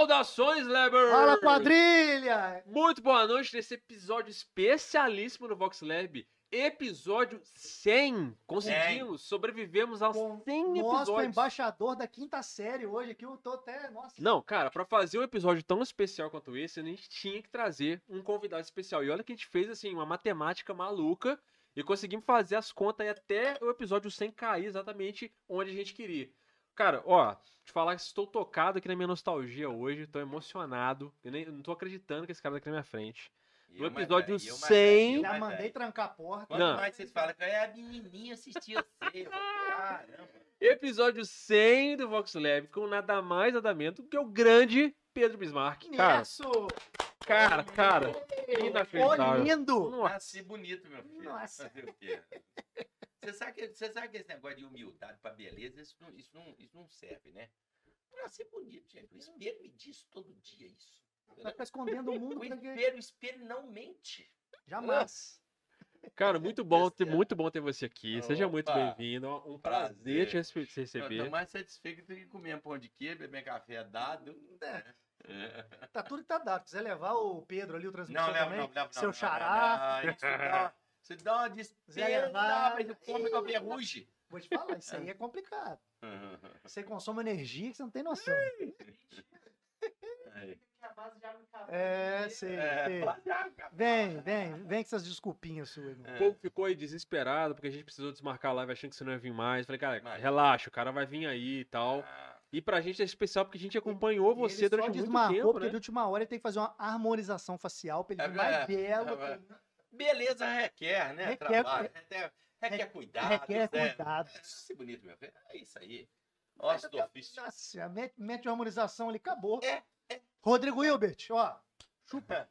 Saudações, Leber! Fala, quadrilha! Muito boa noite nesse episódio especialíssimo do Vox Lab. Episódio 100. Conseguimos, sobrevivemos aos Com 100 Nosso episódios. embaixador da quinta série hoje aqui, eu tô até. Nossa. Não, cara, pra fazer um episódio tão especial quanto esse, a gente tinha que trazer um convidado especial. E olha que a gente fez, assim, uma matemática maluca e conseguimos fazer as contas aí até o episódio 100 cair exatamente onde a gente queria. Cara, ó, te falar que estou tocado aqui na minha nostalgia hoje, tô emocionado. Eu, nem, eu não tô acreditando que esse cara tá aqui na minha frente. No episódio 100. Já mandei trancar a porta. Quanto Não. mais vocês falam que é a menininha assistia você. Caramba. Episódio 100 do Vox Lab, com nada mais, nada menos do que o grande Pedro Bismarck. Cara, Isso! Cara, cara. Inacreditável. lindo! Nossa. Nasci bonito, meu filho. Nossa. Fazer o quê? Você sabe, que, você sabe que esse negócio de humildade pra beleza, isso não, isso não, isso não serve, né? Nasci bonito, gente. O espelho me diz todo dia isso. Ficar escondendo o mundo. O pra espelho, o espelho não mente. Jamais. Cara, muito bom, ter, muito bom ter você aqui. Seja muito Opa. bem-vindo. Um prazer, Prazer. te rece- te Eu tô receber. mais satisfeito do que comer um pão de queijo, beber café dado. É. Tá tudo que tá dado. Quiser levar o Pedro ali, o transmissor Não, leva, também. não, leva, seu não, não, xará. não, não, Isso dá, isso dá uma despesa, Levar. mas o come com a ferrugem. Vou te falar, isso aí é complicado. Você consome energia que você não tem noção. Aí. É, sei, É, sei. Vem, vem, vem com essas desculpinhas suas, irmão. O povo ficou aí desesperado porque a gente precisou desmarcar a live achando que você não ia vir mais. Falei, cara, Mas- relaxa, o cara vai vir aí e tal. Ah, E pra gente é especial porque a gente acompanhou você ele durante só muito tempo, porque né? de última hora ele tem que fazer uma harmonização facial pra ele É mais verdade, belo. é verdade. Beleza requer, né? Requer- Trabalho, requer, requer cuidado. requer né? cuidado. Se bonito, meu filho. É isso aí. Nossa, do ofício. Nossa, mete, mete uma harmonização ali, acabou. É, Rodrigo Hilbert, ó. Coitado.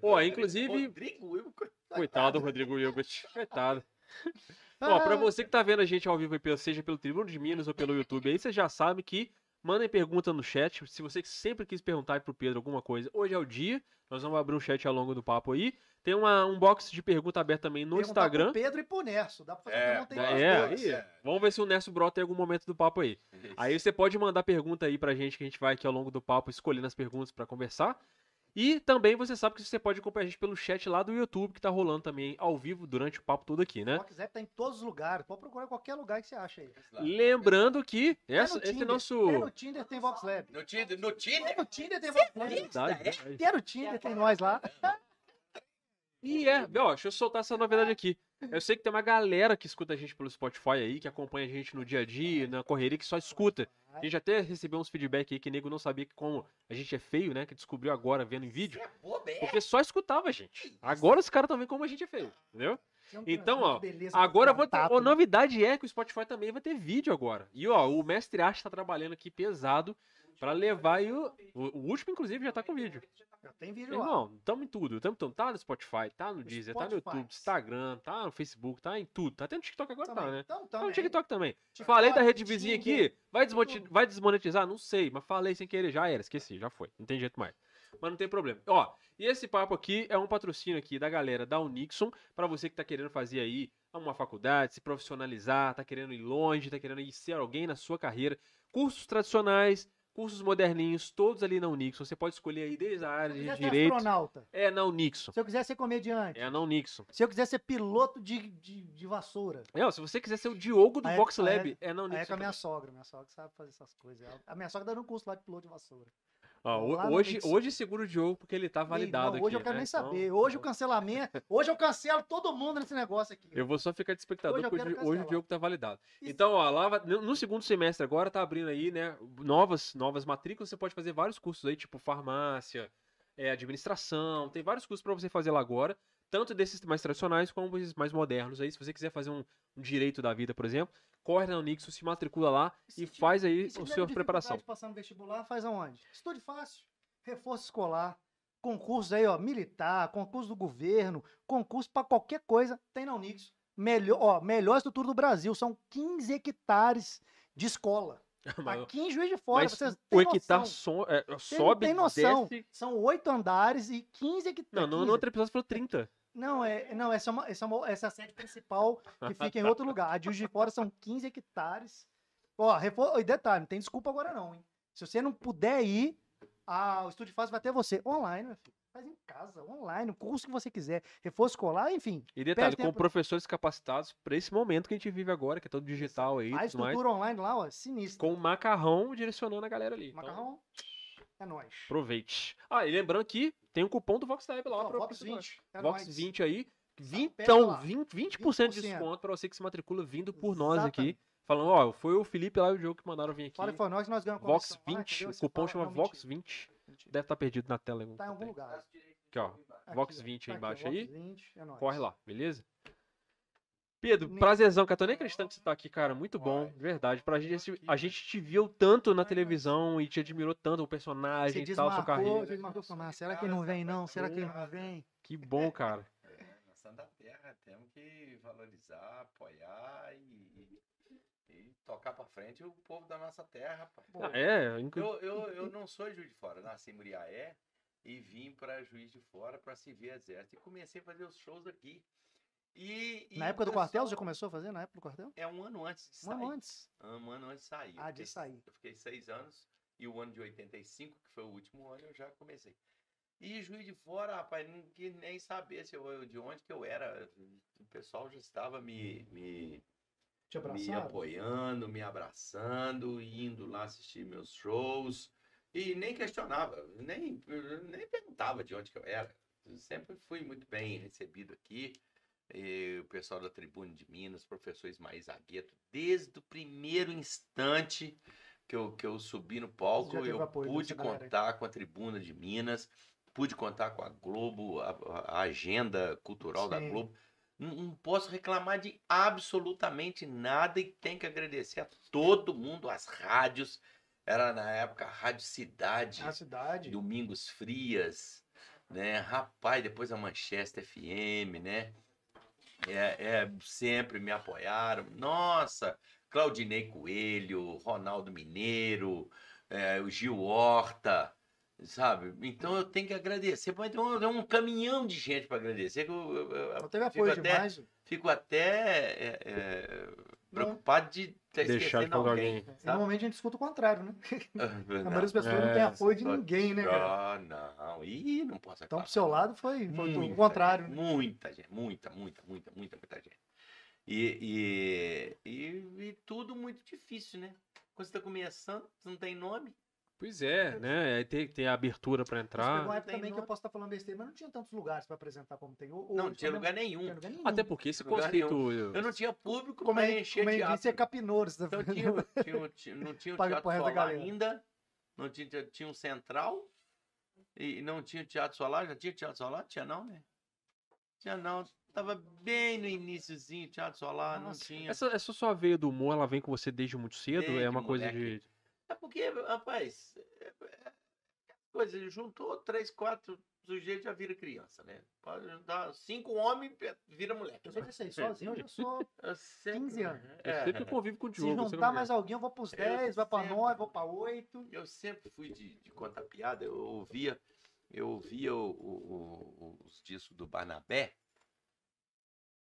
Pô, inclusive- Rodrigo Wilber, coitado. Coitado do Rodrigo Hilbert. Coitado. Ah, Ó, pra você que tá vendo a gente ao vivo, aí seja pelo Tribuno de Minas ou pelo YouTube, aí você já sabe que mandem pergunta no chat. Se você sempre quis perguntar aí pro Pedro alguma coisa, hoje é o dia. Nós vamos abrir um chat ao longo do papo aí. Tem uma, um box de pergunta aberto também no perguntar Instagram. pro Pedro e pro Nerso. Dá pra fazer É, pergunta aí É, pros é, dois. aí, é. vamos ver se o Nerso brota em algum momento do papo aí. Aí você pode mandar pergunta aí pra gente, que a gente vai aqui ao longo do papo escolhendo as perguntas pra conversar. E também você sabe que você pode acompanhar a gente pelo chat lá do YouTube, que tá rolando também ao vivo durante o papo todo aqui, né? Se quiser, tá em todos os lugares. Pode procurar em qualquer lugar que você acha aí. Lembrando que essa, no esse Tinder. nosso. Até no Tinder tem Vox Lab. No Tinder, no Tinder? Até no Tinder tem Vox Lab. Verdade, verdade. Até no Tinder tem nós lá. E é, ó, deixa eu soltar essa novidade aqui. Eu sei que tem uma galera que escuta a gente pelo Spotify aí, que acompanha a gente no dia a dia, na correria, que só escuta. A gente até recebeu uns feedback aí que nego não sabia que como a gente é feio, né? Que descobriu agora vendo em vídeo. É é? Porque só escutava a gente. Agora os caras estão vendo como a gente é feio, entendeu? Um Então, ó, Agora vou ter. A né? novidade é que o Spotify também vai ter vídeo agora. E ó, o Mestre Arte tá trabalhando aqui pesado pra levar aí o. O, último, inclusive, já tá com vídeo. Já tem vídeo lá. Irmão, tamo em tudo. Tamo, tamo, tá no Spotify, tá no Deezer, tá no Spotify. YouTube, Instagram, tá no Facebook, tá em tudo. Tá até no TikTok agora, tá, Também. né? Então, Tá no. TikTok também. TikTok, Falei da rede vizinha aqui, vai, vai desmonetizar? Não sei, mas falei sem querer, já era, esqueci, já foi. Não tem jeito mais. Mas não tem problema. Ó, e esse papo aqui é um patrocínio aqui da galera da Unixon, pra você que tá querendo fazer aí uma faculdade, se profissionalizar, tá querendo ir longe, tá querendo ir ser alguém na sua carreira. Cursos tradicionais, cursos moderninhos, todos ali na Unixon. Você pode escolher aí desde a área de direito. astronauta, É na Unixon. se eu quiser ser comediante, É na Unixon. se eu quiser ser piloto de, de, de vassoura, ó, se você quiser ser o Diogo do Aí é- Vox aí é- Lab, é na aí é com a minha sogra. Minha sogra sabe fazer essas coisas. A minha sogra dando um curso lá de piloto de vassoura. Ó, hoje, hoje segura o Diogo porque ele tá validado Não, aqui. hoje eu quero né? nem Então, saber. Hoje o cancelamento. Hoje eu cancelo todo mundo nesse negócio aqui. Eu vou só ficar de espectador, Hoje porque hoje, o. Diogo tá validado. Isso. Então, ó, lá no segundo semestre agora tá abrindo aí, né, novas, novas matrículas, você pode fazer vários cursos aí, tipo farmácia, é, administração, tem vários cursos pra você fazer lá agora, tanto desses mais tradicionais como esses mais modernos aí, se você quiser fazer um, um direito da vida, por exemplo, corre na Unixo, se matricula lá se e tiver- faz aí E se a sua preparação. Passando no vestibular, faz aonde? Estude fácil. Reforço escolar. Concursos aí, ó, militar, concurso do governo, concurso pra qualquer coisa, tem na Unix. Melhor, ó, melhor estrutura do Brasil. São 15 hectares de escola. Mas- Aqui em Juiz de Fora, vocês o têm hectare noção. so- é, sobe, tem noção. desce... São oito andares e 15 hectares. Não, no, no outro episódio você falou 30. Não, é, não essa, é uma, essa, é uma- essa é a sede principal que fica em outro lugar. A de Juiz de Fora são 15 hectares. Ó, refor... e detalhe, não tem desculpa agora não, hein? Se você não puder ir, Ah, o Estúdio Fácil vai ter você online, meu filho. Faz em casa, online, o curso que você quiser. Reforço escolar, enfim. E detalhe, com tempo. professores capacitados pra esse momento que a gente vive agora, que é todo digital aí, A tudo mais, estrutura online lá, ó, sinistra. com o macarrão direcionando a galera ali. Então, Macarrão, é nóis. aproveite. Ah, e lembrando que tem o cupom do Vox Live lá pra Vox pra- 20. É Vox nóis. 20 aí. Pega Então, lá. 20%, 20 de 20%. desconto pra você que se matricula vindo por nós aqui. Falando, ó, foi o Felipe lá e o Diogo que mandaram vir aqui. Fala foi nós nós ganhamos Vox comissão lá, 20, entendeu? o cupom fala, chama não, Vox mentira, 20. mentira. Deve estar perdido na tela. Tá em algum lugar. Aqui, ó. Aqui, Vox ó. 20 Tá aí aqui, embaixo aí. 20, é. Corre lá, beleza? Pedro, prazerzão, cara. Tô nem acreditando que você tá aqui, cara. Muito bom, de verdade. Pra gente, a gente te viu tanto na televisão e te admirou tanto o personagem Você e tal, sua carreira. você desmarcou, falou, "Mas será que ele não vem não? Será que ele não vem? Que bom, cara. É, nós da terra, temos que valorizar, apoiar e, e tocar pra frente o povo da nossa terra, rapaz. Pô, Ah, é, Eu, eu, eu não sou Juiz de Fora, eu nasci em Muriaé e vim para Juiz de Fora para servir exército e comecei a fazer os shows aqui. E, e Na época do quartel, você já começou a fazer? Na época do quartel? É um ano antes de Um sair. ano antes. Um ano antes de sair. Ah, de sair. Eu fiquei seis anos e o ano de 85, que foi o último ano, eu já comecei. E Juiz de Fora, rapaz, não quis nem saber se eu, de onde que eu era. O pessoal já estava me, me, me apoiando, me abraçando, indo lá assistir meus shows. E nem questionava, nem, nem perguntava de onde que eu era. Eu sempre fui muito bem recebido aqui. E o pessoal da Tribuna de Minas, professor Ismael Zagueto, desde o primeiro instante que eu, que eu subi no palco, eu pude dessa galera contar com a Tribuna de Minas, pude contar com a Globo, a, a agenda cultural da Sim. Globo. Não, não posso reclamar de absolutamente nada e tenho que agradecer a todo mundo, as rádios. Era na época a Rádio Cidade, Na cidade. Domingos Frias, né? Rapaz, depois a Manchester FM, né? É, é, sempre me apoiaram. Nossa, Claudinei Coelho, Ronaldo Mineiro, é, o Gil Horta, sabe? Então eu tenho que agradecer. Mas tem um, tem um caminhão de gente para agradecer. que eu- eu- eu Não teve fico apoio até- demais. Fico até é, é, preocupado de estar Deixar de falar alguém. alguém. E? Normalmente a gente escuta o contrário, né? A maioria das pessoas não tem É, apoio de ninguém, né, cara? Ah, não. Ih, não posso Então, pro seu lado, foi, foi o Muita contrário. gente, né? Muita gente, muita, muita, muita, muita, muita gente. E, e, e, e tudo muito difícil, né? Quando você tá começando, você não tem nome. Pois é, né? Aí tem, tem a abertura pra Mas pegou uma entrar. época também que eu posso estar falando besteira, mas não tinha tantos lugares pra apresentar como tem hoje. não, não tinha lugar nenhum. Tinha lugar nenhum. Até porque esse conceito. Eu não tinha público Como para é, encher como é teatro. disse, é capinouros. tá Então tinha, tinha, tinha- não tinha o Teatro Solar ainda, não tinha, tinha um Central, e não tinha o Teatro Solar, já tinha Teatro Solar? Tinha não, né? Tinha não, tava bem no iníciozinho, Teatro Solar, não Nossa, tinha. Essa, essa sua veia do humor, ela vem com você desde muito cedo? é Desde uma coisa moleque. de. É porque, rapaz, é, é, coisa, ele juntou três, quatro sujeitos já vira criança, né? Pode juntar cinco homens, vira moleque. Eu sou desse aí, sozinho eu já sou. Eu sempre- 15 anos. Eu É, sempre convivo com o Se Diogo. sei juntar é. mais alguém, eu vou pros Eu 10, vai pra sempre- 9, vou pra 8. Eu sempre fui de, de contar piada, eu ouvia, eu ouvia o- o- o- os discos do Barnabé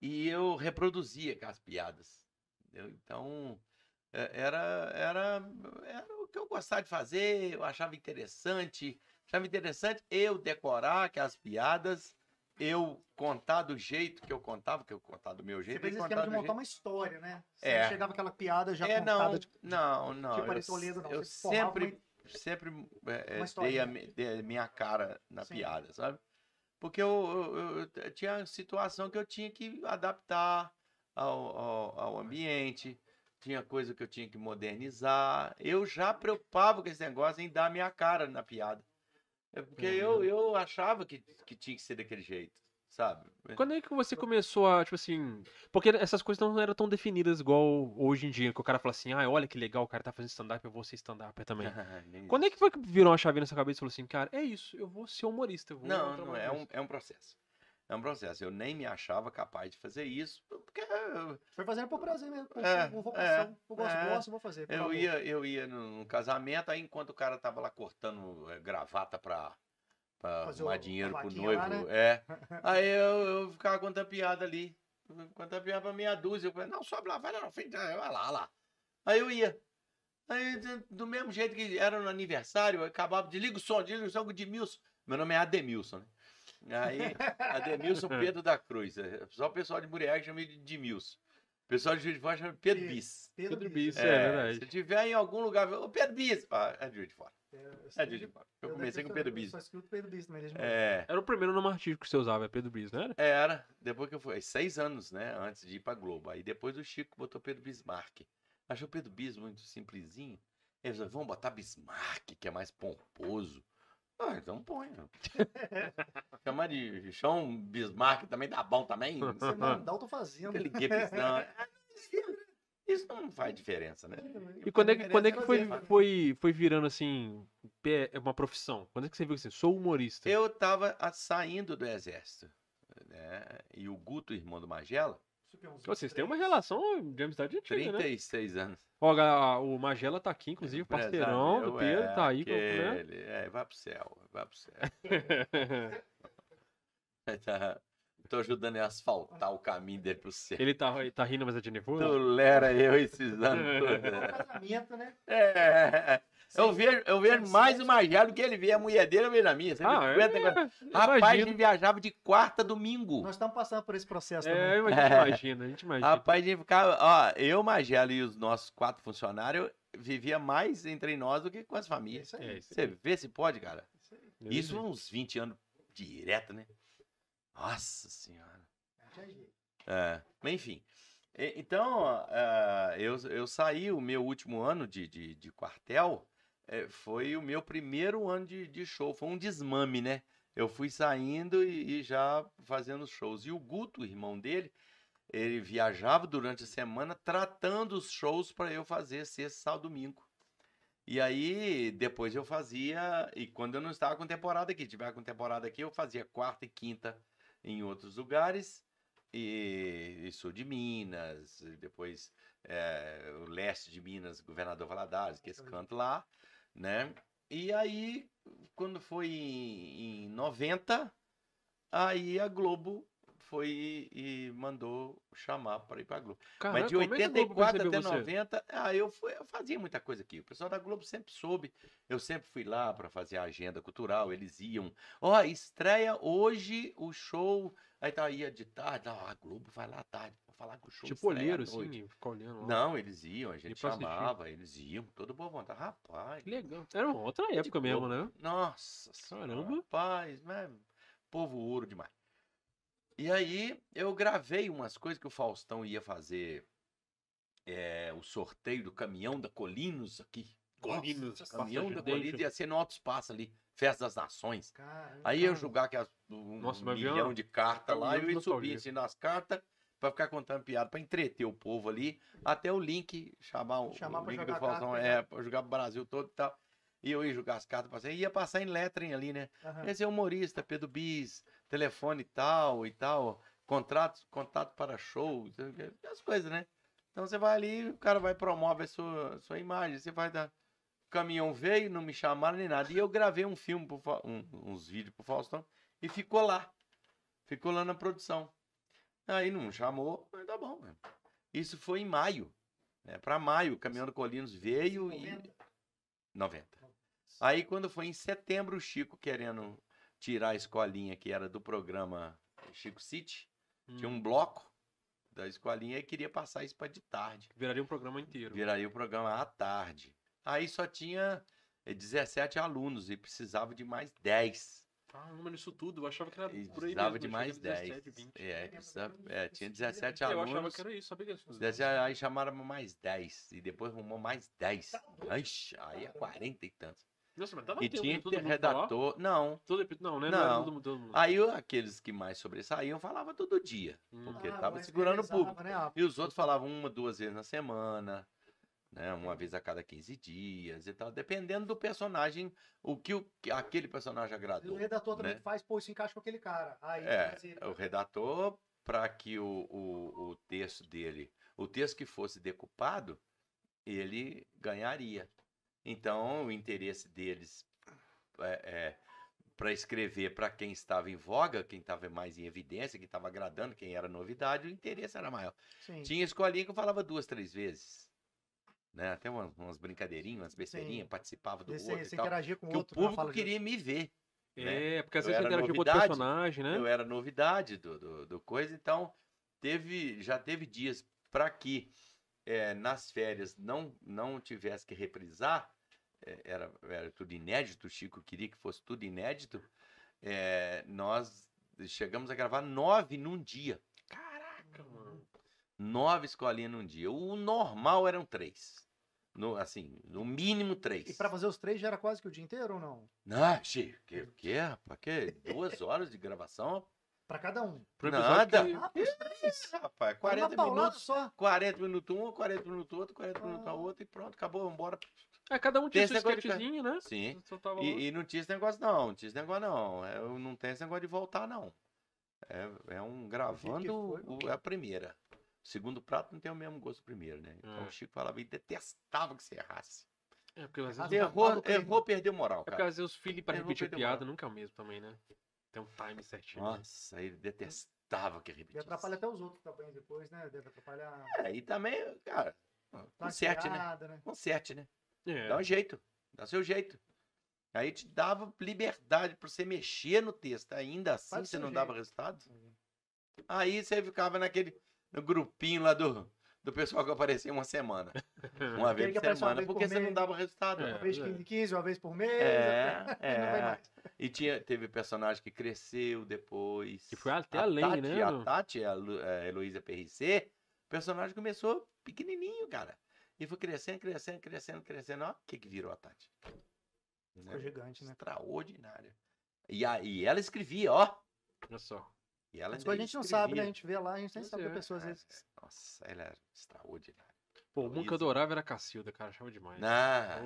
e eu reproduzia aquelas piadas. entendeu? Então, é, era, era, era que eu gostava de fazer, eu achava interessante. Achava interessante eu decorar aquelas piadas, eu contar do jeito que eu contava, que eu contava do meu Você jeito. fez e esse contar esquema de montar jeito- uma história, né? Você É. chegava aquela piada já é, não, contada. tipo, não, não. tipo eu, Toledo, não. eu Você formava sempre, sempre é, uma dei, a, mi- dei a minha cara na Sim. piada, sabe? Porque eu, eu- eu- tinha situação que eu tinha que adaptar ao, ao, ao ambiente, tinha coisa que eu tinha que modernizar. Eu já preocupava com esse negócio em dar a minha cara na piada. É porque eu, eu achava que, que tinha que ser daquele jeito, sabe? Quando é que você começou a, tipo assim. Porque essas coisas não eram tão definidas igual hoje em dia, que o cara fala assim, ah, olha que legal, o cara tá fazendo stand-up, eu vou ser stand-up também. Nem Quando é que foi que virou uma chave na sua cabeça e falou assim, cara, é isso, eu vou ser humorista. Eu vou Não, não é um, isso." é um processo. É um processo. Eu nem me achava capaz de fazer isso, porque Foi fazendo por prazer mesmo. Por, É, vocação. é, eu gosto, é. gosto, vou fazer. eu amor. ia, eu ia num casamento, aí enquanto o cara tava lá cortando eh, gravata pra, pra Fazer arrumar o- dinheiro pro lá, noivo. né? É. Aí eu, eu ficava contando piada ali. Contando piada pra meia dúzia. Eu falei, não, sobe lá, vai lá na frente. Vai lá, vai lá. Aí eu ia. Aí, do- do mesmo jeito que era no aniversário, eu acabava, desliga o som, desliga o som com o Edmilson. Meu nome é Ademilson, né? Aí, Ademilson Pedro da Cruz. é, Só o pessoal de Muriel chama ele de Edmilson. O pessoal de Juiz de Fora chama de Pedro. Bis. Pedro Bis. Bis, é, verdade. Se tiver em algum lugar, ô Pedro Bis, ah, é de Juiz de Fora. É, É de Juiz de Fora. Eu eu comecei com Pedro Bis. Só escuto Pedro Bis moleque. É, Era o primeiro nome artístico que você usava, é Pedro Bis, não era? era, depois que eu fui, seis anos, né, antes de ir pra Globo. Aí depois o Chico botou Pedro Bismarck. Achou o Pedro Bis muito simplesinho. Ele falou, vamos botar Bismarck, que é mais pomposo. Ah, então põe. Chamar de chão Bismarck também dá bom também. Você mandar, eu tô fazendo. Aquele Gibbs, não. Isso não faz diferença, né? E quando é que, quando é que foi, Fazer, foi, foi virando assim, uma profissão? Quando é que você viu assim, sou humorista? Eu tava saindo do exército. Né? E o Guto, irmão do Magela, Vocês têm uma relação de amizade antiga, né? 36 anos. Ó, o Magela tá aqui, inclusive, parceirão do Pedro, tá aí. com- né? aquele, é, vai pro céu, vai pro céu. Tá- Tô ajudando ele a asfaltar o caminho dele pro céu. Ele tá, ele tá rindo, mas é de nervoso? Tolera eu esses anos todos. Casamento, né? É, eu vejo, eu vejo mais o Magelo que ele vê a mulher dele, eu vejo a minha. Você Ah, me é, Rapaz, a imagino. gente viajava de quarta a domingo. Nós estamos passando por esse processo É, também. a gente imagina, a gente imagina. Rapaz, a gente ficava. Ó, eu, Magelo e os nossos quatro funcionários vivia mais entre nós do que com as É famílias. isso aí. É isso Você vê se pode, cara? isso Isso imagino. uns 20 anos direto, né? Nossa senhora. É, mas enfim. Então, ah, eu, eu saí, o meu último ano de, de, de quartel eh, foi o meu primeiro ano de, de show. Foi um desmame, né? Eu fui saindo e, e já fazendo shows. E o Guto, o irmão dele, ele viajava durante a semana tratando os shows para eu fazer sexta, sábado, domingo. E aí, depois eu fazia. E quando eu não estava com temporada aqui, tiver com temporada aqui, eu fazia quarta e quinta em outros lugares e, e sul de Minas, depois é, o leste de Minas, governador Valadares, que é esse canto lá, né? E aí, quando foi em, em 90, aí a Globo foi e, e mandou chamar para ir para a Globo. Caramba, Mas de como é que a Globo 84 até você? 90, ah, eu, fui- eu fazia muita coisa aqui. O pessoal da Globo sempre soube. Eu sempre fui lá para fazer a agenda cultural. Eles iam. Ó, estreia hoje o show. Aí tá, ia de tarde. Ah, a Globo vai lá à tarde pra falar que o show Tipo olheiro, assim, ficar olhando lá. Não, eles iam, a gente assistir. chamava, eles iam, todo boa vontade. Rapaz, Que legal. Era outra época mesmo, né? nossa senhora, Caramba. Rapaz, né? povo ouro demais. E aí eu gravei umas coisas que o Faustão ia fazer é, o sorteio do caminhão da Colinos aqui. Colinos, Nossa, caminhão da. Colinos ia ser no Alto Espaço ali, Festa das Nações. Caramba. Aí eu jogar que as- um Nossa, milhão de cartas lá, eu ia subir assim nas cartas pra ficar contando piada, pra entreter o povo ali, até o link, chamar o, Chamar o link do Faustão, carta, é, pra jogar pro Brasil todo e tal. E eu ia jogar as cartas, você, ia passar em lettering ali, né? Aham. Esse é humorista, Pedro Bis, telefone tal e tal, contrato, contato para show, as coisas, né? Então você vai ali, o cara vai promover a sua, sua imagem, você vai dar. O caminhão veio, não me chamaram nem nada. E eu gravei um filme, pro um- uns vídeos pro Faustão, e ficou lá. Ficou lá na produção. Aí não chamou, mas tá bom. né? Isso foi em maio. Né? Para maio, o caminhão do Colinos veio e. 90. 90. Aí quando foi em setembro, o Chico querendo tirar a escolinha que era do programa Chico City, tinha Hum. um bloco da escolinha e queria passar isso para de tarde. Viraria um programa inteiro. Viraria o programa à tarde. Aí só tinha eh, 17 alunos e precisava de mais 10. Ah, mas isso tudo, eu achava que era E por aí precisava mesmo, de eu mais achava que era 10. 17, 20. É, precisava- é, tinha 17 Eu achava alunos. que era isso, sabia que era isso. 17, aí chamaram mais 10. E depois arrumou mais 10. Ixi, aí é 40 e tantos. Nossa, mas tava E tendo tinha que todo redator. Não, Todo Não, né? Não. todo mundo, todo mundo. Aí o- aqueles que mais sobressaíam falavam todo dia, Hum. porque Ah, tava segurando o público. né? E os outros falavam uma, duas vezes na semana, né? Uma vez a cada 15 dias e tal, dependendo do personagem, o que, o, que aquele personagem O agradou. redator também né? faz, pô, isso encaixa com aquele cara. Aí, É, fazia- o redator, para que o, o, o texto dele, o texto que fosse decupado, ele ganharia. Então, o interesse deles é, para escrever para quem estava em voga, quem estava mais em evidência, quem estava agradando, quem era novidade, o interesse era maior. Sim. Tinha escolinha que eu falava duas, três vezes. né? Até umas, umas brincadeirinhas, umas besteirinhas, Sim. participava do Você, outro você interagia com o o outro. na público queria me ver. né? É, porque às Eu vezes você era interagia com outro personagem, né? Eu era novidade do, do, do coisa, então teve, já teve dias para que eh, nas férias não, não tivesse que reprisar, era, era tudo inédito, o Chico queria que fosse tudo inédito, eh, nós chegamos a gravar nove num dia. Caraca, mano. Nove escolinhas num dia. O normal eram três. No, assim, no mínimo três. E pra fazer os três já era quase que o dia inteiro ou não? Não, Chico, que, que, rapaz, que duas horas de gravação? Pra cada um. Pro Nada. que- Ah, pros três. Rapaz, Uma 40 paulada minutos. só. 40 minutos um, 40 minutos outro, 40 minutos Ah. outro e pronto, acabou, vambora. É, cada um tinha Tem seu de né? Sim. E, e não tinha esse negócio, não. Não tinha esse negócio, não. É, Eu não tenho esse negócio de voltar, não. É, é um gravando foi? o- a primeira. O segundo prato não tem o mesmo gosto do primeiro, né? Então É. o Chico falava e detestava que você errasse. É, porque às vezes, tá errou, errou, perdeu moral, é porque cara. às vezes os filhos pra Eu vou repetir perder piada moral. nunca é o mesmo também, né? Tem um time certinho. né? Nossa, ele detestava que E repetisse. atrapalha até os outros também depois, né? Deve atrapalhar. É, e também, cara, uma conserte, né? né? Conserte, né? É. Dá um jeito. Dá seu jeito. Aí te dava liberdade pra você mexer no texto. Ainda assim Faz você não dava jeito. resultado. Aí você ficava naquele no grupinho lá do, do pessoal que aparecia uma semana. Uma vez por semana. vez por Porque você não dava resultado. É. Uma vez 15 15, uma vez por mês. É, é. mais. E tinha, teve personagem que cresceu depois. Que foi até a além, Tati, né, A? Tati, a, Lu- a Heloísa PRC, o personagem começou pequenininho, cara. E foi crescendo, crescendo, crescendo, crescendo. Ó, o que que virou a Tati? Né? Ficou gigante, né? Extraordinária. E, a, e ela escrevia, ó. Olha só. E ela As coisas a gente não sabe, né? A gente vê lá, a gente nem Pois sabe que é. a pessoa às vezes. Nossa, ela era extraordinária. Pô, um que eu adorava era a Cacilda, cara. Achava demais.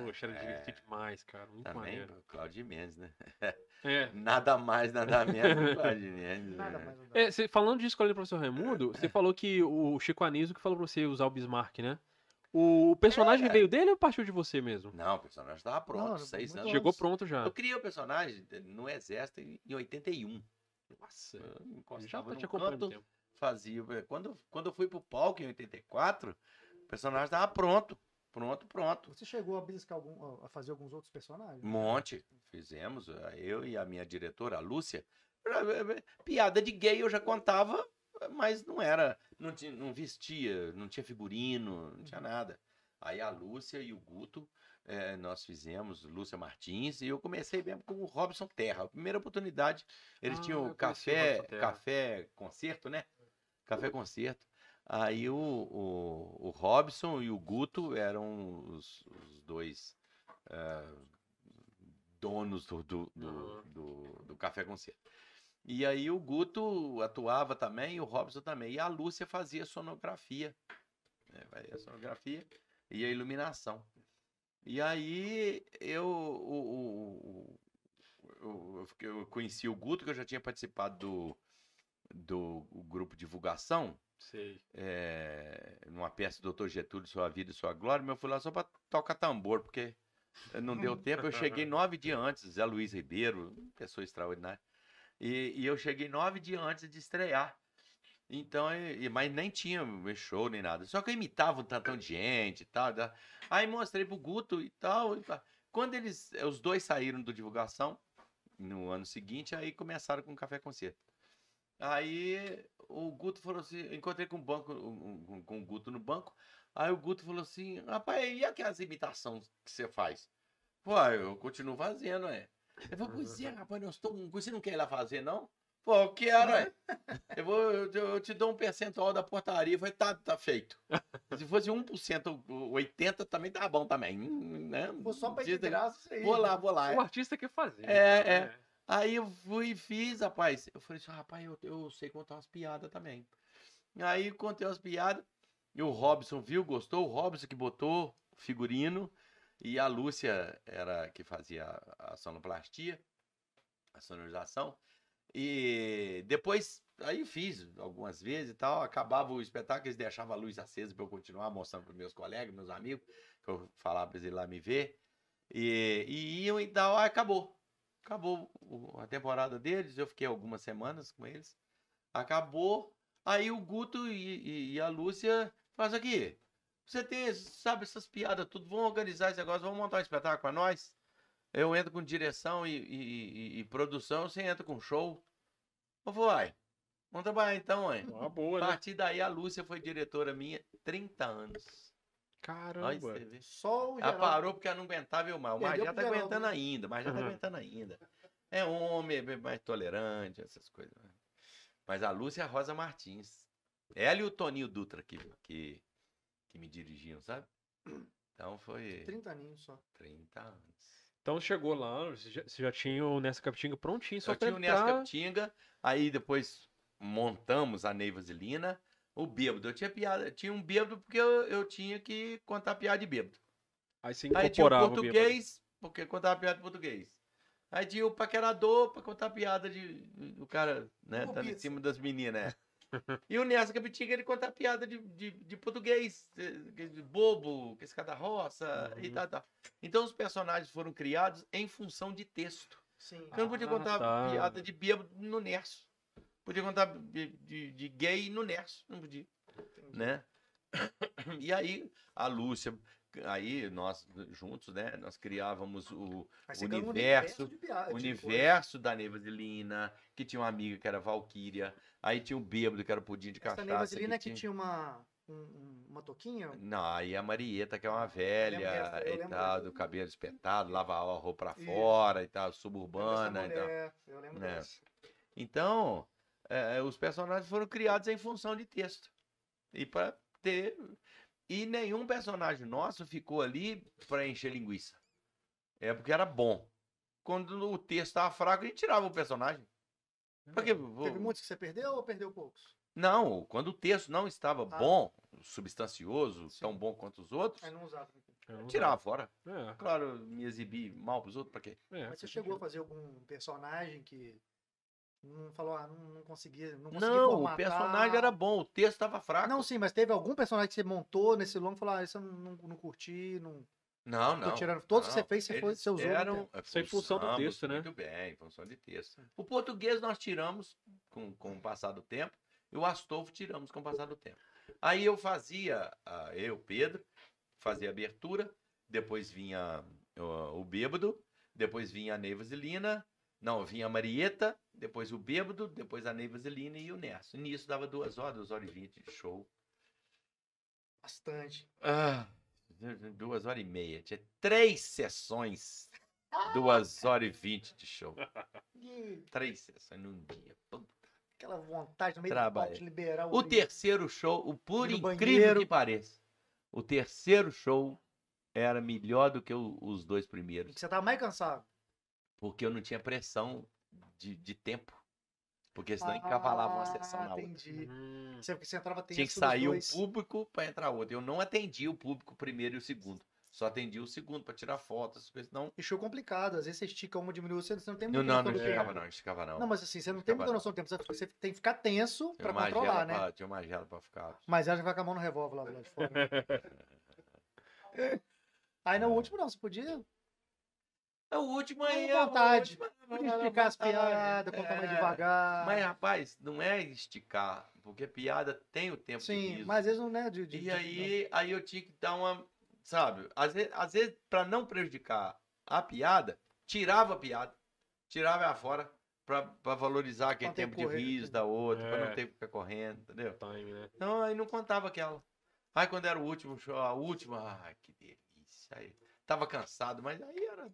Poxa, era é, divertido demais, cara. Muito também maneiro. o Claudio Mendes, né? É. Nada mais, nada menos o Claudio Mendes. Nada né? mais. dá. É, você- falando de escola do professor Raimundo, você falou que o Chico Anísio que falou pra você usar o Bismarck, né? O personagem veio dele ou partiu de você mesmo? Não, o personagem estava pronto, Não, seis anos. Chegou pronto já. Eu criei o personagem no Exército em em 81. Nossa, Eu já encostava tá te canto, o tempo. fazia. Quando, quando eu fui pro palco em 84, o personagem estava pronto. Pronto, pronto. Você chegou a beliscar algum, a fazer alguns outros personagens? Um monte. Fizemos, eh, eu e a minha diretora, a Lúcia. Eh, Piada de gay eu já contava, mas não era. Não, tinha, não vestia, não tinha figurino, não tinha nada. Aí a Lúcia e o Guto, eh, nós fizemos, Lúcia Martins, e eu comecei mesmo com o Robson Terra. A primeira oportunidade, eles Ah, tinham café, café concerto, né? Café concerto. Aí o, o, o Robson e o Guto eram os, os dois eh, donos do, do, do, do- do Café Concerto. E aí o Guto atuava também, e o Robson também. E a Lúcia fazia sonografia. né, a sonografia e a iluminação. E aí eu, o, eu, eu conheci o Guto, que eu já tinha participado do, do grupo Divulgação Sei. é, numa peça do Dr. Getúlio, Sua Vida e Sua Glória, mas eu fui lá só para tocar tambor, porque não deu tempo. Eu cheguei nove dias antes, Zé Luiz Ribeiro, pessoa extraordinária. E, e eu cheguei nove dias antes de estrear. Então, e- e- mas nem tinha show nem nada. Só que eu imitava um tantão de gente e tal. Aí mostrei pro Guto e tal. e pá. Quando eles, os dois saíram do divulgação, no ano seguinte, aí começaram com o Café Concerto. Aí o Guto falou assim, eu encontrei com o banco, com o Guto no banco. Aí o Guto falou assim, rapaz, e aquelas imitações que você faz? Pô, eu continuo fazendo, é. Eu falei, pois é, rapaz, nós estamos, você não quer ir lá fazer, não? Pô, eu quero, é. Eu, vou, eu, te- eu te dou um percentual da portaria. Eu falei, tá, tá feito. Se fosse 1% ou 80% também tá bom também. hum, Né? Pô, só pra ir de graça aí. Vou lá, vou lá. O artista quer fazer. É, né? é. Aí eu fui e fiz, rapaz. Eu falei assim, rapaz, eu, eu sei contar umas piadas também. Aí contei umas piadas. E o Robson viu, gostou. O Robson que botou o figurino. E a Lúcia era que fazia a sonoplastia, a sonorização. E depois, aí fiz algumas vezes e tal. Acabava o espetáculo, eles deixavam a luz acesa para eu continuar mostrando para meus colegas, meus amigos, que eu falava para eles ir lá me ver. E, e iam e tal, aí acabou. Acabou a temporada deles, eu fiquei algumas semanas com eles. Acabou. Aí o Guto e, e- e a Lúcia faz aqui. Você tem, sabe, essas piadas, tudo. Vamos organizar esse negócio, vamos montar um espetáculo pra nós. Eu entro com direção e, e- e- e produção, você entra com show. Eu vou, vai. Vamos trabalhar então, mãe. Uma A boa, né? partir daí, a Lúcia foi diretora minha 30 anos. Caramba. Só o Ela Geraldo. parou porque ela não aguentava eu mal. Mas já tá Geraldo, aguentando né? ainda, mas já tá Uhum. aguentando ainda. É homem, é mais tolerante, essas coisas. né? Mas a Lúcia é a Rosa Martins. Ela e o Toninho Dutra que, que, que me dirigiam, sabe? Então foi 30 aninhos só. 30 anos. Então chegou lá, você já, você já tinha o Nessa Capitinga prontinho, só eu pra tinha o Nessa. Capitinga, aí depois montamos a Neiva Zilina, o bêbado. Eu tinha piada, tinha um bêbado porque eu, eu tinha que contar piada de bêbado. Aí você Aí tinha o incorporava o português, porque contava piada de português. Aí tinha o paquerador pra contar piada de. do cara, né? Dando em cima das meninas, né? E o Nessa Capitinga, ele conta piada de, de, de português, de, de bobo, que esse cara da roça e Uhum. tal, tal. Então os personagens foram criados em função de texto. Sim. Eu não podia Ah, contar tá. piada de bêbado no Nerso. Podia contar de, de, gay no Nerso. Não podia, né? E aí, a Lúcia, aí nós juntos, né? Nós criávamos o ganha um universo, de piada, o de universo da Neiva Zilina, que tinha uma amiga que era Valquíria. Aí tinha o bêbado, que era o pudim de coisa. Essa cachaça. Neivasilina que tinha... uma, um- um- uma toquinha. Não, aí a Marieta, que é uma lembro velha eu e lembro tal, do cabelo espetado, lava a roupa pra Isso. fora e tal, Lembro suburbana e tal. mulher, Eu lembro Né. Então, é, os personagens foram criados em função de texto. E para ter. E nenhum personagem nosso ficou ali para encher linguiça. É porque era bom. Quando o texto estava fraco, a gente tirava o personagem. Porque, vou- Teve muitos que você perdeu ou perdeu poucos? Não, quando o texto não estava Ah. bom, substancioso, Sim. tão bom quanto os outros, Aí não usava. Eu não tirava fora. É, Claro, me exibir mal pros outros, pra quê? é, Mas você chegou a fazer algum personagem que não falou, ah, não, não conseguia, não consegui Não, o formatar? personagem era bom, o texto estava fraco. Não, sim, mas teve algum personagem que você montou nesse longo e falou, ah, isso eu não, não, não curti, não... Não, não. tirando- todos que você não. fez, você foi- você usou Eram, é, em função do texto, né? Muito bem, em função de texto. O português nós tiramos com, com o passar do tempo e o Astolfo tiramos com o passar do tempo. Aí eu fazia, ah, eu, Pedro, fazia a abertura, depois vinha ó, o Bêbado, depois vinha a Neiva Zilina, não, vinha a Marieta, depois o Bêbado, depois a Neiva Zilina e o Nerso. Nisso dava duas horas, duas horas e vinte de show. Bastante. Ah, duas horas e meia. Tinha três sessões. Duas horas e vinte de show. Três sessões num dia. Aquela vontade no meio Trabalho. do liberar o... O terceiro show, o por incrível banheiro. que pareça, o terceiro show era melhor do que o- os dois primeiros. Que você tava mais cansado. Porque eu não tinha pressão de, de tempo. Porque senão encavalava uma sessão na outra. Ah, Entendi. Hum, Você, porque você entrava tenso Tinha que sair um público para entrar outro. Eu não atendia o público primeiro e o segundo. Só atendia o segundo para tirar fotos, coisas não. E show complicado. Às vezes você estica uma, diminui, você você não tem Não, muita não, noção não do esticava não, esticava não. Não, mas assim, você não tem muita noção do tempo. Você- tem que ficar tenso uma controlar, né? pra- tinha uma gela pra ficar. Mas ela já vai com a mão no revólver lá do lado de fora. né? Aí no último não, você podia, É, O último Com aí é. vontade. podia é, explicar as vontade. piadas, contar mais É. devagar. Mas, rapaz, não é esticar, porque piada tem o tempo de Sim, mas às vezes não é de. de- E de- aí, aí eu tinha que dar uma. Sabe? Às vezes, às vezes para não prejudicar a piada, tirava a piada, tirava ela fora pra, pra valorizar aquele Pra tempo de correr, riso da outra, pra É. não ter que ficar correndo, entendeu? time, né? Então aí não contava aquela. Aí quando era o último show, a última, ai, que delícia. Aí, tava cansado, mas aí era.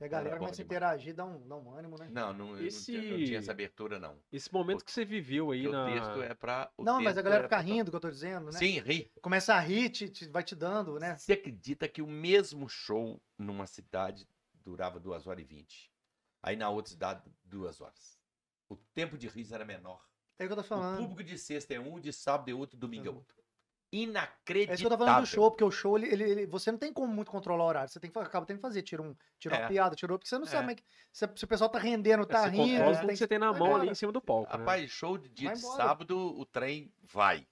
E a galera começa a interagir, dá um, dá um ânimo, né? Não, não, eu Esse- não, tinha, não tinha essa abertura, não. Esse momento que você viveu aí Porque na. o texto é pra. o não, mas a galera é fica pra- rindo, que eu tô dizendo, né? Sim, ri. Começa a rir, te, te- vai te dando, né? Você acredita que o mesmo show numa cidade durava 2 horas e 20? Aí na outra cidade, duas horas. O tempo de riso era menor. É o que eu tô O falando. público de sexta é um, de sábado é outro, domingo é outro. Inacreditável. É isso que eu tô falando do show, porque o show, ele, ele- ele- você não tem como muito controlar o horário. Você tem que, acaba tendo que fazer. Tira, um, tira uma É. piada, tirou, porque você não É. sabe como é que- se, se o pessoal tá rendendo, tá você rindo. controla você tudo tem que você tem na vai mão ali em cima do palco. né? Rapaz, show de dia de sábado, o trem vai.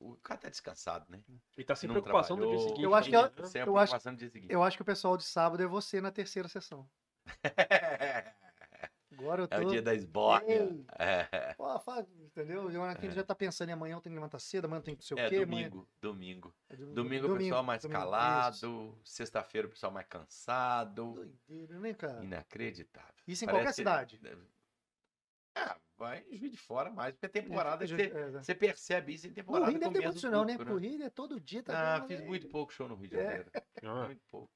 O, o cara tá descansado, né? E tá sem não preocupação do dia seguinte. Eu acho que eu- né? Sem a eu acho- preocupação do dia seguinte. Eu acho que o pessoal de sábado é você na terceira sessão. Agora eu tô. É o dia da esbórnia. Ei. É. Ó, faz, entendeu? E aqui ele já tá pensando em amanhã eu tenho que levantar cedo, amanhã eu tenho que não sei É o quê. amanhã- domingo, domingo. É domingo, Domingo o pessoal mais domingo, calado, sexta-feira o pessoal mais cansado. Doideira, né, cara? Inacreditável. Isso em Parece qualquer que- cidade. Ah, vai em Juiz de Fora mais, porque é temporada É, você, é, é. você percebe isso em No temporada. Rio deve com ter muito isso não, né? Pro Rio é todo dia. Tá Ah, vendo, fiz né? muito pouco show no Rio de É. Janeiro. Ah, Muito pouco.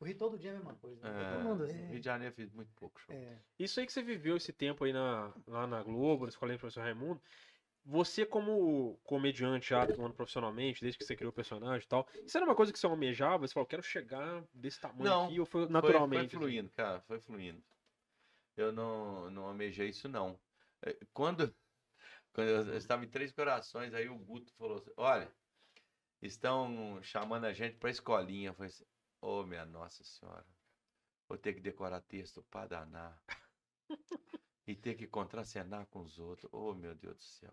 O Rio todo dia é a mesma coisa. né? É, Todo mundo no Rio é. de Janeiro eu fiz muito pouco show. é. Isso aí que você viveu esse tempo aí na, lá na Globo, na escolinha do professor Raimundo, você como comediante já atuando profissionalmente, desde que você criou o personagem e tal, isso era uma coisa que você almejava? Você falou, quero chegar desse tamanho Não, aqui, ou foi Foi- naturalmente? Foi, fluindo, cara, foi fluindo. Eu não, não almejei isso, não. É, Quando, quando eu estava em Três Corações, aí o Guto falou assim, olha, estão chamando a gente pra escolinha. Eu falei assim, ô minha Nossa Senhora, vou ter que decorar texto pra danar. E ter que contracenar com os outros. Oh, meu Deus do céu.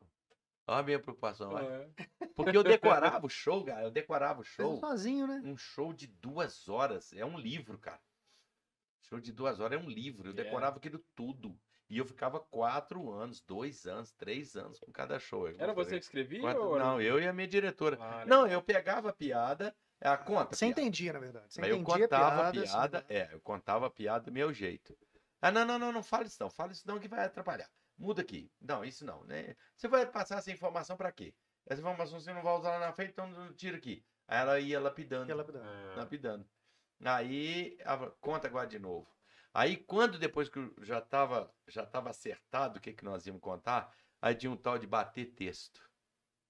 Olha a minha preocupação. É. Porque eu decorava o show, cara. Eu decorava o show sozinho, né? um show de duas horas. É um livro, cara. Show de duas horas é um livro. Eu É. decorava aquilo tudo. E eu ficava quatro anos, dois anos, três anos com cada show. Eu Era você que escrevia? quatro- ou Não, eu e a minha diretora. Ah, Não, eu pegava a piada, a conta. Você piada. entendia, na verdade. Você eu entendia contava a piada, assim, piada, né? é, eu contava a piada do meu jeito. Ah, não, não, não, não fala isso não, fala isso não que vai atrapalhar. Muda aqui. Não, isso não, né? Você vai passar essa informação pra quê? Essa informação você não vai usar lá na frente, então tira aqui. Aí ela ia lapidando, ela- né? Ah, lapidando. Aí, ela, conta agora de novo. Aí, quando depois que já estava já tava acertado o que, que nós íamos contar, aí tinha um tal de bater texto,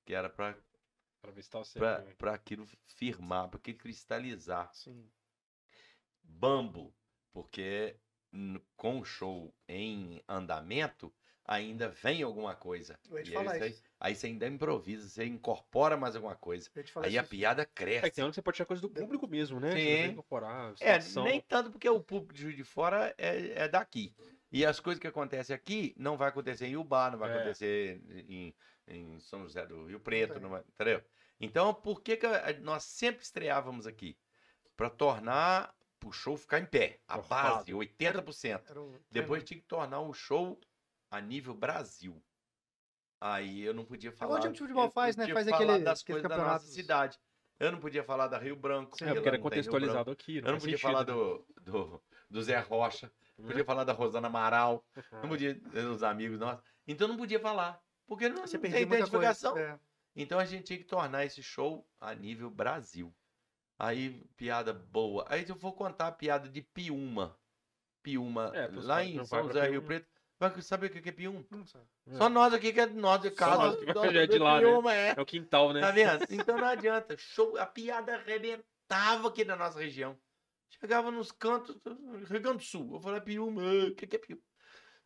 que era para pra ver se tava certo. para aquilo firmar, para aquilo cristalizar. Sim. Bambo, porque com o show em andamento, ainda vem alguma coisa. Eu ia te E aí, falar você- isso. aí você ainda improvisa, você incorpora mais alguma coisa. Eu ia te falar Aí a isso. piada É que cresce. tem hora que você pode tirar coisa do público mesmo, né? Sim. Incorporar, É, nem tanto porque o público de Fora é, é daqui. E as coisas que acontecem aqui não vai acontecer em Ubá, não vai É. acontecer em, em São José do Rio Preto, vai, entendeu? Então, por que, que a- nós sempre estreávamos aqui? Para tornar o show ficar em pé. A base, 80%. Era um- Depois tinha que tornar o show a nível Brasil. Aí eu não podia falar. igual o time de futebol faz, né? podia Faz falar aquele- das coisas da nossa cidade. Eu não podia falar da Rio Branco. É, porque era contextualizado aqui. Eu não podia sentido, falar né? do, do, do Zé Rocha, não Né? podia falar da Rosana Amaral, não podia dos amigos nossos. Então não podia falar, porque não, Você não tem perdia muita coisa. identificação. É. Então a gente tinha que tornar esse show a nível Brasil. Aí, piada boa. Aí eu vou contar a piada de Piúma. Piúma, É, lá em São José Rio. Preto. Vai saber o que é Piúma? Não sabe. É. Só nós aqui que é nós de casa. nós é de lá, né? Piúma, é. É o quintal, né? Tá vendo? Então não adianta. Show, a piada arrebentava aqui na nossa região. Chegava nos cantos, Rio Grande do Sul. Eu falei, Piúma, o que, que é Piúma?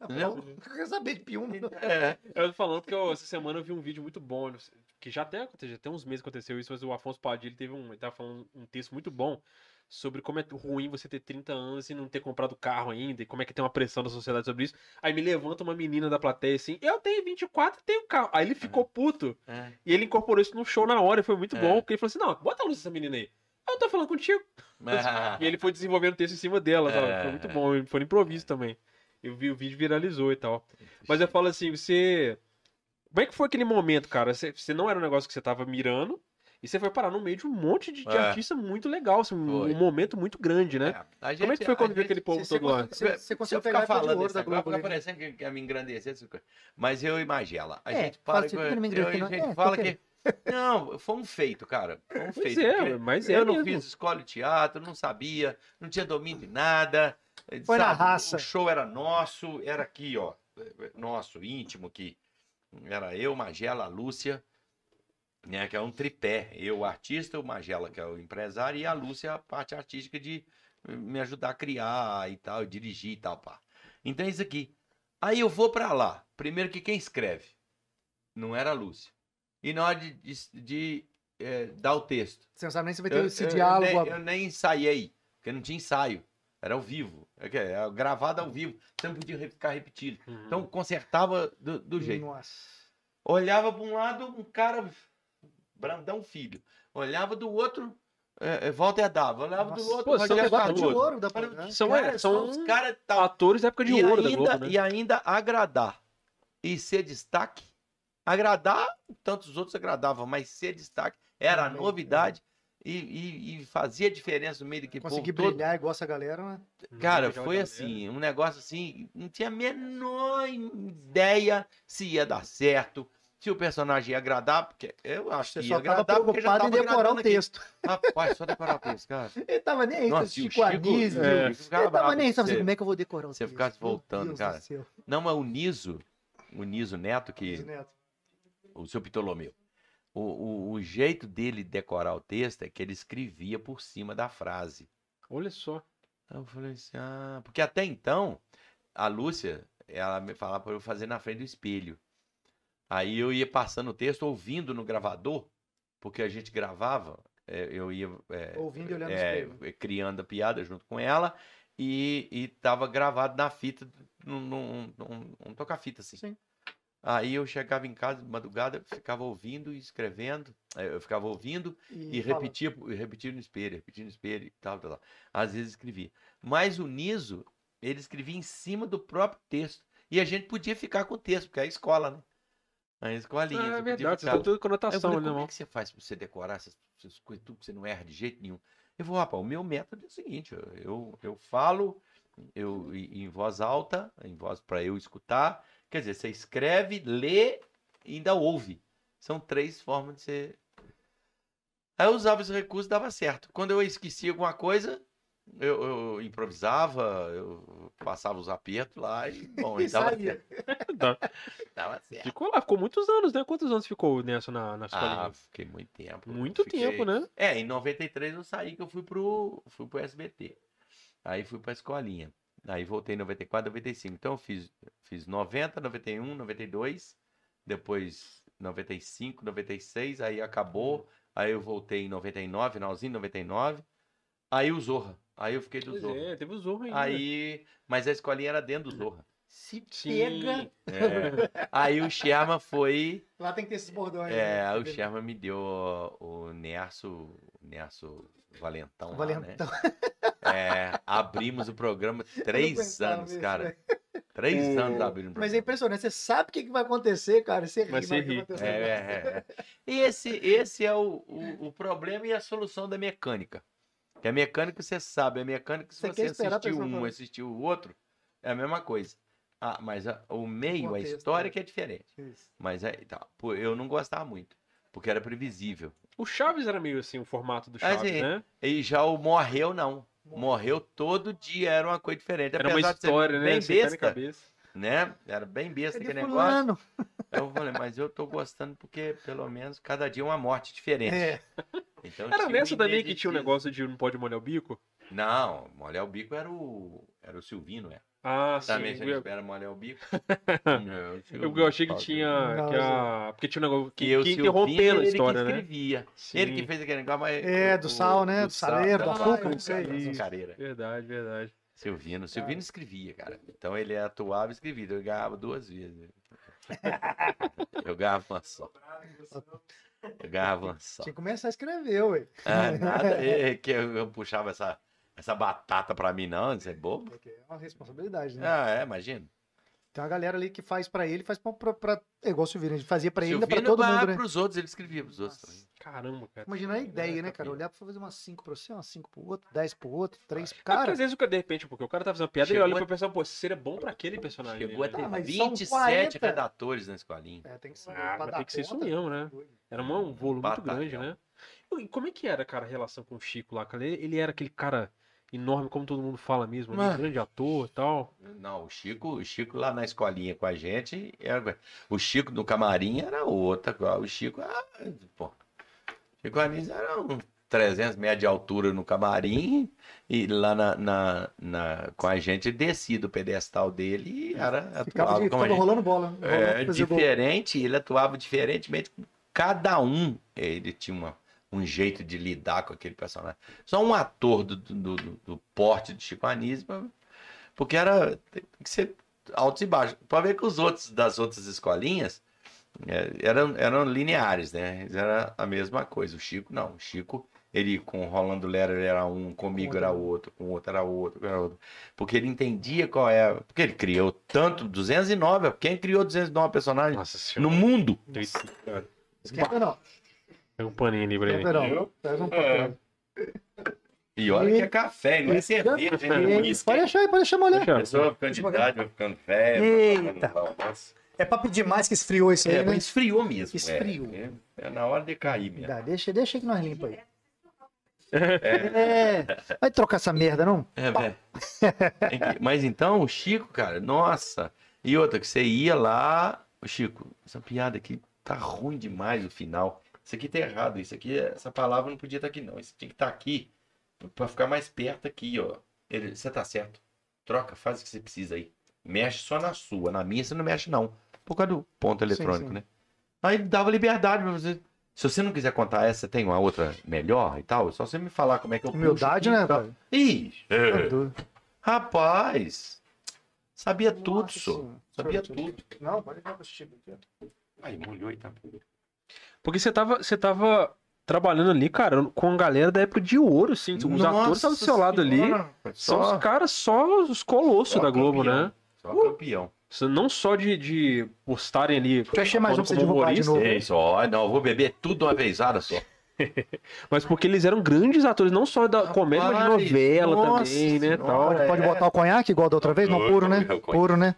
Não, Entendeu? Eu quero saber de piúma. É. Eu tô falando que eu, essa semana eu vi um vídeo muito bom, que já até aconteceu, já tem uns meses que aconteceu isso, mas o Afonso Padilha teve um, ele tava falando um texto muito bom sobre como é ruim você ter 30 anos e não ter comprado carro ainda, e como é que tem uma pressão da sociedade sobre isso. Aí me levanta uma menina da plateia assim, eu tenho 24 e tenho carro. Aí ele ficou puto é. e ele incorporou isso no show na hora, e foi muito É. bom, porque ele falou assim, não, bota a luz dessa menina aí. Eu tô falando contigo. E ele foi desenvolvendo o texto em cima dela, sabe? Foi É. muito bom, foi no improviso também. Eu vi o vídeo viralizou e tal. Mas eu falo assim, você. Como é que foi aquele momento, cara? Você, você não era um negócio que você tava mirando e você foi parar no meio de um monte de, de É. artista muito legal, assim, um, um momento muito grande, né? É, a Como é que gente- foi quando viu gente- aquele povo todo lá? Você, você Se eu conseguiu ficar pegar a de falando ouro da Globo. né? parecendo que quer me engrandecer. Mas eu e Magela, a É, gente fala assim, que não me eu- engrandecer, a gente É, fala que não, foi um feito, cara. Foi um Pois feito. é, mas é eu não mesmo. fiz escola de teatro, não sabia, não tinha domínio de nada. Foi na sabe? raça. O show era nosso, era aqui, ó, nosso, íntimo aqui. Era eu, Magela, a Lúcia, né, que é um tripé. Eu, o artista, o Magela, que é o empresário, e a Lúcia, a parte artística de me ajudar a criar e tal, dirigir e tal, pá. Então é isso aqui. Aí eu vou pra lá. Primeiro que quem escreve não era a Lúcia. E na hora de, de- de, eh, dar o texto. Você não sabe nem se vai ter Eu, esse eu- diálogo. eu nem, eu nem ensaiei, porque não tinha ensaio. Era ao vivo. É, que é gravado ao vivo. Você não podia ficar repetindo. Uhum. Então consertava do, do jeito. Nossa. Olhava para um lado, um cara, Brandão Filho. Olhava do outro, é, é, Walter Dava. Olhava do outro, Pô, são Negócio de ouro da Falei, né? São, Cara, é, são os caras tal. atores da época de E ouro da ainda, Globo, né? e ainda agradar. e ser destaque. Agradar, tantos outros agradavam, mas ser destaque era a novidade e, e- e fazia diferença no meio daquele povo Conseguir todo. brilhar igual essa galera, né? Cara, Aquela foi galera. assim, um negócio assim, não tinha a menor ideia se ia dar certo, se o personagem ia agradar, porque eu acho Você que só ia tava agradar porque já preocupado em tava decorar o aqui. texto. Rapaz, só decorar o texto, cara. Ele tava nem aí, Nossa, Chico Chico- Anísio. é, Ele tava nem aí, sabe você. como é que eu vou decorar o você texto? ficasse Meu voltando, cara. Não, mas o Niso, o Niso Neto, que Neto. o seu Ptolomeu. O, o, o jeito dele decorar o texto é que ele escrevia por cima da frase. Olha só. Aí eu falei assim, ah, porque até então, a Lúcia, ela me falava para eu fazer na frente do espelho. Aí eu ia passando o texto, ouvindo no gravador, porque a gente gravava, é, eu ia é, Ouvindo e olhando é, no espelho. criando a piada junto com ela, e, e tava gravado na fita, num, num, num, num toca-fita assim. Sim. Aí eu chegava em casa de madrugada, ficava ouvindo e escrevendo, eh, eu ficava ouvindo e, fala. repetia, e repetia no espelho, repetia no espelho e tal, tal, tal. Às vezes escrevia. Mas o Niso, ele escrevia em cima do próprio texto. E a gente podia ficar com o texto, porque é a escola, né? A escolinha. Ah, é verdade, você ficar. tudo Aí eu conotação falei, ali, como não. é que você faz pra você decorar essas, essas coisas tudo que você não erra de jeito nenhum? Eu vou, rapaz, o meu método é o seguinte, eu, eu, eu falo eu, em em voz alta, em voz para eu escutar. Quer dizer, você escreve, lê e ainda ouve. São três formas de você. Aí eu usava esse recurso e dava certo. Quando eu esquecia alguma coisa, eu, eu improvisava, eu passava os apertos lá e, bom, e dava certo. Tá. Dava certo. Ficou lá, ficou muitos anos, né? Quantos anos ficou nessa na, na escolinha? Ah, fiquei muito tempo. Muito Fiquei- tempo, né? É, em 93 eu saí que eu fui pro, fui pro SBT. Aí fui pra escolinha. Aí voltei em 94, 95. Então eu fiz, fiz 90, 91, 92, depois 95, 96, aí acabou. Aí eu voltei em 99, finalzinho de 99. Aí o Zorra. Aí eu fiquei do Pois Zorra. é, teve o Zorro ainda. Aí, mas a escolinha era dentro do Zorra. Se Sim. pega. É. Aí o Sherman foi Lá tem que ter esses bordões. é, né? o Sherman me deu o Nerso, o Nerso Valentão, lá, Valentão. né? É, abrimos o programa três anos, isso, cara. velho. Três O- anos abrindo o Mas é programa. impressionante, você sabe o que, vai acontecer, cara. Você ri, Mas você ri. acontecer. É, é, é. E esse, esse é o, o, o problema e a solução da mecânica. Que a mecânica você sabe, a mecânica se Você você, assistiu um, assistiu o outro, é a mesma coisa. Ah, mas a- o meio, a contexto, história é. que é diferente. Isso. Mas é, tá, pô, eu não gostava muito, porque era previsível. O Chaves era meio assim, o formato do Chaves, sim. né? E já o Morreu, não. Morreu todo dia, era uma coisa diferente. Era uma Apesar de ser história, né? Bem besta, cabeça. né? Era bem besta aquele negócio. fulano? Eu falei, mas eu tô gostando porque, pelo menos, cada dia é uma morte diferente. É. Então, Era tinha um nessa também que tinha o imediatismo. negócio de não pode molhar o bico? Não, molhar o bico era o, era o Silvino, é. Ah, sim. Também se a gente Eu, espera molhar o bico. Não, Silvino eu achei que tinha. Não, que a... Porque tinha um negócio que, E o que Silvino, interrompendo a ele história, que né? escrevia. Sim. Ele que fez aquele negócio, mas... É, do sal, né? Do saleiro, do açúcar, é, não sei. do. Verdade, verdade. Silvino. Silvino escrevia, cara. Então ele atuava e escrevia. Eu ganhava duas vezes. Eu ganhava uma só. Eu ganhava uma só. Tinha que começar a escrever, ué. Ah, nada é que eu, eu puxava essa, essa batata pra mim, não. Isso é bobo. É uma responsabilidade, né? Ah, é, imagina. Tem uma galera ali que faz pra ele, faz pra. pra, pra... É igual o Silvino, a gente fazia pra ele, ainda pra Silvino todo mundo, né? pros outros, ele escrevia pros outros também. Caramba, cara. Imagina a ideia, né, cara? Olhar pra fazer umas 5 pra você, umas 5 pro outro, 10 pro outro, 3 pro Cara, cara. às vezes o cara, de repente, porque o cara tá fazendo piada, Chegou ele olha a- pro pessoal, pô, seria bom pra aquele personagem. Chegou a né? ter Ah, são 27 40. redatores na escolinha. É, tem que ser. Ah, pra tem que ser isso mesmo, né? Era uma- um volume muito grande, né? E como é que era, cara, a relação com o Chico lá? Ele, ele era aquele cara enorme, como todo mundo fala mesmo? Mano. grande ator e tal. Não, o Chico, o Chico lá na escolinha com a gente, era... o Chico no camarim era outra. O Chico, ah, pô, Chico Anísio era um 300 metros de altura no camarim e lá na, na, na- com a gente descia do pedestal dele e era Ficava, atuava de, como a ficava gente. rolando bola. né? É, Rolando, fazia gol. diferente, ele atuava diferentemente com cada um. Ele tinha uma- um jeito de lidar com aquele personagem. Só um ator do, do, do- do porte de Chico Anísio, porque era tem que ser altos e baixos. Para ver que os outros das outras escolinhas é, eram, eram lineares, né? Era a mesma coisa. O Chico não. O Chico Ele com o Rolando Lera ele era um, comigo era outro, com o outro era outro, era outro. Porque ele entendia qual é. Porque ele criou tanto 209. Quem criou 209 personagens Nossa no mundo? Cara. Esquenta não. Pega um paninho ali pra ele. Pega um papel. E olha E- que é café, não é cerveja, é. Pode deixar aí, pode deixar molhar. A pessoa vai ficando de idade, vai ficando velha. Eita. É pra pedir mais que esfriou isso aí, É, né? esfriou mesmo. é. Esfriou. É, é na hora de cair mesmo. Dá, deixa, deixa que nós limpa aí. É. Vai trocar essa merda, não? É, velho. Mas então, o Chico, cara, nossa. E outra, que você ia lá. Ô, Chico, essa piada aqui tá ruim demais o final. Isso aqui tá errado. Isso aqui, essa palavra não podia estar aqui, não. Isso tinha que estar aqui. Pra ficar mais perto aqui, ó. Ele, você tá certo. Troca, faz o que você precisa aí. Mexe só na sua. Na minha você não mexe, não. Por causa do ponto eletrônico, sim. né? Aí dava liberdade pra você. Se você não quiser contar essa, tem uma outra melhor e tal. É só você me falar como é que eu Humildade, aqui né, pai? Ih, é. Tá. Rapaz, sabia tudo, Nossa só. Senhora. Sabia tudo. Não, pode esse tipo aqui. Aí molhou e tá. Porque você tava, você tava trabalhando ali, cara, com a galera da época de ouro, assim. os atores estavam do seu lado ali. São Só, os caras, só os colossos Só da Globo, campeão. né? só campeão. Isso Não só de, de postarem ali. Fechei mais um pra você derrubar de humorista, novo. É isso, ó. Não, eu vou beber tudo de uma vezada só. Mas porque eles eram grandes atores, não só da comédia, mas de novela nossa também, né? senhora. Tal. Pode, é. botar o conhaque igual da outra vez? Não, puro, né? Eu conheço. Puro, né?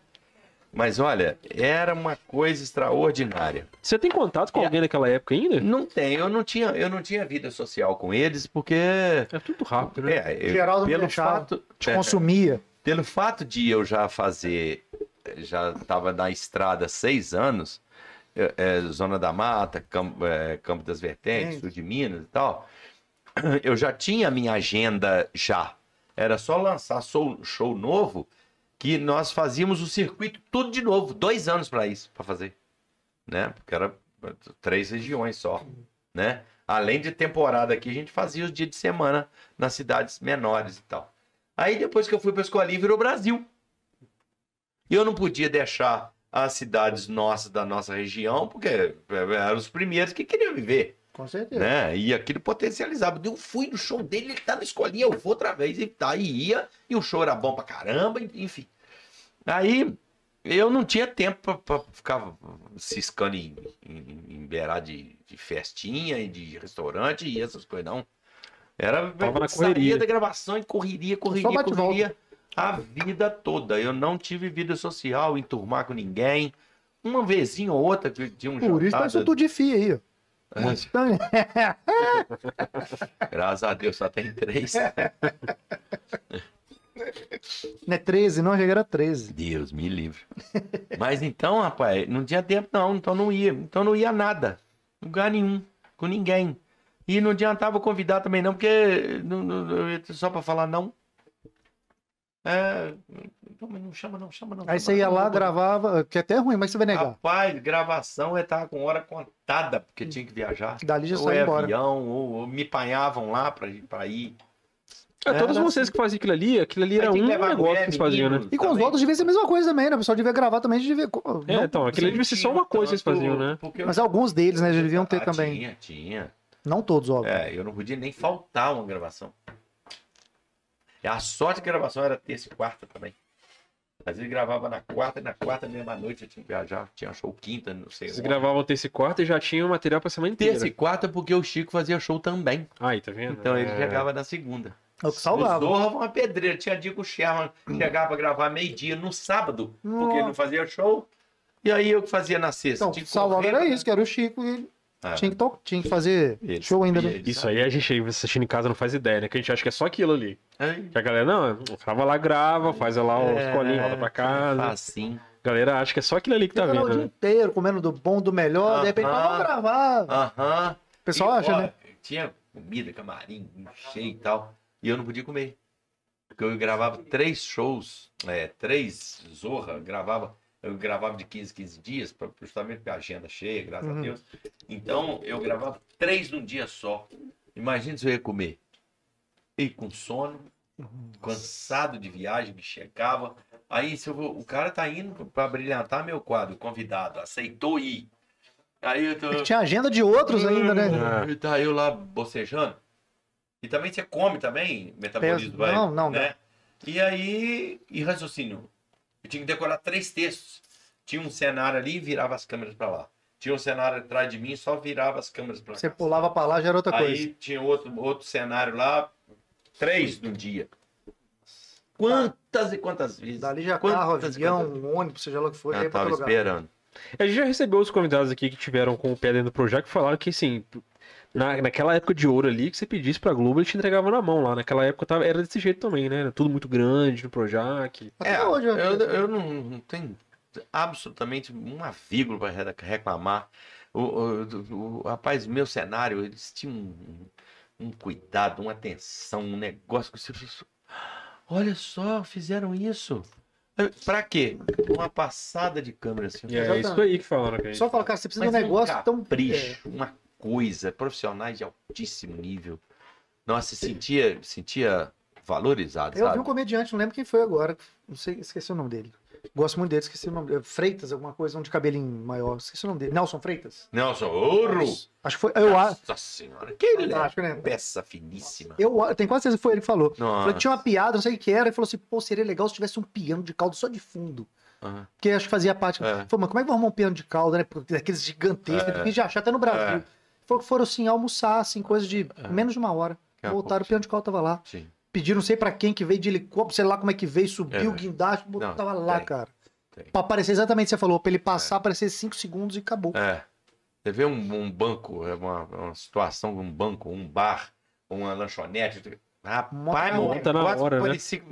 Mas olha, era uma coisa extraordinária. Você tem contato com É. alguém naquela época ainda? Não tem, eu não tinha, eu não tinha vida social com eles, porque. É tudo rápido, né? É, eu- Geraldo pelo fato. Te é, consumia. Pelo fato de eu já fazer, já estava na estrada há seis anos, é, é, Zona da Mata, Campo, é, Campo das Vertentes, sul de Minas e tal, eu já tinha a minha agenda já. Era só lançar show, show novo que nós fazíamos o circuito tudo de novo, dois anos para isso, para fazer, né? Porque era três regiões só, né? Além de temporada aqui, a gente fazia os dias de semana nas cidades menores e tal. Aí depois que eu fui para a escolinha, virou Brasil. E eu não podia deixar as cidades nossas da nossa região, porque eram os primeiros que queriam viver, Com certeza. né? E aquilo potencializava. Eu fui no show dele, ele tá na escolinha, eu vou outra vez. E tá, e ia, e o show era bom pra caramba, enfim. Aí eu não tinha tempo pra ficar ciscando em, em, em beirar de, de festinha e de restaurante e essas coisas, não. Era Tava na correria. da gravação e correria, correria, correria. A vida toda. Eu não tive vida social, enturmar com ninguém. Uma vezinha ou outra que tinha um Por isso tá jantar. isso tudo de fio aí, ó. Então, Graças a Deus só tem três. Não é 13, não, já era 13. Deus me livre. Mas então, rapaz, não tinha tempo não, então não ia. Então não ia nada. Lugar nenhum, com ninguém. E não adiantava convidar também não, porque não, não- só pra falar não. É, não, não chama não, chama não. Aí você ia lá, gravava, que é até ruim, mas você vai negar. Rapaz, gravação eu tava com hora contada, porque tinha que viajar. Dali já Ou sai é embora. avião, ou, ou me apanhavam lá pra, pra ir. É, todos Era vocês que faziam aquilo ali, aquilo ali era tinha um negócio mulher, que eles faziam, né? E com os também. outros devia ser a mesma coisa também, né? O pessoal devia gravar também, devia. É, não- então, aquilo ali devia ser só uma coisa que vocês faziam, né? Porque Mas alguns deles, né, já deviam ter Ah, também. Tinha, tinha. Não todos, óbvio. É, eu não podia nem faltar uma gravação. E a sorte que a gravação era terça e quarta também. Às vezes gravava na quarta, e na quarta mesma noite eu tinha que viajar, tinha show quinta, não sei Vocês onde. gravavam terça e quarta e já tinham material pra semana inteira. Terça e quarta porque o Chico fazia show também. Aí, tá vendo? Então ele É. chegava na segunda. É o que O salvava. Zorra foi uma pedreira. Tinha dia que o Sherman chegava pra gravar meio-dia no sábado, porque ele não Nossa. fazia show. E aí eu que fazia na sexta. Então, Tinha o salvava correr, era né? isso, que era o Chico e Ah, tinha que, to- tinha que fazer ele show ainda, sabia, né? ele Isso aí a gente aí assistindo em casa não faz ideia, né? Que a gente acha que é só aquilo ali. Que a galera, não, tava lá, grava, faz lá os É, colinhos, volta pra casa. Assim. A galera acha que é só aquilo ali que tá lá o vendo, dia né? inteiro comendo do bom, do melhor, de repente, Aham. fala, vamos gravar. Aham. O pessoal E, acha, ó, né? Tinha comida, camarim, cheio e tal. E eu não podia comer. Porque eu gravava três shows, é, três Zorra, gravava, eu gravava de 15, 15 dias, pra, justamente porque a agenda cheia, graças Uhum. a Deus. Então eu gravava três num dia só. Imagina se eu ia comer. E com sono, cansado de viagem, que chegava. Aí se eu vou, o cara tá indo para brilhantar meu quadro, convidado, aceitou ir. Aí eu tô. Tinha agenda de outros ainda, né? É. E tá eu lá bocejando. E também você come também, metabolismo vai. Não, não né? E aí, e raciocínio. Eu tinha que decorar três textos. Tinha um cenário ali e virava as câmeras para lá. Tinha um cenário atrás de mim, só virava as câmeras para cá. Você pulava para lá, já era outra Aí coisa. tinha outro, outro cenário lá, três no dia. Quantas e quantas vezes? Dali já Quantas carro, avião, quantas- um ônibus, seja lá o que for, já Eu ia pra tava esperando. A gente já recebeu os convidados aqui que tiveram com o pé dentro do Projac que falaram que, assim, na, naquela época de ouro ali, que você pedisse pra Globo, ele te entregava na mão lá. Naquela época tava, era desse jeito também, né? Era tudo muito grande no Projac. Até É, hoje, eu, eu- eu não, não tenho absolutamente uma vírgula para reclamar. O, o, o- rapaz, meu cenário, eles tinham um, um cuidado, uma atenção, um negócio que você Olha só, fizeram isso. Pra quê? Uma passada de câmera assim. É Exatamente. isso aí que falaram. Que Só falar, cara, você precisa Mas de um negócio um tão. capricho, uma coisa, profissionais de altíssimo nível. Nossa, se sentia, sentia valorizado, É. Eu vi sabe? um comediante, não lembro quem foi agora. Não sei, esqueci o nome dele. Gosto muito dele, esqueci o nome dele. Freitas, alguma coisa, um de cabelinho maior. Esqueci o nome dele. Nelson Freitas? Nelson, ouro! Acho que foi. Eu acho. Nossa senhora, que ele é né? peça finíssima. Eu a- tenho quase certeza que foi ele que falou. Que tinha uma piada, não sei o que era, e falou assim: pô, seria legal se tivesse um piano de caldo só de fundo. Aham. Porque acho que fazia parte. É. Falou, mas como é que vai arrumar um piano de caldo, né? Porque Daqueles gigantescos, é É. difícil de achar até no Brasil. É. Falou que foram assim, almoçar, assim, coisa de menos de uma hora. A Voltaram, o piano de caldo tava lá. Sim. Pediram, não sei pra quem que veio de helicóptero, sei lá como é que veio, subiu, É. guindaste, botou, Não, tava lá, tem, cara. tem. Pra aparecer exatamente o que você falou, pra ele passar, aparecer 5 segundos e acabou. É. Você vê um, um banco, é uma, uma situação, um banco, um bar, uma lanchonete. Rapaz, Monta na hora, né? parecia-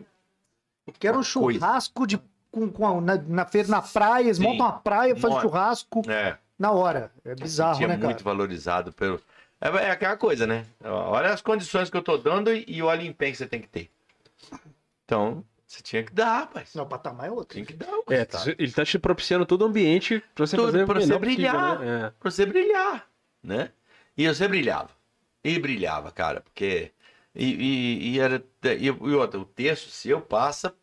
Quero um coisa. churrasco de, com, com a- na, na na praia, eles montam uma praia, fazem churrasco É, na hora. É bizarro, né, cara? muito valorizado pelo. É, é aquela coisa, né? Olha as condições que eu tô dando e, e olha o empenho que você tem que ter. Então, você tinha que dar, rapaz. Não, o patamar é outro. Tinha que dar o É, ele tá te propiciando todo o ambiente pra você Tudo fazer pra você possível, brilhar. né? pra você brilhar, né? E você brilhava. E brilhava, cara, porque. E, e, e era. E, e outra, o texto seu passa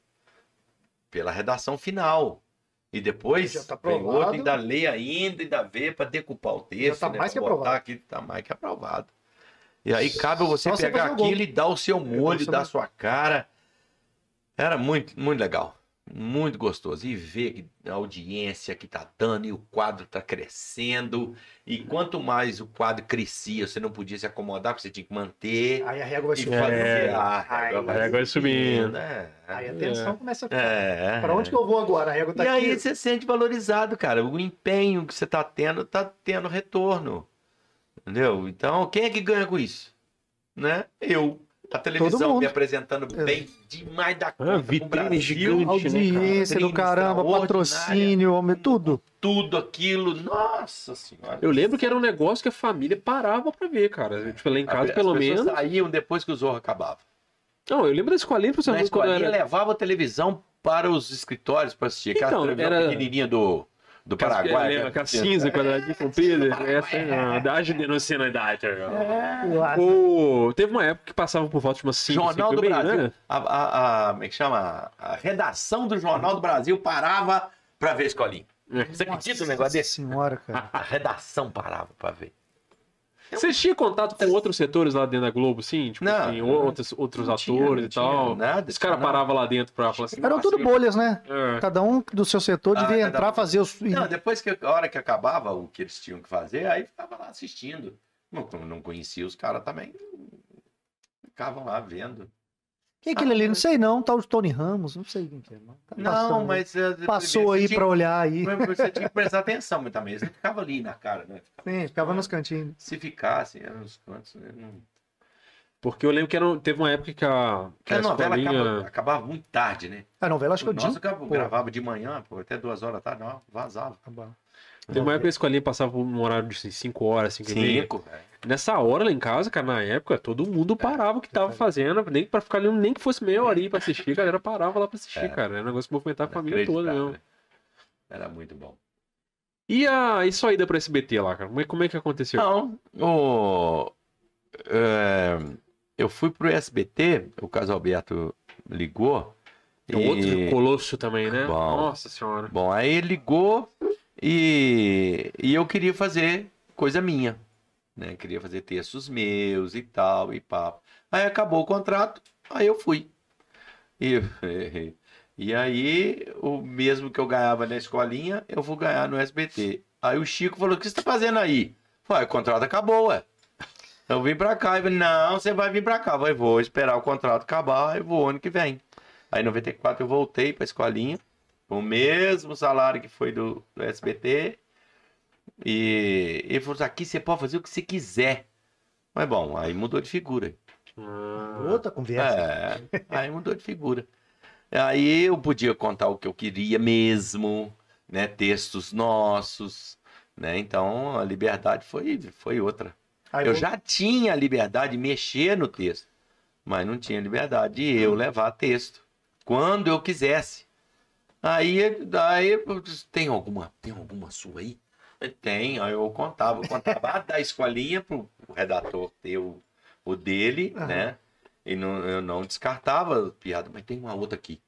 pela redação final. E depois Já tá vem aprovado. outro, ainda lê ainda, ainda vê para decupar o texto. tá né, mais que aprovado. Aqui, tá mais que aprovado. E aí cabe você Só pegar aquilo e dar o seu molho, gosto dar a sua cara. Era muito, muito legal. Muito gostoso. E ver que a audiência que tá dando e o quadro tá crescendo. E quanto mais o quadro crescia, você não podia se acomodar, porque você tinha que manter. Aí a régua vai E subir. fazer É. a régua vai vai subindo. É. Aí a tensão começa a ficar. É. Pra onde que eu vou agora? A régua tá E aqui. aí você se sente valorizado, cara. O empenho que você tá tendo, tá tendo retorno. Entendeu? Então, quem é que ganha com isso? Né? Eu. A televisão me apresentando bem demais da conta. pro vitrine Brasil. gigante, né, cara? Audiência do Vitrine caramba, patrocínio, homem, tudo. Tudo aquilo. Nossa senhora. Eu lembro que era um negócio que a família parava pra ver, cara. Tipo, lá em casa, As pelo pessoas menos. saíam depois que o Zorro acabava. Não, eu lembro da escolinha, por Na escolinha era... levava a televisão para os escritórios para assistir. Aquela Então, televisão era- pequenininha do, do Paraguai. lembra, né? aquela cinza, quadradinha comprida. Essa é a idade denunciando a idade. O... Teve uma época que passava por volta de umas 5, Jornal 5 do Brasil. né? A, a, a- como é que chama? A redação do Jornal do Brasil parava para ver a escolinha. Você acredita um negócio desse? senhora, cara. A redação parava para ver. Vocês tinham contato com outros setores lá dentro da Globo, sim? Tipo Não, assim, não. outros, outros Não atores tinha, não e tinha tal. nada, Os caras tinha paravam lá dentro pra falar assim. Eram "Nossa, tudo bolhas, né? É. Cada um do seu setor Ah, devia entrar, um. fazer os. Não, depois que a hora que acabava o que eles tinham que fazer, aí ficava lá assistindo. Não, não conhecia os caras também. Ficavam lá vendo. Quem é aquele ali? Não sei não, tá o Tony Ramos, não sei quem que é. Não, Tá Não, mas. eh, Passou aí tinha- pra olhar aí. Você tinha que prestar atenção mas também. Você ficava ali na cara, né? Ficava- Sim, ficava nos cantinhos. Se ficasse, eram nos cantos. Né? Não... Porque eu lembro que era, teve uma época que a, que Porque a novela escolinha- acaba- acabava muito tarde, né? A novela acho que o Nossa, dia. eu acabava- gravava de manhã, pô, até duas horas da tarde, não, vazava. Teve uma época que a escolinha passava por um horário de 5 horas, 5 e meia. Cinco. é. Nessa hora lá em casa, cara, na época, todo mundo parava o que tava fazendo, nem pra ficar ali, nem que fosse meia hora aí pra assistir, a galera parava lá pra assistir, É. cara. Era um negócio que movimentava a família toda mesmo. né? Era muito bom. E a e sua ida pra SBT lá, cara? Como é, como é que aconteceu? Não, o, é, eu fui pro SBT, o Caso Alberto ligou. É outro e- colosso também, né? Bom. Nossa senhora. Bom, aí ligou e, e eu queria fazer coisa minha. né? Queria fazer textos meus e tal, e papo. Aí acabou o contrato, aí eu fui. E, e aí, o mesmo que eu ganhava na escolinha, eu vou ganhar no SBT. Aí o Chico falou: O que você tá fazendo aí? Falei, o contrato acabou, ué. Eu vim pra cá. Ele falou, não, você vai vir pra cá. Eu falei, vou esperar o contrato acabar e vou ano que vem. Aí em 94 eu voltei pra escolinha, o mesmo salário que foi do, do SBT. E ele falou, aqui você pode fazer o que você quiser. Mas bom, aí mudou de figura. Ah, Outra conversa. É, aí mudou de figura. Aí eu podia contar o que eu queria mesmo, né? Textos nossos, né? Então a liberdade foi, foi outra. Aí eu vou- já tinha a liberdade de mexer no texto, mas não tinha liberdade de eu levar texto quando eu quisesse. Aí, disse, tem alguma, tem alguma sua aí? Tem, aí eu contava, eu contava a da escolinha pro o redator ter o, o dele, Aham. né? E não, eu não descartava piada, mas tem uma outra aqui.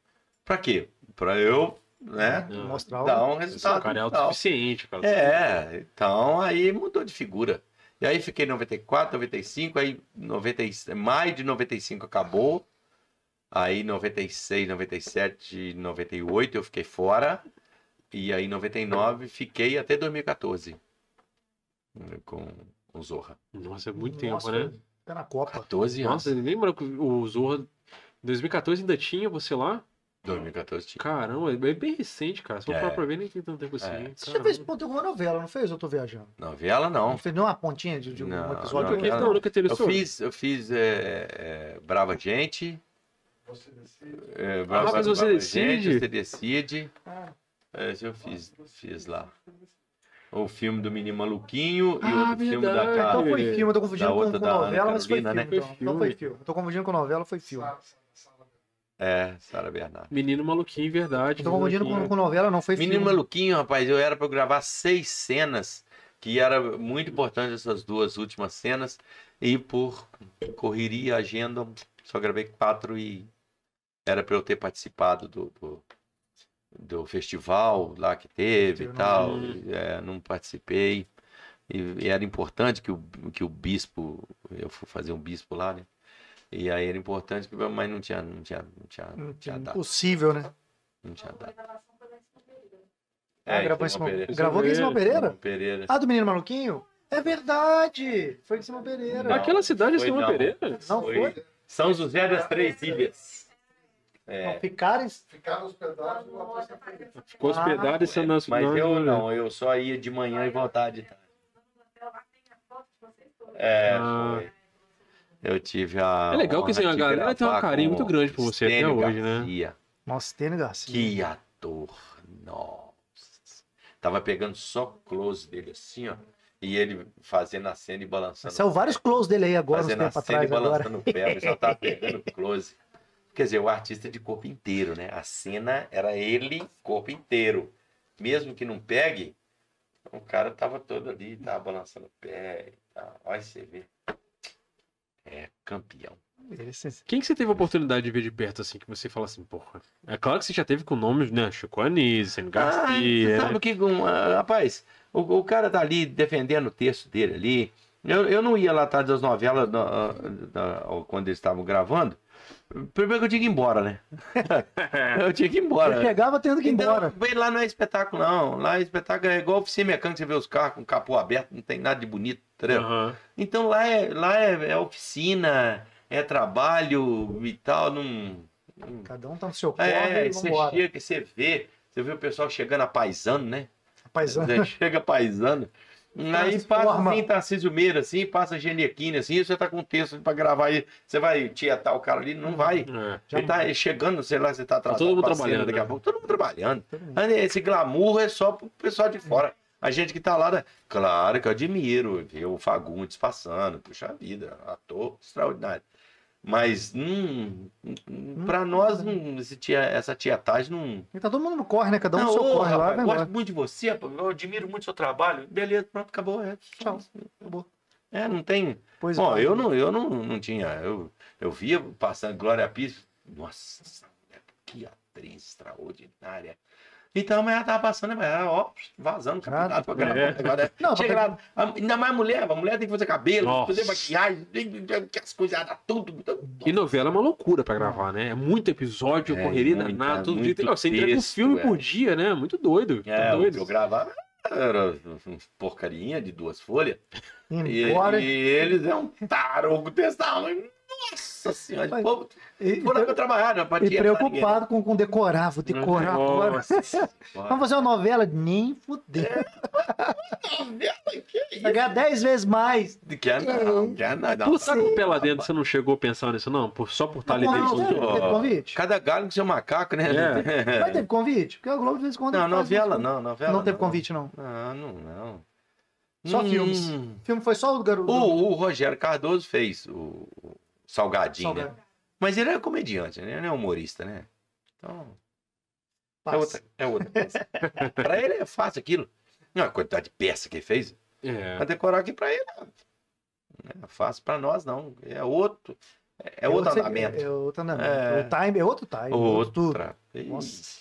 Pra quê? Pra eu, né? Não. Mostrar o... Dar um o resultado. cara é autossuficiente, cara. É, então aí mudou de figura. E aí fiquei em 94, 95, aí 90, e- maio de 95 acabou. Aí 96, 97, 98 eu fiquei fora. E aí 99 fiquei até 2014 com o Zorra. Nossa, é muito Nossa, tempo, né? Tá na Copa. 14 anos. Nossa, lembra que o Zorra. Em 2014 ainda tinha você lá? 2014 tinha. Caramba, é bem recente, cara. Se for É. parar pra ver, nem tem tanto tempo assim. É. Você já fez ponto alguma novela, não fez? Eu tô viajando. Novela não. Não fez nenhuma pontinha de, de um Não, episódio? não, não? Teve Eu fiz, eu fiz é, é, Brava Gente. É, Brava, mas você decide? Gente, você decide. Ah. É, eu fiz, fiz lá. O filme do Menino Maluquinho e Ah, outro filme da verdade. Então Carla. foi filme, eu tô confundindo com, com novela, mas foi filme. né? Então. Foi então foi filme. Eu tô confundindo com novela, foi filme. É, Sara Bernardo. Menino maluquinho, verdade. Tô confundindo com, com novela, não foi Menino filme. Maluquinho, rapaz, eu era pra eu gravar seis cenas, que era muito importante essas duas últimas cenas, e por correria, agenda, só gravei quatro e era pra eu ter participado do, do, do festival lá que teve e tal, não- e, é, não participei. E, e era importante que o, que o bispo, eu fui fazer um bispo lá, né? E aí era importante, que- mas não tinha, não tinha, não tinha, não tinha dado. Impossível, né? Não tinha dado. Ah, É, gravou em Simão Pereira. Gravou aqui em Simão Pereira. Pereira? Simão Pereira. Ah, do Menino Maluquinho? É verdade! Foi em Simão Pereira. Não. Aquela cidade é Simão não. Pereira? Não Foi. foi? São José das Três Ilhas. Não, É, ficaram em... Ficaram hospedados lá pra São. Ficou Ah, hospedado esse ano. mas eu não, eu só ia de manhã e voltava de tarde. É, Ah. foi. Eu tive a. É legal que, assim, a galera tem um carinho muito grande por você até Estênio hoje, né? Garcia. Nossa, Tênis Garcia. Que ator. Nossa. Tava pegando só close dele assim, ó. E ele fazendo a cena e balançando. Saiu vários close dele aí agora, uns fazendo a cena e atrás. Agora. balançando o pé, ele só tava pegando close. Quer dizer, o artista de corpo inteiro, né? A cena era ele, corpo inteiro. Mesmo que não pegue, o cara tava todo ali, tava balançando o pé e tal. Olha você vê. É campeão. Quem que você teve a oportunidade de ver de perto, assim, que você fala assim, porra... É claro que você já teve com nomes, né? Chico Anísio, Ah, Garcia, sabe né? o que, um, ah, rapaz, o, o cara tá ali defendendo o texto dele ali. Eu, eu não ia lá atrás das novelas na- na- quando eles estavam gravando. Primeiro que eu tinha que ir embora, né? eu tinha que ir embora. Eu chegava tendo que ir embora. Então, bem, lá não é espetáculo, não. Lá é espetáculo é igual oficina mecânica, você vê os carros com capô aberto, não tem nada de bonito, entendeu? Aham. Então lá é, lá é, é oficina, é trabalho e tal, não. Cada um tá no seu corre É, e você chega, você vê, você vê o pessoal chegando a paisano, né? Paisano. Você chega paisano. Aí passa assim, Tarcísio Meira, assim, passa Genequine, assim, você tá com texto pra gravar aí, você vai tietar o cara ali, não vai. É. Ele tá chegando, sei lá, você tá atrasado todo mundo trabalhando, daqui a né? pouco, todo mundo trabalhando. Todo mundo. Esse glamour é só pro pessoal de fora. A gente que tá lá, né? claro que eu admiro ver o Fagundes passando, puxa vida, ator extraordinário. Mas hum, hum, pra nós, hum, esse tia, essa tietagem não. E tá todo mundo corre, né? Cada um não, seu ô, corre lá e rapaz, vai gosto muito de você, rapaz, eu admiro muito o seu trabalho. Beleza, pronto, acabou. É, Tchau. Acabou. É, não tem. Pois Bom, vai. eu não, eu não, não tinha. Eu, eu via passando Glória Pires. Nossa, que atriz extraordinária. Então, mas ela tava passando, mas ela, ó, vazando, campeonato pra gravar. É. Agora, Não, chega lá, a- ainda mais mulher, a mulher tem que fazer cabelo, Nossa. fazer maquiagem, tem que- que as coisas, dá tudo. E novela é uma loucura pra gravar, né? É muito episódio, É, correria muita- danada, todo muito dia. Você entrega um filme é. por dia, né? Muito doido. Tá É, o que doido. eu gravava era porcarinha de duas folhas. E, Embora. e eles é um tarugo tamanho. Nossa senhora, Mas- o povo E, foi lá pra trabalhar, não pra e preocupado com, com decorar, vou decorar agora. Nossa Vamos fazer uma novela? Nem fuder. Vai ganhar 10 vezes mais. Quer não, quer não. não. Por estar com lá dentro, você não chegou a pensar nisso, não? Por, só por estar ali Não, dentro. não, teve convite? Cada galho com seu macaco, né? Mas teve convite? Porque o Globo de vez em quando. Não, novela isso. não, novela Não teve convite, não. Não, não, não. Só Hum, filmes. O filme foi só o garoto. O, o Rogério Cardoso fez o, Salgadinho, né? Mas ele é comediante, né? Ele não é humorista, né? Então, é Passa. outra, é outra peça. pra ele é fácil aquilo. Não, a quantidade de peça que ele fez, É. pra decorar aqui pra ele é fácil. Pra nós, não. É outro, é outro outro- andamento. É, outro andamento. É. O time é outro time. outro tudo. Outra. Nossa.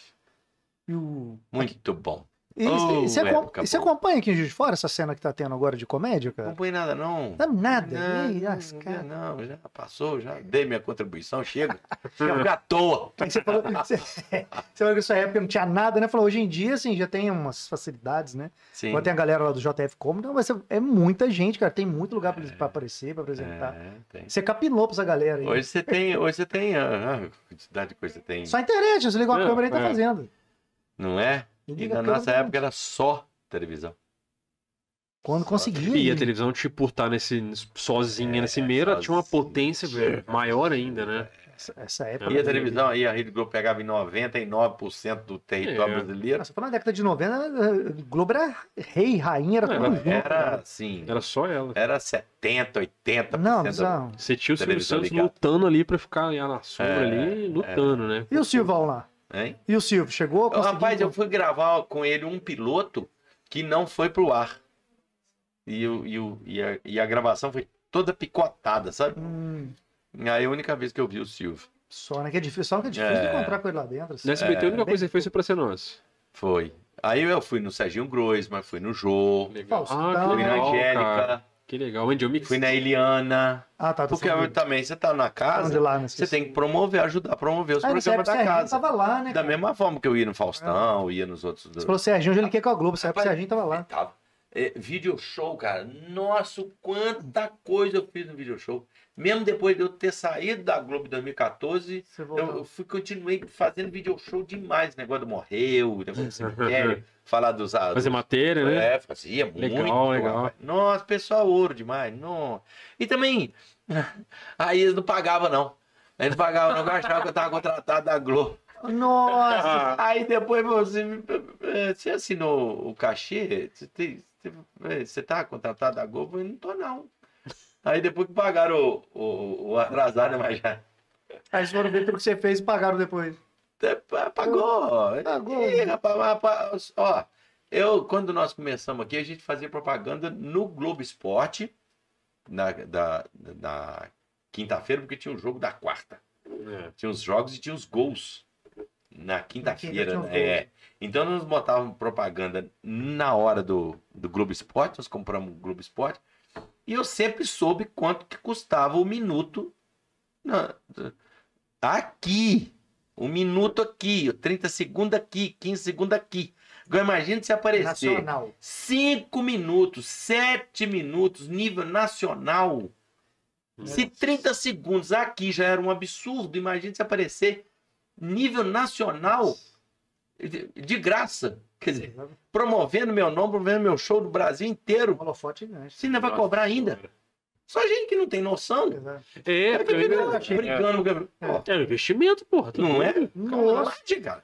E o... Muito bom. E, Oh, você, boa. acompanha aqui em Juiz de Fora essa cena que tá tendo agora de comédia, Não cara? põe nada, não. Não, nada. Não, não, não, já passou, já dei minha contribuição, chega. Chega à toa. Aí você falou, você, você falou que nessa época não tinha nada, né? Falou, hoje em dia, assim, já tem umas facilidades, né? Sim. Agora tem a galera lá do JF Comedy, não, mas é muita gente, cara. Tem muito lugar pra, eles- pra aparecer, pra apresentar. É. Você capinou pra essa galera aí. Hoje você tem, hoje você tem, ah, quantidade de coisa que você tem, Só a internet, você ligou a É, câmera e tá é. fazendo. não é? E na a nossa tá época era só televisão. Quando conseguia. E a televisão, tipo, por estar nesse, sozinha É, nesse meio, ela tinha uma potência velho, maior ainda, né? Essa, essa época. E a televisão aí, a Rede Globo pegava em 99% do território É. Ah, brasileiro. Você falou na década de 90, eh, Globo era rei, rainha, era Não, tudo. Era cara. assim, Era só ela. era 70, 80%. Não, da- bizarro. Você tinha o Silvio Televisão Santos ligada. lutando ali pra ficar ali na sombra É, ali, lutando, né? E o Silvão lá? Hein? E o Silvio, chegou? Conseguiu- Rapaz, eu fui gravar com ele um piloto que não foi pro ar. E, o, e, o, e, a, e a gravação foi toda picotada, sabe? Hum, Aí a única vez que eu vi o Silvio. só, né? Que é difícil, só que é difícil de É. encontrar com ele lá dentro. assim. No SBT, a única coisa que fez foi pra ser nós. Foi. Aí eu fui no Serginho Groisman, fui no Jô, Legal. Faustão. Ah, que fui na Angélica, cara. Que legal. O Angel Mix. fui na Eliana. Ah, tá. Porque falando também você tá na casa, lá, né? você tem que promover, ajudar a promover os Ah, programas o da Serginho casa. tava lá, né? Da cara? mesma forma que eu ia no Faustão, ia nos outros. Você falou Serginho, hoje ele quer com a Globo. Época o Serginho tava lá. Tava. É, video show, cara. Nossa, quanta coisa eu fiz no video show. Mesmo depois de eu ter saído da Globo em 2014, Você voltou. eu, fui, continuei fazendo video show demais. Negócio do morreu, negócio do cemitério, falar dos. Fazer dos- matéria, né? É, fazia muito. Legal, legal. Nossa, pessoal ouro demais. Não. E também, aí eles não pagavam, não. Eles não pagavam, não. Eu achava que eu tava contratado da Globo. Nossa! Aí depois você, eh, você assinou o cachê, você, tem, você, eh, você tá contratado da Globo? Eu não tô, não. Aí depois que pagaram o, o, o atrasado, mas já Aí vocês foram ver tudo que você fez e pagaram depois. eh, pa- pagou. Pagou. Ih, rapaz, rapaz, ó, eu, quando nós começamos aqui, a gente fazia propaganda no Globo Esporte, na, da, na quinta-feira, porque tinha o jogo da quarta. É. Tinha os jogos e tinha os gols na quinta-feira. né? Então nós botávamos propaganda na hora do, do Globo Esporte, nós compramos o Globo Esporte, e eu sempre soube quanto que custava o minuto na- aqui. Um minuto aqui, 30 segundos aqui, 15 segundos aqui. Agora imagina se aparecer Nacional. 5 minutos, 7 minutos, nível nacional. Se 30 segundos aqui já era um absurdo, imagine se aparecer nível nacional de, graça. Quer dizer, promovendo meu nome, promovendo meu show do Brasil inteiro. Holofote gigante. Você ainda vai cobrar ainda? Só gente que não tem noção. Exato. É, eu- brigando. É um investimento, porra. tá Não é? Nossa. Cara.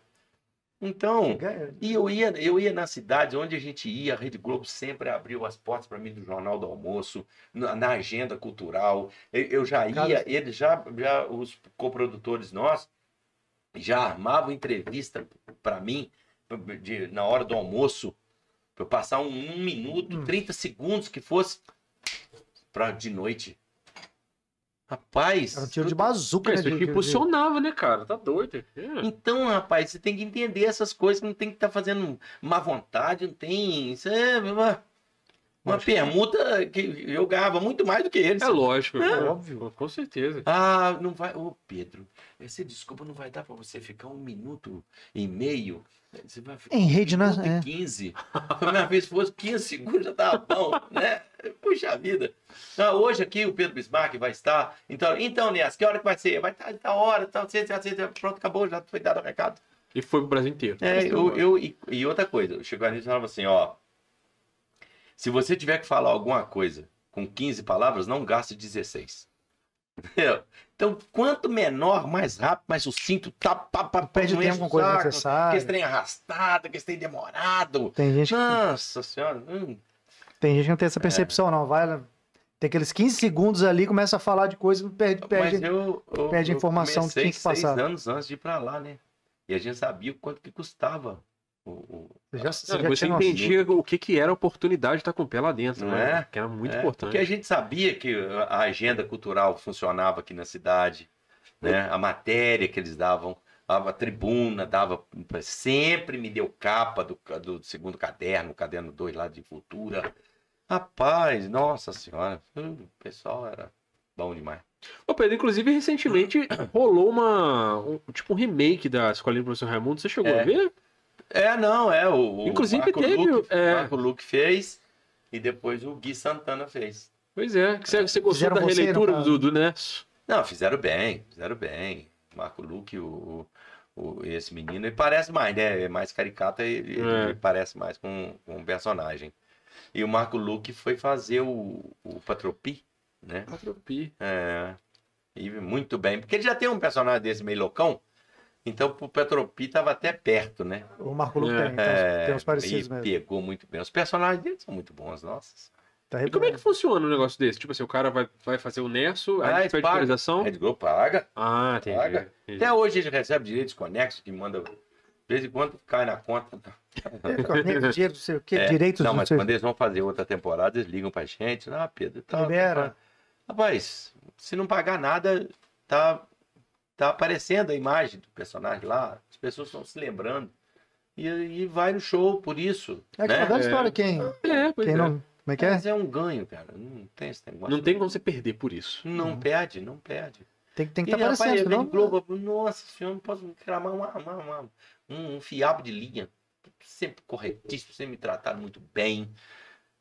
Então, Ganha- E eu ia, eu ia nas cidades onde a gente ia, a Rede Globo sempre abriu as portas para mim do Jornal do Almoço, na, na agenda cultural. Eu, eu já ia, eles já, já, os coprodutores nossos, já armavam entrevista para mim de- na hora do almoço, para eu passar um, um minuto, Hum. 30 segundos que fosse para de noite. Rapaz. Era um tiro de tudo- bazuca, né? Isso de- de- de- impulsionava, né, cara? Tá doido. É. Então, rapaz, você tem que entender essas coisas, não tem que estar fazendo má vontade, não tem. Isso é uma, Acho permuta que eu ganhava muito mais do que eles. É lógico. É óbvio. Com certeza. Ah, não vai. Ô, Pedro, você desculpa, não vai dar pra você ficar um minuto e meio. Você vai ficar Em rede, um né? minuto É. e 15. A minha vez se fosse 15 segundos já tava bom, né? Puxa vida. Não, hoje aqui o Pedro Bismarck vai estar. Então, então Nias, que hora que vai ser? Vai estar tá hora, tá, você, você, você, pronto, acabou, já foi dado o recado. E foi pro Brasil inteiro. É, eu, eu- e, e outra coisa, o Chico Anísio falava assim, ó. Se você tiver que falar alguma coisa com 15 palavras, não gaste 16. Entendeu? Então, quanto menor, mais rápido, mais sucinto, tá, pá, pá, Perde tempo com coisa saco, Que necessária. esse trem arrastado, que esse trem demorado. Tem gente, que- Nossa senhora. hum. tem gente que não tem essa percepção, não. Vai, lá, tem aqueles 15 segundos ali, começa a falar de coisa e perde, Mas perde. eu, eu, perde eu informação que tinha que passar. seis anos antes de ir pra lá, né? E a gente sabia o quanto que custava. O, Você já, você você tinha noção. entendia o que, que era a oportunidade de estar com o pé lá dentro, Não né? é? Que era muito É, importante. Porque a gente sabia que a agenda cultural funcionava aqui na cidade, né? A matéria que eles davam, a, a tribuna dava, sempre me deu capa do, do segundo caderno, caderno 2 lá de cultura. Rapaz, nossa senhora, o pessoal era bom demais. Ô, Pedro, inclusive, recentemente rolou uma. um- tipo um remake da Escolinha do Professor Raimundo. Você chegou É. a ver? É, não, é o, o Inclusive Marco teve, Luque, é. Marco Luque fez e depois o Gui Santana fez. Pois é. que Você, você gostou Fizeram da você, releitura do, do Nerso? Não, fizeram bem, fizeram bem. Marco Luque, o, o- esse menino, ele parece mais, né? É mais caricato, ele, É. ele parece mais com, com um personagem. E o Marco Luque foi fazer o, o Patropi, né? Atropi. É, e muito bem, porque ele já tem um personagem desse meio loucão, então o Patropi tava até perto, né? O Marco Luque É, tem, tem, uns, tem uns e parecidos mesmo. pegou muito bem. Os personagens dele são muito bons, nossa. Tá E como é que funciona um negócio desse? Tipo assim, o cara vai, vai fazer o Nerso, Ah, aí ele pede paga. autorização. Rede Globo paga. Ah, entendi. Paga. entendi. Até hoje ele recebe direitos conexos que manda. De vez em quando cai na conta. Dinheiro, não sei o quê, É, direitos, Não, mas quando eles vão fazer outra temporada, eles ligam pra gente. Ah, Pedro, tá, Libera. tá- Rapaz, se não pagar nada, tá, tá aparecendo a imagem do personagem lá. As pessoas estão se lembrando. E, e vai no show por isso. É aquela né? velha É. história, quem, É, pois quem é. não... Como é que é? Mas é um ganho, cara. Não tem esse negócio. Não tem como você perder por isso. Não perde, não perde. Tem, tem que estar rapaz, aparecendo, senão... Globo, nossa senhora, não posso cramar uma, uma- uma- um, um fiapo de linha. Sempre corretíssimo, sempre me trataram muito bem.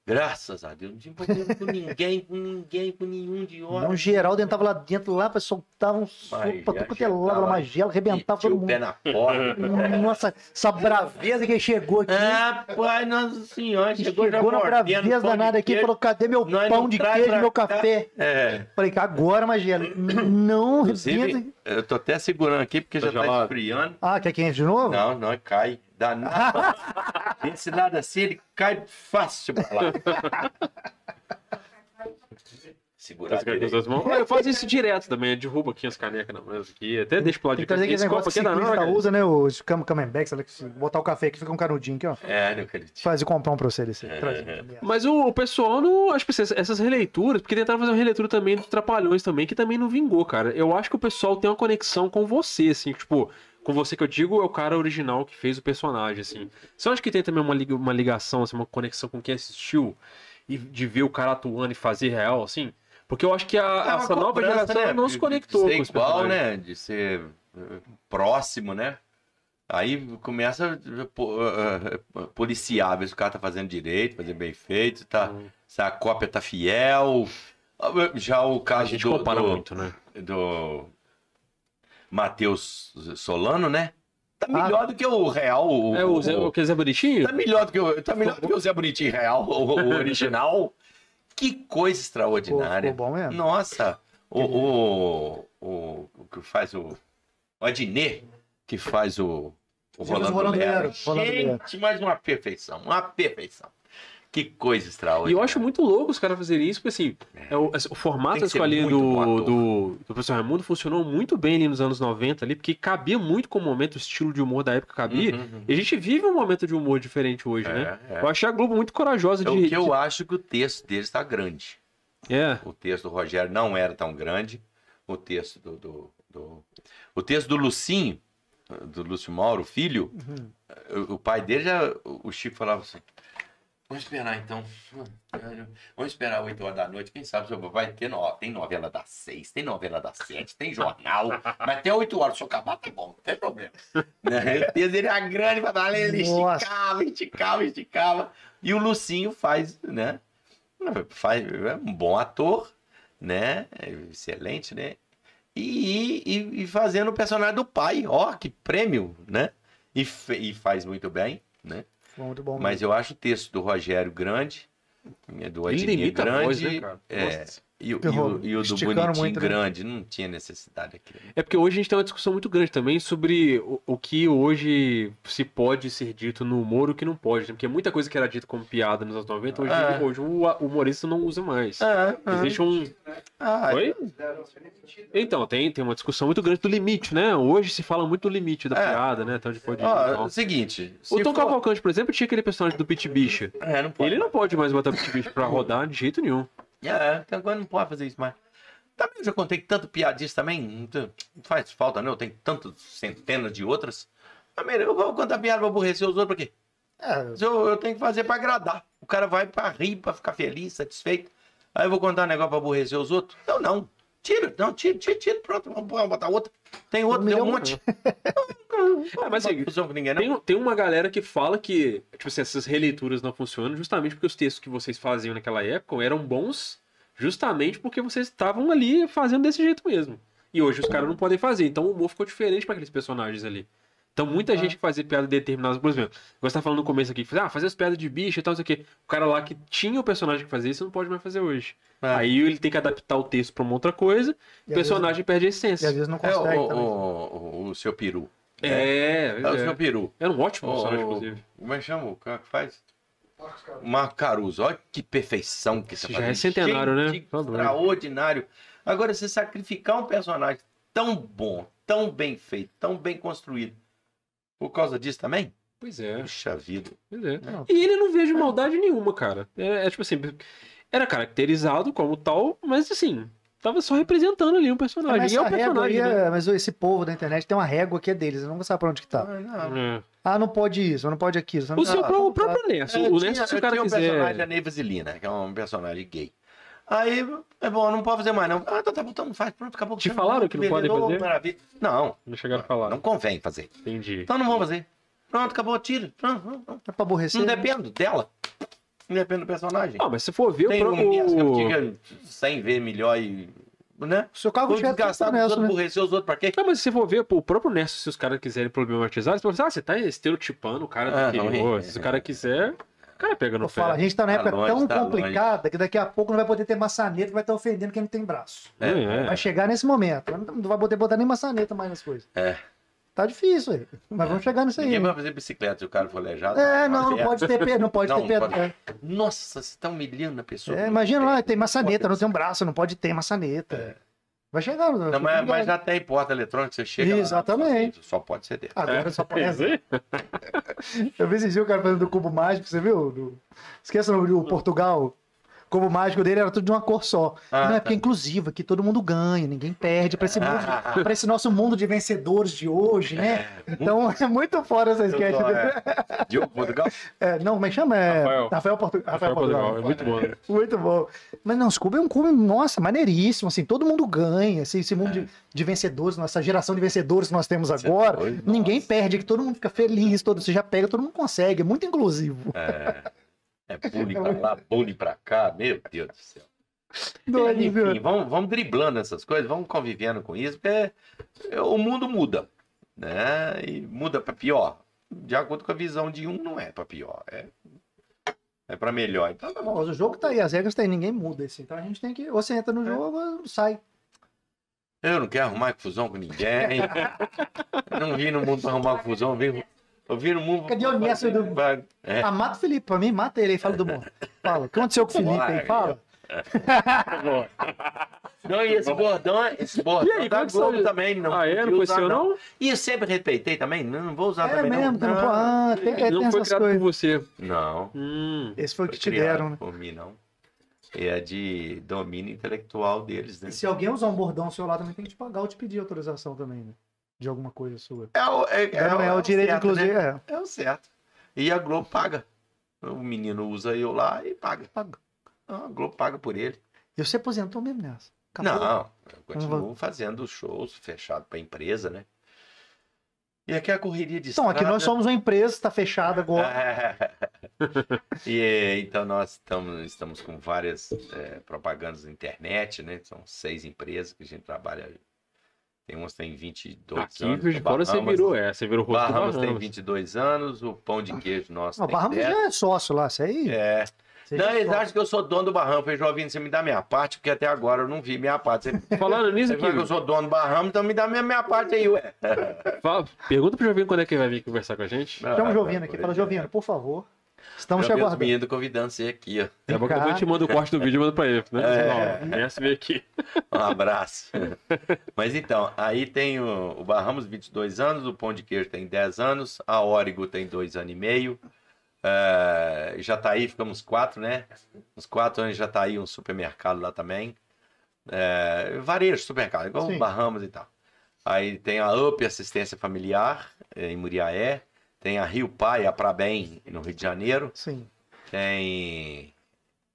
Graças a Deus. Não tinha problema com ninguém, com ninguém, com nenhum de hora. Não, geral dentro tava lá dentro, lá, soltava um soco pra tudo quanto é lado, uma gela, arrebentava todo o mundo. pé na porta. Nossa, essa braveza que chegou aqui. Rapaz, nossa senhora, chegou, chegou na braveza danada aqui, falou, cadê meu pão de queijo, meu café? É, Falei, agora, Magela, não arrebenta. Eu tô até segurando aqui porque Tá já tá gelado. esfriando. Ah, quer quente de novo? Não, não, cai. Dá nada. Esse lado assim, ele cai fácil pra lá. Segurar Faz com as direito. duas mãos. Eu faço isso direto também. Eu derrubo aqui as canecas na mesa aqui. Até deixo pro lado Tem de que trazer cá. aquele Esse copo negócio que aqui da ciclista hora. usa, né? Os cam se botar o café aqui fica um canudinho aqui, ó. É, meu querido. Fazer comprar um pra você desse. É, trazer. é. Mas o, o pessoal não. Acho que essas- essas releituras, porque tentaram fazer uma releitura também dos Trapalhões também, que também não vingou, cara. Eu acho que o pessoal tem uma conexão com você, assim, tipo. Com você que eu digo é o cara original que fez o personagem, assim. Você acha que tem também uma, uma ligação, assim, uma conexão com quem assistiu e de ver o cara atuando e fazer real, assim? Porque eu acho que a, É essa nova geração né? não se conectou de ser com igual, né? De ser eh, próximo, né? Aí começa a eh, eh, policiar, ver se o cara tá fazendo direito, fazendo bem feito, tá, Hum. se a cópia tá fiel. Já o A caso gente do, compara do, muito, né? do Matheus Solano, né? Tá Ah. melhor do que o real. O, É o Zé, o que Zé Bonitinho? Tá melhor do que o, tá melhor do que o Zé Bonitinho real, o, o original. Que coisa extraordinária. bom mesmo. Nossa, o, o, o, o que faz o. O Adnet, que faz o, o Rolando, Lero. Gente, mais uma perfeição, uma perfeição. Que coisa E extraordinária. eu acho muito louco os caras fazerem isso, porque assim, é o, o formato ser escolinha muito bom do, do, do professor Raimundo funcionou muito bem ali nos anos 90 ali, porque cabia muito com o momento, o estilo de humor da época cabia. Uhum, E a gente vive um momento de humor diferente hoje, né? É, é. Eu achei a Globo muito corajosa É de. o que eu acho que o texto deles está grande. de- É. O texto do Rogério não era tão grande. o texto do, do, do- o texto do Lucinho, do Lúcio Mauro, filho, Uhum. o, o pai dele já, o Chico falava assim, vamos esperar então, vamos esperar 8 horas da noite, quem sabe seu vai ter, no, tem novela das 6, tem novela das 7, tem jornal, mas até 8 horas, se eu acabar, tá bom, não tem problema. Né? Texto dele era grande pra dar, ele esticava, esticava, esticava, e o Lucinho faz, né, faz, é um bom ator, né, é excelente, né, e, e, e fazendo o personagem do pai, ó, que prêmio, né? E, fe- e faz muito bem, né? Foi muito bom. Mas eu acho o texto do Rogério grande, do Adnir a grande, voz, né, cara? é, Nossa. E, o- e o, e o do Bonitinho muito, né? grande, não tinha necessidade aqui. É porque hoje a gente tem uma discussão muito grande também sobre o, o que hoje se pode ser dito no humor e o que não pode. né? Porque muita coisa que era dito como piada nos anos 90, hoje, É. hoje o humorista não usa mais. Ah, Existe um. ah, Oi? Então, tem, tem uma discussão muito grande do limite, né? Hoje se fala muito do limite da É. piada, né? Até onde pode ir. tal. o seguinte, O Tom for- Cavalcante, por exemplo, tinha aquele personagem do Pit Bicha. É, não pode. Ele não pode mais botar Pit Bicha pra rodar de jeito nenhum. É, então agora não pode fazer isso mais. Também eu já contei tanto piadista também, não faz falta, não. Tem tantas centenas de outras. Também eu vou contar piada pra aborrecer os outros, pra quê? É, Eu, eu tenho que fazer pra agradar. O cara vai pra rir, pra ficar feliz, satisfeito. Aí eu vou contar um negócio pra aborrecer os outros? Não, não. Tira, não, tira, tira, tira, pronto, vamos botar outra. Tem outro, tem um monte. É, mas assim, ninguém, não. Tem, tem uma galera que fala que, tipo assim, essas releituras não funcionam justamente porque os textos que vocês faziam naquela época eram bons justamente porque vocês estavam ali fazendo desse jeito mesmo. E hoje os caras não podem fazer, então o humor ficou diferente para aqueles personagens ali. Então muita gente que fazia piada determinadas, por exemplo, você tá falando no começo aqui, que fazia, ah, fazer as piadas de bicho e tal, não sei o quê. O cara lá que tinha o personagem que fazia isso não pode mais fazer hoje. É. Aí ele tem que adaptar o texto pra uma outra coisa, e o personagem perde a vezes- E essência. às vezes não É o, consegue o, também. o, o seu peru. É, É o é. seu peru. Era um ótimo personagem, O- inclusive. Como é que chama o cara que faz? Marcos Caruso. Marco Caruso. Olha que perfeição que você já é centenário, né? Tá doido. Extraordinário. Agora, você sacrificar um personagem tão bom, tão bem feito, tão bem construído, por causa disso também? Pois é. Puxa vida. Pois é. Não. E ele não vejo maldade nenhuma, cara. É, é tipo assim, era caracterizado como tal, mas assim, tava só representando ali um personagem. Mas e é um personagem, aí, né? é- mas esse povo da internet tem uma régua que é deles, eu não vou saber pra onde que tá. Ah, não. É. Ah, não pode isso, não pode aquilo. O, seu, Ah, o próprio Nerso. Eu o Nerso, se o cara tinha um personagem da quiser. Ney Vasilina, que é um personagem gay. Aí, é bom, não pode fazer mais, não. Ah, tá, tá bom, então não faz, pronto, acabou. Te falaram que não ô, fazer? Maravilha. Não, Não chegaram a falar. não convém fazer. Entendi. Então não vou fazer. Pronto, acabou, tira. Pronto, pronto, pronto. É pra aborrecer. Não dependo dela. Não depende do personagem. Ah, mas se for ver, Tem o um que próprio. fica 100 vezes melhor e. Né? O seu carro Vou tinha desgastar os nessa, outros, né? aborrecer os outros pra quê? Não, mas se for ver, pô, o próprio Nerso, se os caras quiserem problematizar, você pode pensar, ah, você tá estereotipando o cara do Ah, não, interior. é. Se o cara quiser, o cara pega no Eu falo, a pé. gente tá numa Tá época longe, tão tá complicada que daqui a pouco não vai poder ter maçaneta que vai estar ofendendo quem não tem braço. É. É. Vai chegar nesse momento. Não vai poder botar nem maçaneta mais nas coisas. É. Tá difícil aí. Mas vamos chegar nisso aí. Ninguém vai fazer bicicleta se o cara for aleijado. É, não, não É. pode ter pedra, não pode Não, ter pedra. pode. é. Nossa, você tá humilhando a pessoa. É, imagina lá, tem maçaneta, não tem um braço, não pode ter maçaneta. Vai chegar. Não, mas, mas já tem porta eletrônica, você chega lá, Exatamente. só pode ser dele. Agora só pode. Dizer? Eu vi esse dia o cara fazendo do cubo mágico, você viu? Do... Esqueça o nome do Portugal. O cubo mágico dele era tudo de uma cor só. Ah, não, é tá. porque é inclusivo, aqui todo mundo ganha, ninguém perde pra esse, mundo, pra esse nosso mundo de vencedores de hoje, né? Então é muito fora essa sketch. Só, é. Diogo Portugal? É, não, como é que chama? É... Rafael. Rafael, Portu... Rafael Rafael Portugal. Portugal, é muito bom. né? Muito bom. Mas não, esse cubo é um cubo, nossa, maneiríssimo, assim, todo mundo ganha, assim, esse mundo de, de vencedores, nossa geração de vencedores que nós temos agora, ninguém nossa. perde, que todo mundo fica feliz, todo, você já pega, todo mundo consegue, é muito inclusivo. É. É bullying pra lá, bullying pra cá, meu Deus do céu. Doido? Enfim, vamos, vamos driblando essas coisas, vamos convivendo com isso, porque é, o mundo muda, né? E muda pra pior. De acordo com a visão de um, não é pra pior, é, é pra melhor. Então, tá bom. Mas o jogo tá aí, as regras tá aí, ninguém muda, assim, então a gente tem que, ou você entra É. no jogo, ou sai. Eu não quero arrumar confusão com ninguém. Eu não vim no mundo pra arrumar confusão, vim, eu vim no mundo. Cadê o Nessa do- É. Ah, mata o Felipe, pra mim, mata ele aí, fala do mundo. Fala, o que aconteceu com o Felipe aí, fala. Não, e esse bordão, esse bordão E aí, da como que Globo saiu? também. Não Ah, é? Não foi usar, seu, não? E eu sempre respeitei também, não, não vou usar É também mesmo, não. tá no- ah, tem, é, Não tem foi essas criado coisas. por você. Não, Hum. Esse foi o que te deram, né? por mim, não. é de domínio intelectual deles, né? E se alguém usar um bordão seu lá, também tem que te pagar ou te pedir autorização também, né? De alguma coisa sua. É o, é, É, é o direito, certo, inclusive, né? é. É o certo. E a Globo paga. O menino usa eu lá e paga. Paga. Ah, A Globo paga por ele. E você aposentou mesmo nessa? Acabou. Não, eu continuo fazendo shows fechado para empresa, né? E aqui é a correria de Então, aqui nós somos uma empresa, está fechada agora. e é, então nós estamos, estamos com várias é, propagandas na internet, né? São seis empresas que a gente trabalha. Tem umas que tem 22 Aqui anos. de o fora você Bahamas- virou, é. Você virou rosto do Bahamas tem Bahamas. 22 anos, o pão de queijo nosso Não, o tem Bahamas 10. já é sócio lá, isso aí. É. você Não, é eles acham que eu sou dono do Bahamas. Falei, Jovinho, você me dá minha parte, porque até agora eu não vi minha parte. Você, Falando nisso você aqui, fala que eu sou dono do Bahamas, então me dá minha, minha parte aí, ué. fala- pergunta pro Jovino quando é que ele vai vir conversar com a gente. Chama o Jovino aqui. Fala, Jovino, por favor. Estamos te aguardando. convidando você aqui, ó. Daqui a pouco eu te mando o corte do vídeo e mando pra ele. Né? É. Ver aqui. Um abraço. Mas então, aí tem o, o Bahamas, 22 anos, o Pão de Queijo tem 10 anos, a Órigo tem 2 anos e meio. Já tá aí, ficamos quatro, né? Uns quatro anos já tá aí um supermercado lá também. É, varejo, supermercado, igual Sim. o Bahamas e tal. Aí tem a UP Assistência Familiar, eh, em Muriaé. Tem a Rio Pai, a Prabem, no Rio de Janeiro. Sim. Tem.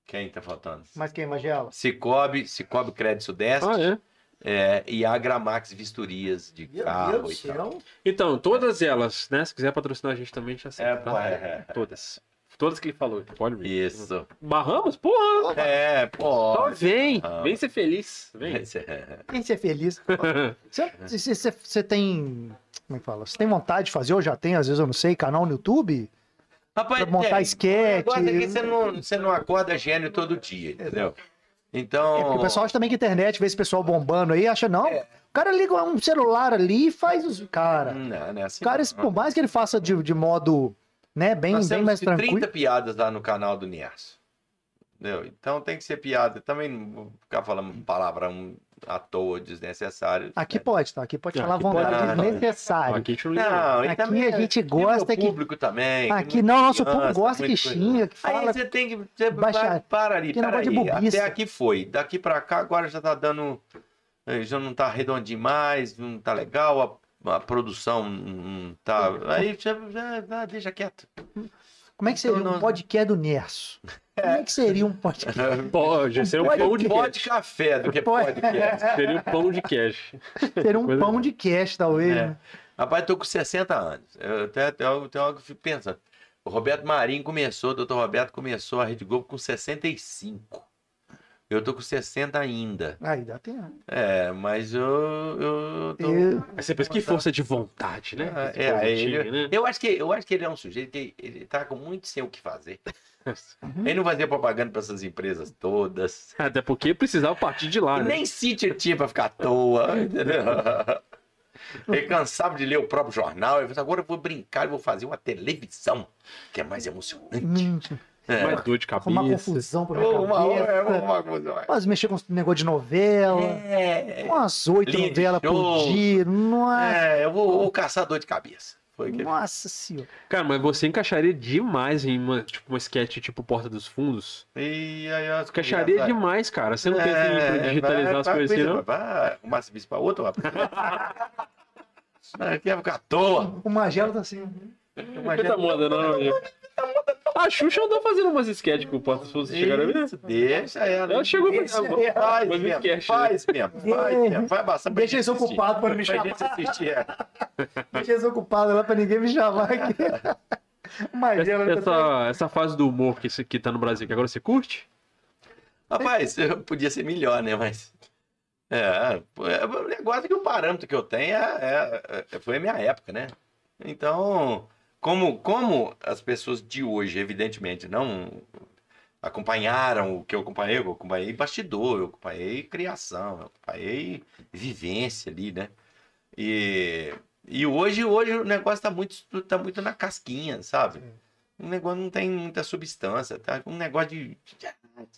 Quem tá faltando? Mas quem, Magela? Cicobi, Cicobi Crédito Sudeste. Ah, é? É, e a Gramax Vistorias de Meu carro Deus e tal. céu. Então, todas elas, né? Se quiser patrocinar a gente também, a gente aceita. É, tá? pô, é, Todas. Todas que ele falou. Pode vir. Isso. Barramos? Porra! É, pô. Vem! Ah. Vem ser feliz. Vem. Quem ser feliz? Você, você- você- você tem. Como é que fala? Você tem vontade de fazer, ou já tem, às vezes eu não sei, canal no YouTube? Rapaz, Pra montar esquete. Negócio é que você não, você não acorda gênio todo dia, entendeu? Então. É, o pessoal acha também que a internet vê esse pessoal bombando aí, acha, não. É. O cara liga um celular ali e faz os. Cara. Não, não é assim. O cara, não. por mais que ele faça de, de modo, né, bem, Nós bem mais 30 tranquilo. piadas lá no canal do Nerso. Entendeu? Então tem que ser piada. Também não vou ficar falando palavrão à toa, desnecessário. Aqui pode, tá? Aqui pode Ah, falar à aqui pode. vontade Ah, não. desnecessário. Aqui a gente não Aqui também a gente tem gosta que- público também. Aqui não nosso povo gosta que xinga, que Aí fala. você tem que. Você Baixa- vai, para ali, para aí. Até aqui foi. Daqui pra cá, agora já tá dando. eh, Já não tá redondinho mais, não tá legal, a, produção não tá. Aí já, já- já deixa quieto. Como é que seria Então, um não- podcast do Nerso? Como é que seria um podcast? Pode, seria um pão de Pode cash. café do que podcast. Seria um pão de cash. Seria um Coisa pão boa. de cast, talvez. É. né? Rapaz, tô com 60 anos. Eu até, até, até eu fico pensando. O Roberto Marinho começou, o doutor Roberto começou a Rede Globo com 65. Eu tô com 60 ainda. Aí dá tempo. É, mas eu. eu tô... Eu- Mas você pensa que força de vontade, né? Ah, é, povo ele- né? eu, acho que, eu acho que ele é um sujeito que ele tá com muito sem o que fazer. Ele não fazia propaganda para essas empresas todas. Até porque precisava partir de lá, E né? nem sítio tinha para ficar à toa, entendeu? Ele cansava de ler o próprio jornal. Ele falou, agora eu vou brincar e vou fazer uma televisão, que é mais emocionante. Hum, É. Mais dor de cabeça. confusão pra minha Uma, uma, cabeça. uma coisa. Mas mexer com esse negócio de novela. É, Umas oito novelas por dia. Nossa, é, eu vou o caçador de cabeça. Foi que nossa senhora. Cara, mas você encaixaria demais em uma, tipo, uma sketch tipo Porta dos Fundos. E aí as Encaixaria demais, cara. Você não pensa em É, digitalizar vai- as vai- coisas assim, não? Vai arrumar serviço pra outro, rapaz. Vai, Quer ficar à toa. O Magelo tá assim. Não tá moda, não. gente. A Xuxa andou fazendo umas sketches com o Porta dos Fundos. Chegaram a ver? Deixa ela. Ela chegou pra... Ela. Faz Mas mesmo, faz mesmo, faz mesmo. Vai pra Deixa eles ocupados pra me Pra chamar. gente assistir. é. Deixa eles ocupados lá pra ninguém me chamar aqui. O Magelo tá Essa, essa fase do humor que, que tá no Brasil, que agora você curte? Rapaz, eu podia ser melhor, né? Mas. É, é, o negócio é que o parâmetro que eu tenho é, é- é- foi a minha época, né? Então, como, como as pessoas de hoje, evidentemente, não acompanharam o que eu acompanhei, eu acompanhei bastidor, eu acompanhei criação, eu acompanhei vivência ali, né? E, e hoje, hoje o negócio tá muito, tá muito na casquinha, sabe? Sim. O negócio não tem muita substância, tá? Um negócio de.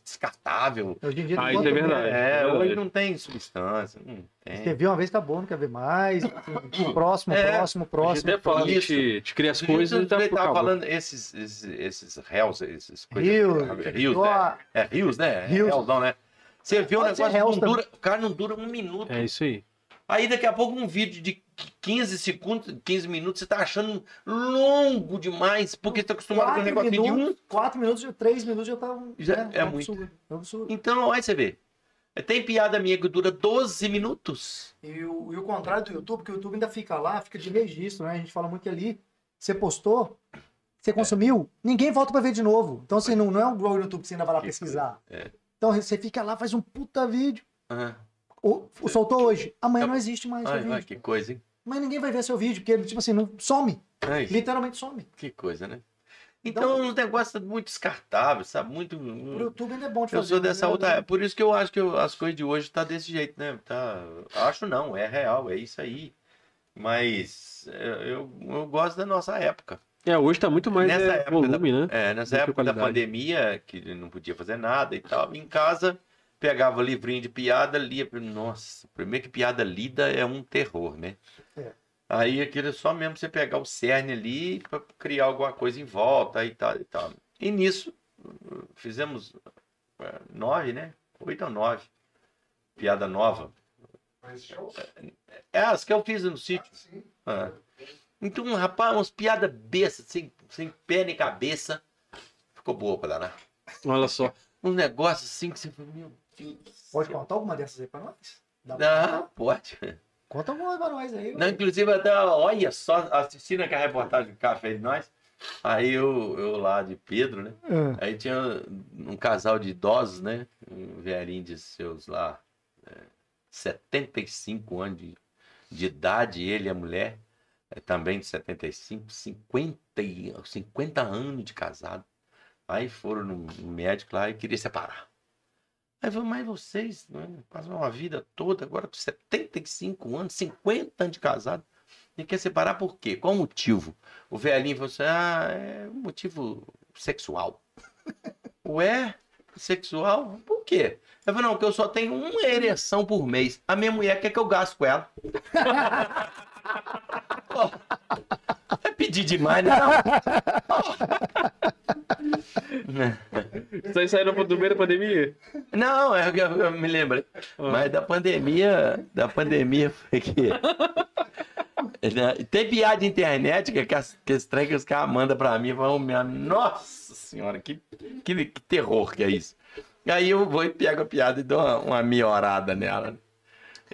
Descartável. Hoje em dia Ah, isso é outro- verdade. É, verdade. hoje não tem substância. Não Você tem. viu uma vez, acabou, não quer ver mais. assim, próximo, É, próximo, A gente próximo. até fala, a gente, te cria as coisas e tá falando esses, esses, esses réus, esses coisas. Rio. Rios, né? É rios, né? Rios. Rios. não, né? Você vê o ser negócio, réus não dura, o cara não dura um minuto. É isso aí. Aí daqui a pouco um vídeo de 15 segundos, 15 minutos, você tá achando longo demais, porque você tá acostumado com um negócio de um. minutos, quatro minutos, três minutos já tá. Já é um muito. absurdo, é um absurdo. Então, aí você vê. Tem piada minha que dura 12 minutos. E o, e o contrário do YouTube, porque o YouTube ainda fica lá, fica de registro, né? A gente fala muito que ali, você postou, você consumiu, ninguém volta pra ver de novo. Então, assim, não, não é um igual o YouTube que você ainda vai lá Que pesquisar. é. Então, você fica lá, faz um puta vídeo. Ah, O, o soltou hoje, amanhã não existe mais ai, ai, vídeo. que coisa, hein? Mas ninguém vai ver seu vídeo, porque ele, tipo assim, não some. Ai, Literalmente some. que coisa, né? Então, os negócios muito descartáveis, sabe? Muito. Pro YouTube ainda é bom de Eu fazer. sou dessa né? outra. É por isso que eu acho que eu- as coisas de hoje tá desse jeito, né? Tá... Acho não, é real, é isso aí. Mas é, eu, eu gosto da nossa época. É, hoje tá muito mais Nessa é, época volume, né? É, nessa época da pandemia, que não podia fazer nada e tal, em casa, pegava livrinho de piada, lia. Nossa, primeiro que piada lida é um terror, né? É. Aí aquilo é só mesmo você pegar o cerne ali para criar alguma coisa em volta e tal e tal. E nisso, fizemos é, nove, né? Oito ou nove. Piada nova. Show, É as que eu fiz no sítio. assim, Ah. Então, rapaz, umas piadas bestas, sem, sem pé nem cabeça. Ficou boa pra danar. Olha só. Um negócio assim que você falou, meu Pode contar alguma dessas aí pra nós? Dá Ah, pode. Conta alguma pra nós aí. Não, inclusive, até, olha só, assistindo aquela reportagem que o cara fez de nós. Aí eu, eu lá de Pedro, né? Ah, Aí tinha um casal de idosos, né? Um velhinho de seus lá, é, 75 anos de, de idade, ele e a mulher, é, também de 75, 50, e- 50 anos de casado. Aí foram no médico lá e queria separar. Aí falou, mas vocês né, passam uma vida toda, agora com 75 anos, 50 anos de casado, e quer separar por quê? Qual o motivo? O velhinho falou assim, ah, é um motivo sexual. Ué? Sexual? Por quê? Eu falei, não, porque eu só tenho uma ereção por mês. A minha mulher quer que eu gaste com ela. É pedir demais, né? Aí saiu no- do meio da pandemia? Não, é que eu, me lembrei. Mas da pandemia, da pandemia foi que. Né, Tem piada de internet que, que, as, que esse trem que os caras mandam pra mim, falam, minha nossa senhora, que, que, que terror que é isso. Aí eu vou e pego a piada e dou uma, uma melhorada nela.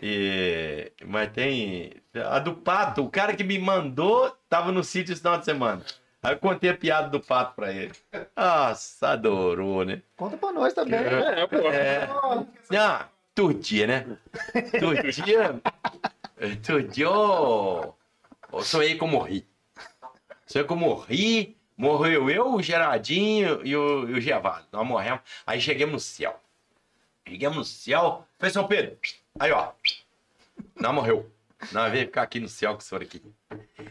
E, mas tem. A do pato, o cara que me mandou tava no sítio esse final de semana. Aí eu contei a piada do pato pra ele. Nossa, adorou, né? Conta pra nós também. É, pô. É. Ah, todo dia, né? Todo dia. Todo dia eu, sonhei que eu morri. Sonhei que eu morri. Morreu eu, o Geradinho e o, e o Gervásio. Nós morremos. Aí chegamos no céu. Chegamos no céu. Falei, São Pedro. Aí, ó. Nós morreu. Nós veio ficar aqui no céu com o senhor aqui.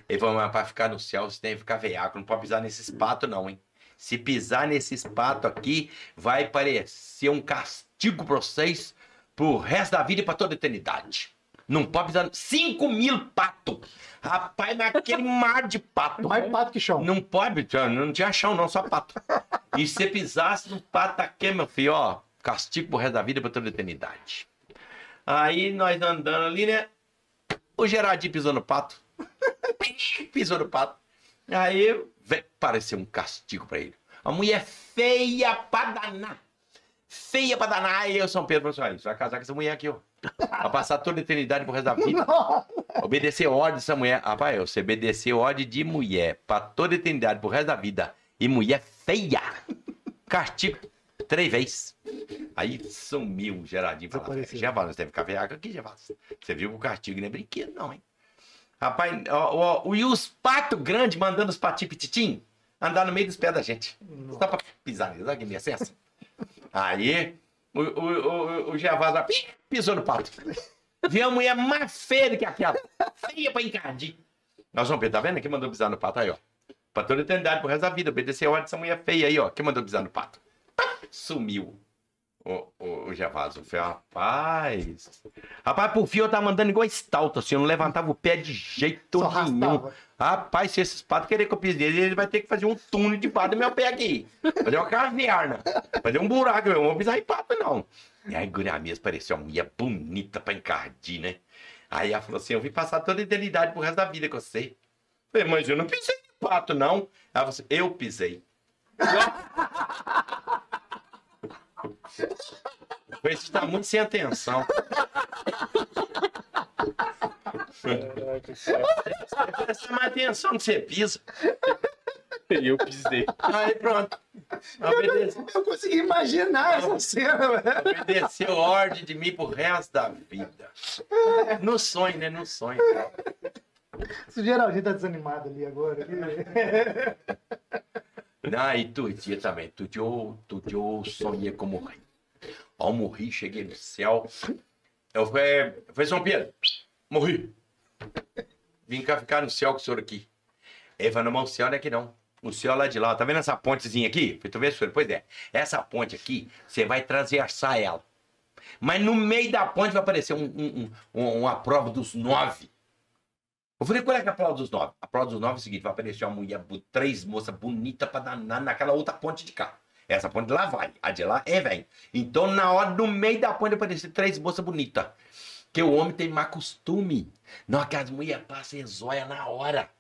Ele falou, mas pra ficar no céu você tem que ficar veiaco. Não pode pisar nesses patos, não, hein? Se pisar nesses patos aqui, vai parecer um castigo pra vocês pro resto da vida e pra toda a eternidade. Não pode pisar. 5 mil patos! Rapaz, mas aquele mar de pato. Mais pato que chão. Não pode, não tinha chão, não, só pato. E se pisasse no pato aqui, meu filho, ó, castigo pro resto da vida e pra toda a eternidade. Aí nós andando ali, né? O Gerardinho pisou no pato. pisou no pato. Aí pareceu um castigo pra ele. A mulher feia pra danar. Feia pra danar. Aí o São Pedro falou assim: "Olha, você vai casar com essa mulher aqui, ó. Vai passar toda a eternidade pro resto da vida. Obedecer ordem dessa mulher. Rapaz, você obedecer ordem de mulher pra toda a eternidade, pro resto da vida. E mulher feia. Castigo. Três vezes. Aí sumiu o Gerardinho. Falou, Desapareceu. Gervásio, você deve ficar veaco aqui, Gervásio. Você viu que o castigo não é brinquedo, não, hein? Rapaz, ó, ó, e os patos grandes mandando os patinhos pititim andar no meio dos pés da gente. Só pra pisar neles. Olha que licença. Aí, o, o, o, o Gervásio pisou no pato. Viu a mulher mais feia do que aquela. Feia pra encardir. Nós vamos ver, tá vendo? Quem mandou pisar no pato aí, ó. Pra toda a eternidade, pro resto da vida. Obedecer a ordem dessa mulher feia aí, ó. Quem mandou pisar no pato? Sumiu. o, o, o Gervásio. Eu falei, rapaz. Rapaz, por fim eu tava mandando igual estalta, assim, eu não levantava o pé de jeito Só nenhum. Rapaz, se esses patos querer que eu pise nele, ele vai ter que fazer um túnel debaixo do meu pé aqui. Fazer uma caverna. Fazer um buraco, eu não vou pisar em pato, não. E aí, guria mesmo, parecia uma mulher bonita pra encardir, né? Aí ela falou assim: eu vim passar toda a eternidade pro resto da vida com você. Falei, mas eu não pisei em pato, não. Ela falou assim: eu pisei. isso tá muito sem atenção. Presta mais atenção que você pisa. E eu pisei. Aí pronto. Obedeceu, Eu consegui imaginar essa cena, velho. obedeceu ordem de mim pro resto da vida. No sonho, né? No sonho. Esse Geraldinho tá desanimado ali agora. Não, e tu dia também. Tu dia, eu- tu dia eu sonhei com morrer. Ao morrer, cheguei no céu. Eu fui, foi São Pedro. Morri. Vim cá ficar no céu com o senhor aqui. Ele falou, não, o céu não é aqui não. O céu lá de lá, tá vendo essa pontezinha aqui? Tu vê, senhor? Pois é. Essa ponte aqui, você vai transversar ela. Mas no meio da ponte vai aparecer um, um- um- uma prova dos nove. Eu falei, qual é que é a prova dos nove? A prova dos nove é o seguinte, vai aparecer uma mulher, três moças bonitas pra danar naquela outra ponte de cá. Essa ponte lá vai, a de lá é velho. Então, na hora, no meio da ponte, aparecer três moças bonitas. Que o homem tem má costume. Não, que as mulheres passam e zóia na hora.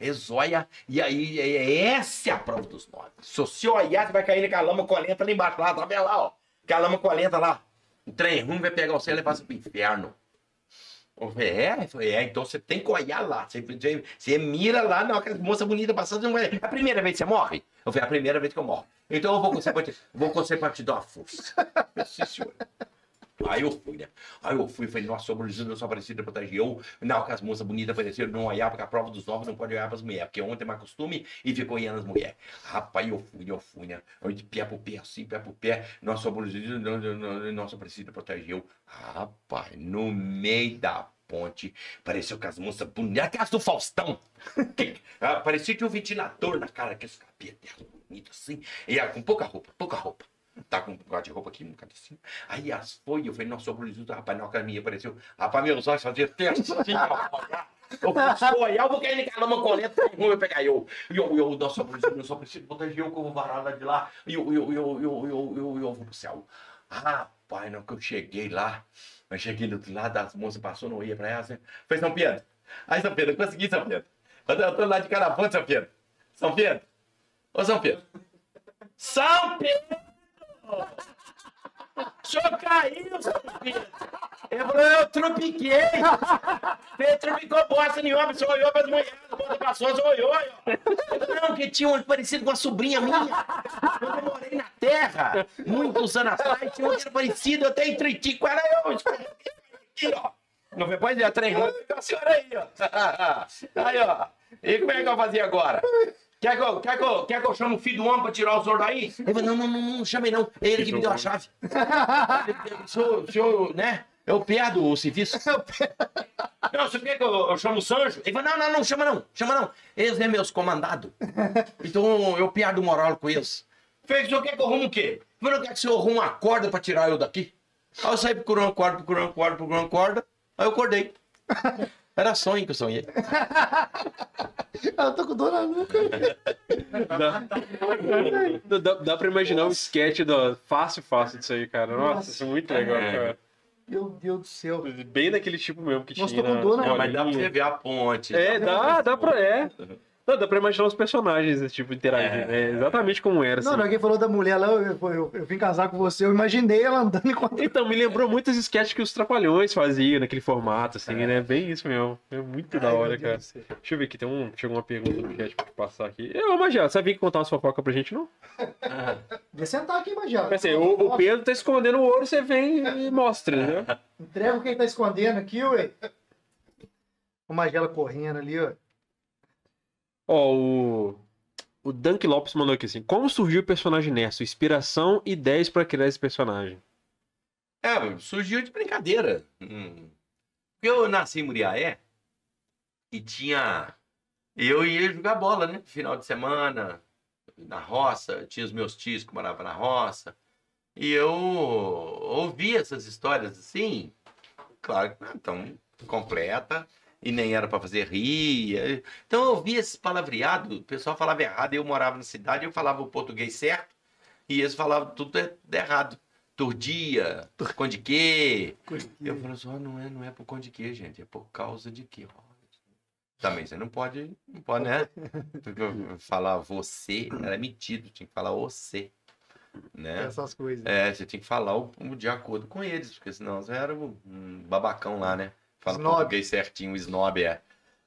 É zóia, e aí, é- é- essa é a prova dos nove. Se você olhar, você vai cair naquela lama colenta lá embaixo, lá, tá vendo lá, ó. Aquela lama colenta lá. O trem ruim vai pegar você e levar você pro inferno. É? É, então você tem que olhar lá. Você, você, mira lá, que as moças bonitas passando, não. É a primeira vez que você morre? Eu falei, é a primeira vez que eu morro. Então eu vou te, vou você pra te dar uma força. Senhor. Aí eu fui, né? Aí eu fui, falei, nossa, sobre Jesus, aparecido protegeu. Na hora que as moças bonitas apareceram, não olhar, porque a prova dos novos não pode olhar pras mulheres, porque ontem é mais costume e ficou olhando as mulheres. Rapaz, eu fui, eu fui, né? Eu de pé pro pé, assim, pé pro pé, nossa, sobre Jesus, não, não, não, nossa aparecida protegeu. Rapaz, no meio da ponte, pareceu que as moças bonitas, aquelas do Faustão. Ah, parecia que tinha um ventilador na cara, aqueles dela, bonitos assim, e com pouca roupa, pouca roupa. Tá com um bocado de roupa aqui, um assim. Aí as foi, eu falei, nossa, sobre Jesus, rapaz, na hora que a minha apareceu, rapaz, meus olhos faziam até assim. Eu olhar, eu vou cair naquela lama coleta, não vai pegar eu. E eu, eu, nossa, eu só preciso proteger eu que eu vou varar lá de lá, e eu, eu, eu, eu, eu, eu, eu vou pro céu. Rapaz, hora que eu cheguei lá, eu cheguei do outro lado, as moças passou, não ia pra ela, assim, foi São Pedro. Aí, São Pedro, eu consegui, São Pedro. Eu eu tô lá de Caraponte, São Pedro. São Pedro. Ô, São Pedro. São Pedro! O senhor caiu, São Pedro. Ele falou, eu tropiquei. Você tropicou bosta nenhuma, você olhou para as mulheres, passou, você olhou. Eu não, que tinha um parecido com a sobrinha minha. Quando eu morei na terra, muitos anos atrás, tinha um que era parecido, eu até entreti com ela, eu aqui, ó. Não foi, pois é, ruim, com a senhora aí, ó. Aí, ó. E como é que eu fazia agora? Quer que eu, quer, que eu, quer que eu chame o filho do homem pra tirar o senhor daí? Ele falou, não, não, não, não chamei não. É ele que me deu a chave. o senhor, o senhor, né? Eu perdo o serviço. Não, você quer que eu, eu chamo o Sanjo? Ele falou, não, não, não, chama não, chama não. Eles é meus comandados. Então eu perdo o moral com eles. Fez, o senhor quer que eu arrume o quê? Eu falei, eu quero que o senhor arrume uma corda pra tirar eu daqui. Aí eu saí procurando corda, procurando corda, procurando corda. Aí eu acordei. Era sonho que eu sonhei. Eu tô com dor na nuca. Dá, dá, dá pra imaginar o sketch do fácil, fácil disso aí, cara. Nossa, Nossa. isso é muito legal, É. cara. Meu Deus do céu. Bem daquele tipo mesmo que Nossa, tinha. tô com dor na Não, mas dá pra você ver a ponte. É, dá, dá pra. É. Não, dá pra imaginar os personagens, esse tipo, interagindo. É, exatamente como era. Não, assim. não, alguém falou da mulher lá, eu, eu, eu- eu vim casar com você, eu imaginei ela andando enquanto. Então, me lembrou muitas sketches que os Trapalhões faziam naquele formato, assim, É. né? Bem isso mesmo. É muito da Ai, hora, meu cara. Deixa eu ver aqui, tem um, chegou uma pergunta no chat pra te passar aqui. Ô, Magela, você vir contar uma fofoca pra gente, não? Ah, Vem sentar aqui, Magela. Assim, o, o Pedro tá escondendo o ouro, você vem e mostra, né? Entrega quem tá escondendo aqui, ué. O Magela correndo ali, ó. Ó, o. O Dunk Lopes mandou aqui assim: Como surgiu o personagem Nerso? Inspiração e ideias pra criar esse personagem. É, surgiu de brincadeira. Hum. Eu nasci em Muriaé e tinha. Eu ia jogar bola, né? Final de semana, na roça. Tinha os meus tios que moravam na roça. E eu ouvi essas histórias assim, claro que não é tão completa, e nem era para fazer rir. Então eu ouvia esses palavreados, o pessoal falava errado, eu morava na cidade, eu falava o português certo, e eles falavam tudo é- errado. Turdia, conde que. Eu falei assim, "Ah, não é, não é por conta de quê, gente? É por causa de quê? Ó, Também você não pode, não pode, né? Falar você era metido, tinha que falar você, né? Essas coisas. É, você tinha que falar o, de acordo com eles, porque senão você era um babacão lá, né? Fala Snob. português certinho, snob é.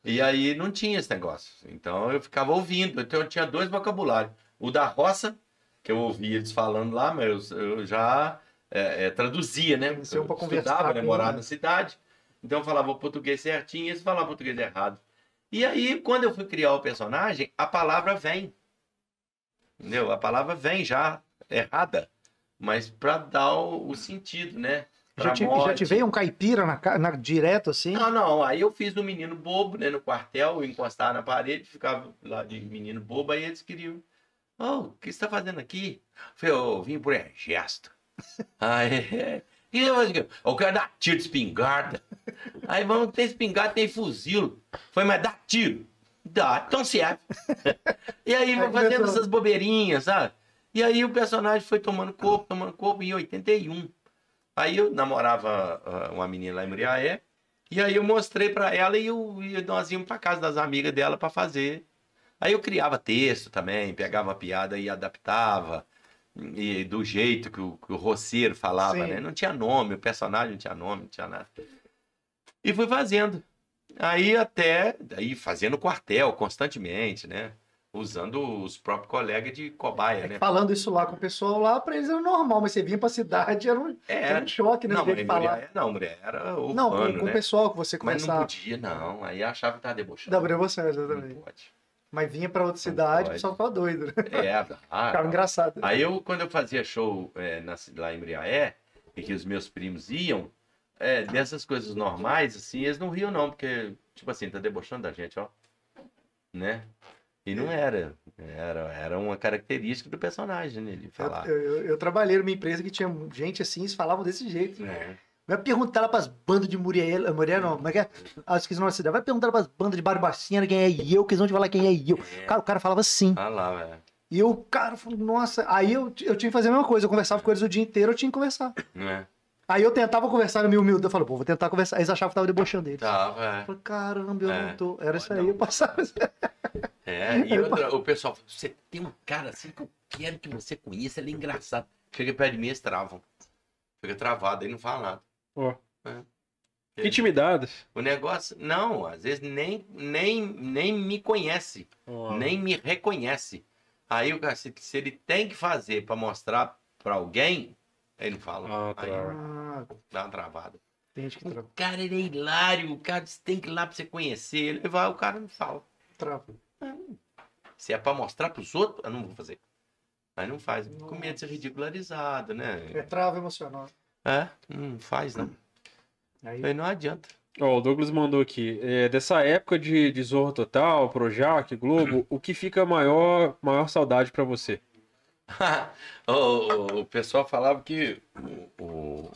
E aí não tinha esse negócio. Então eu ficava ouvindo. Então eu tinha dois vocabulários. O da roça, que eu ouvia eles falando lá, mas eu, eu já é, é, traduzia, né? Eu pra estudava, né? Morava na cidade. Então eu falava o português certinho e eles falavam português errado. E aí, quando eu fui criar o personagem, a palavra vem. Entendeu? A palavra vem já errada, mas para dar o, o sentido, né? Já te, já te veio um caipira na, na- direto assim? Não, não. Aí eu fiz do menino bobo, né? No quartel, eu encostava na parede, ficava lá de menino bobo, aí eles queriam. Oh, o que você tá fazendo aqui? Eu falei, eu vim por gesto. Aí, e eu, eu quero dar tiro de espingarda. Aí vamos, tem espingarda, tem fuzil. Foi, mas dá tiro. Dá, então serve. E aí, Aí vou fazendo essas bobeirinhas, sabe? E aí o personagem foi tomando corpo, tomando corpo em 81. Aí eu namorava ah, uma menina lá em Muriaé, e aí eu mostrei pra ela e, eu, e nós íamos pra casa das amigas dela pra fazer. Aí eu criava texto também, pegava a piada e adaptava, e do jeito que o, que o roceiro falava, Sim. né? Não tinha nome, o personagem não tinha nome, não tinha nada. E fui fazendo. Aí até, aí fazendo quartel constantemente, né? Usando os próprios colegas de cobaia, É né? falando isso lá com o pessoal lá, pra eles era normal, mas você vinha pra cidade, era um, era É, um choque, né? não, de falar. mulher, não, mulher era urbano, Não, com, com né? o pessoal que você Mas não podia, não. Aí achava que tava debochando. Da você, Não exatamente. pode. Mas vinha pra outra Não cidade, o pessoal ficava doido. Né? É, ah, Ficava engraçado. Aí eu, quando eu fazia show é, na, lá em Briaé, e que os meus primos iam, é, dessas coisas normais, assim, eles não riam não, porque, tipo assim, tá debochando da gente, ó. Né? E não era. Era, era uma característica do personagem, né? Ele Eu, falar. eu- eu- eu trabalhei numa empresa que tinha gente assim, eles falavam desse jeito. É. Vai perguntar lá pras bandas de Muriel, Muriel não, como é que é? Ah, esqueci o nome da cidade. Vai perguntar lá pras bandas de Barbacena quem é eu, que eles vão te falar quem é eu. Cara, o cara falava assim. Ah lá, velho. E eu, cara, falei, nossa. Aí eu, eu tinha que fazer a mesma coisa. Eu conversava com eles o dia inteiro, eu tinha que conversar. Né? Aí eu tentava conversar no meu humilde. Eu falei, pô, vou tentar conversar. Eles achavam que eu tava debochando deles. Tava, Eu é. falei, caramba, eu É. não tô. Era isso Não. aí, eu passava. É, e outra, o pessoal fala, você tem um cara assim que eu quero que você conheça, ele é engraçado. Chega perto de mim, eles travam. Fica travado, aí não fala nada. Ó. É. Intimidados. O negócio, não, às vezes nem, nem, nem me conhece, Ó. nem me reconhece. Aí o cara, se, se ele tem que fazer pra mostrar pra alguém, ele não fala. Ah, aí tá. Ah, dá uma travada. tem gente que O trava. cara, ele é hilário, o cara você tem que ir lá pra você conhecer. Ele vai, o cara não fala. trava. Se é pra mostrar pros outros, eu não vou fazer. Aí não faz, com medo de ser ridicularizado, É né? trava emocional. É, não faz não. Aí, Aí não adianta. Ó, o Douglas mandou aqui. é, dessa época de, de Zorro Total, Projac, Globo, o que fica maior, maior saudade pra você? o, pessoal falava que o- o-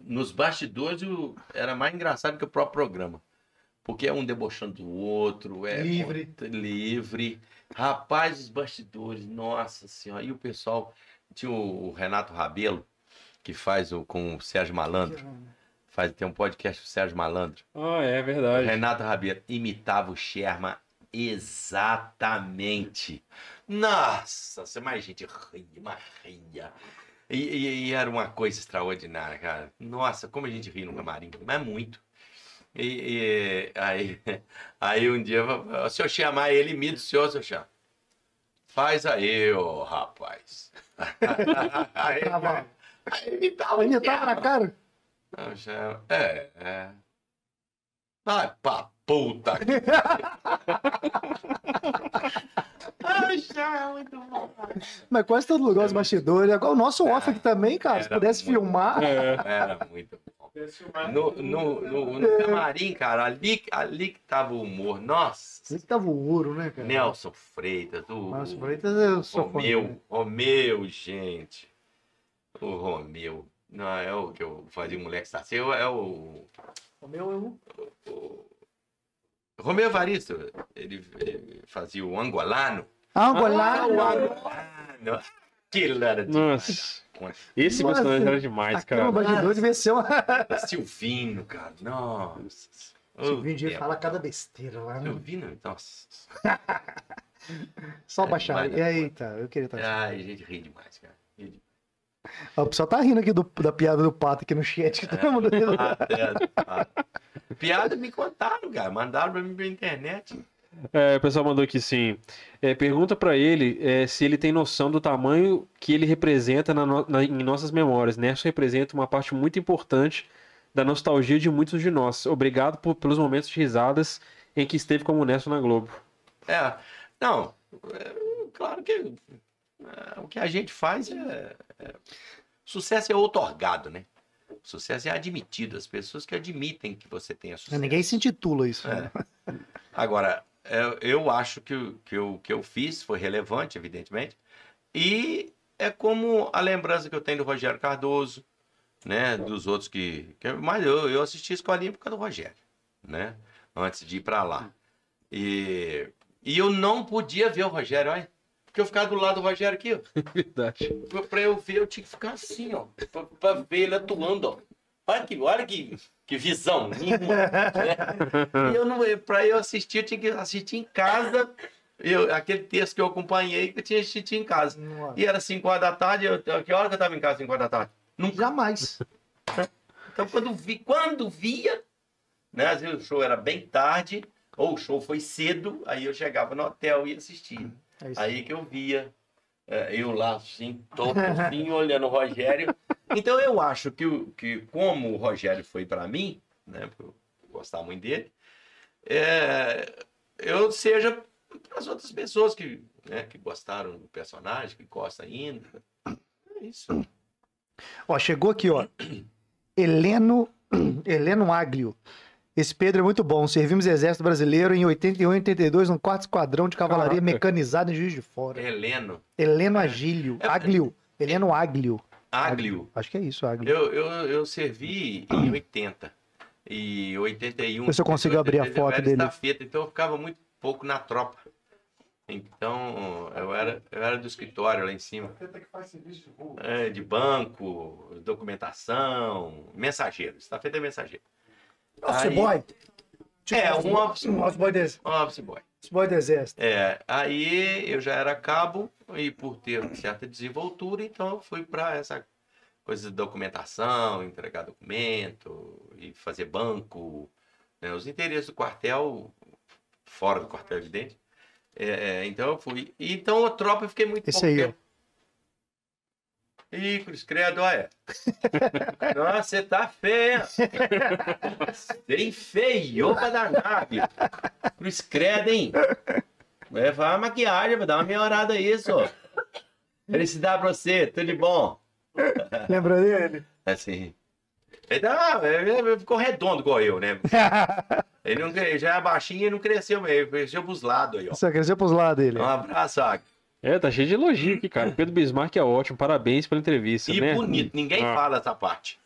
nos bastidores o- era mais engraçado que o próprio programa. Porque é um debochando do outro, é Livre. conta- livre. Rapaz, os bastidores, nossa senhora. E o pessoal, tinha o, o Renato Rabelo, que faz o, com o Sérgio Malandro, faz, tem um podcast com o Sérgio Malandro. Ah, é O verdade. Renato Rabelo imitava o Sherman exatamente. Nossa, você mais gente ria, mas ria. E, e- e era uma coisa extraordinária, cara. Nossa, como a gente ria no camarim, mas muito. E, e aí, aí um dia, se eu chamar ele, imita o senhor, se eu chamar. Faz aí, ô rapaz. aí, Trava. aí imitava o Ainda tava na cara? Não, já- É, é. Vai pra puta que. É muito bom. Mas quase todo lugar os bastidores. Agora o nosso off aqui também, cara. Se pudesse muito. filmar. É. Era muito bom. No, no, no, no camarim, cara, ali, ali que tava o humor. Nossa, Esse tava o ouro, né, cara? Nelson Freitas, o, Nossa, Freitas eu sou fã. Romeu, Romeu, gente. O Romeu. Não, é o que eu fazia o moleque saci. É o. O meu, eu... o Romeu Evaristo. Ele, ele fazia o angolano. Angolano. Angolano. Aquilo era demais. Nossa. Conta. Esse Nossa, personagem era demais, Aqui cara. bastidor devia ser uma... Silvino, cara. Nossa. Silvinho devia Ô, falar cada besteira lá. né? Silvino, nossa. Só É baixar. demais, né? Eita, eu queria estar. Ai, a gente ri demais, cara. Ri demais. O pessoal tá rindo aqui do- da piada do pato aqui no chat. Que todo mundo rindo. Ah. Piada me contaram, cara. Mandaram pra mim pela internet. É, o pessoal mandou aqui sim. É, pergunta pra ele é, se ele tem noção do tamanho que ele representa na no- na- em nossas memórias. Nerso representa uma parte muito importante da nostalgia de muitos de nós. Obrigado por- pelos momentos de risadas em que esteve como Nerso na Globo. É, não, é, claro que é, o que a gente faz é, é- Sucesso é outorgado, né? Sucesso é admitido. As pessoas que admitem que você tenha sucesso. Ninguém se intitula isso. É. né? Agora, eu, eu acho que o que eu, que eu fiz foi relevante, evidentemente. E é como a lembrança que eu tenho do Rogério Cardoso, né? Dos outros que. que mas eu, eu assisti a escolinha por causa do Rogério, né? Antes de ir para lá. E, e eu não podia ver o Rogério, olha. Porque eu ficava do lado do Rogério aqui, ó. Verdade. Pra- Pra eu ver, eu tinha que ficar assim, ó. Pra, pra ver ele atuando, ó. Olha que, olha que, que visão. minha, né? E eu não, pra eu assistir, eu tinha que assistir em casa. Eu, aquele texto que eu acompanhei, que eu tinha que assistir em casa. Não- E era 5 horas da tarde, eu, que hora que eu tava em casa, 5 horas da tarde? Nunca. Jamais. Então, quando, vi, quando via, né? Às vezes o show era bem tarde, ou o show foi cedo, aí eu chegava no hotel e assistia. É. Aí que eu via é, eu lá assim, todo assim, olhando o Rogério. Então eu acho que, que como o Rogério foi para mim, né, porque eu gostava muito dele, é, eu seja para as outras pessoas que, né, que gostaram do personagem, que gostam ainda. É isso. Ó, chegou aqui, ó. Heleno, Heleno Aglio. Esse Pedro é muito bom. Servimos Exército Brasileiro em 81 e 82 no quarto esquadrão de cavalaria Caraca. mecanizada em Juiz de Fora. Heleno, Heleno Agílio. É- Aglio. Heleno Aglio. Áglio. Acho que é isso, Aglio. Eu, eu, eu servi em 80. E 81. Ver se eu consigo abrir a 82, eu foto era dele. estafeta, então eu ficava muito pouco na tropa. Então, eu era, eu era do escritório lá em cima. Tenta que faz serviço de rua. É, de banco, documentação, mensageiro. Estafeta é mensageiro. Office Aí- boy. É, um office um office boy, do, office Office boy. Boy do Exército. É, aí eu já era cabo e por ter certa desenvoltura, então eu fui para essa coisa de documentação, entregar documento e fazer banco, né, os interesses do quartel, fora do quartel, evidente. É, é, então eu fui. Então a tropa eu fiquei muito Esse pouco aí, tempo. Ih, Cruz Credo, olha. Nossa, você tá feia. Você enfeiou pra danar. Cruz Credo, hein? Vai levar a maquiagem, vai dar uma melhorada isso. Felicidade pra você, tudo de bom. Lembra dele? Assim. Ele, tá- ele- ele ficou redondo igual eu, né? Ele não, já é baixinho e não cresceu, ele cresceu pros lados aí, ó. Só cresceu pros lados dele. Um abraço, Águia. É, tá cheio de elogio aqui, cara. Pedro Bismarck é ótimo. Parabéns pela entrevista, E né? bonito, ninguém Ah. fala essa parte.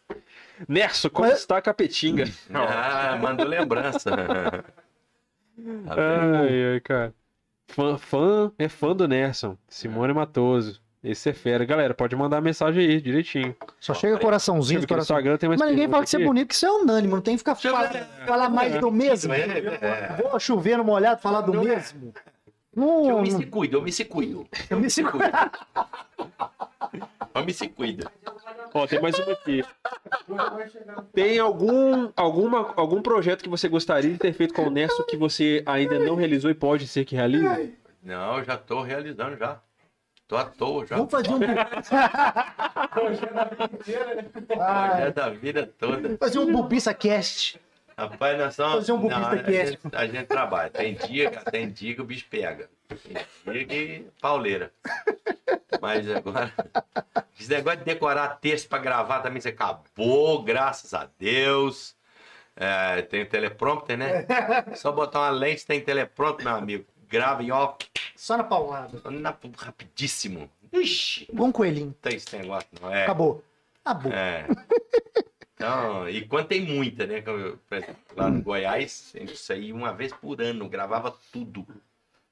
Nerso, como Mas- está a Capetinga? Ah, mandou lembrança. Tá? Ai, ai, cara. Fã, fã é fã do Nerson. Simone Matoso. Esse é fera. Galera, pode mandar mensagem aí, direitinho. Só chega coraçãozinho, no coração. Instagram tem mais Mas ninguém fala que você é bonito, que você é unânime, não tem que ficar fala- falar mais do mesmo. É, é. Vou chover no molhado falar do é. mesmo. Não, Eu me se cuido, eu me se cuido. eu me seguro. Eu me se cuido. Ó, tem mais uma aqui. Tem algum, alguma, algum projeto que você gostaria de ter feito com o Nerso que você ainda não realizou e pode ser que realize? Não, eu já tô realizando já. Tô à toa já. Vamos fazer um, É ah, da vida toda. fazer um Bubiça Cast. Rapaz, nós somos. Fazer um bubista a, gente, a gente trabalha. Tem dia, tem dia que o bicho pega. Tem dia que pauleira. Mas agora. Esse negócio de decorar texto pra gravar também você acabou, graças a Deus. É, tem o teleprompter, né? Só botar uma lente, tem teleprompter, meu amigo. Grava e ó, Só na paulada. na- rapidíssimo. Ixi, um coelhinho. não tem esse negócio, não é? Acabou. Acabou. É. Então, e quando tem muita, né? eu, lá no Goiás, a gente saía uma vez por ano, gravava tudo.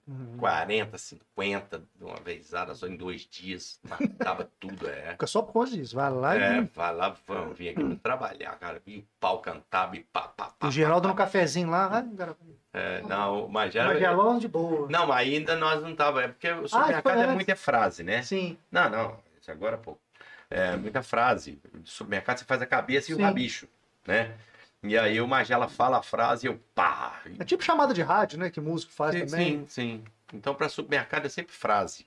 Uhum. 40, 50, de uma vezada, só em dois dias. Matava tudo, é. Fica só por causa disso. Vai lá É, e. vai lá, vamos, vim aqui pra trabalhar, cara. Vi o pau cantava e pá, pá, pá. O Geraldo no cafezinho lá. É, não, mas já. Mas Geraldo de boa. Não, mas ainda nós não tava. É porque o supermercado foi é muita frase, né? Sim. Não, não, isso agora, pô. É muita frase. No supermercado você faz a cabeça e Sim. o rabicho, né? E aí o Magela fala a frase e eu pá. É tipo chamada de rádio, né? Que músico faz Sim, também. sim, sim. Então, para supermercado é sempre frase.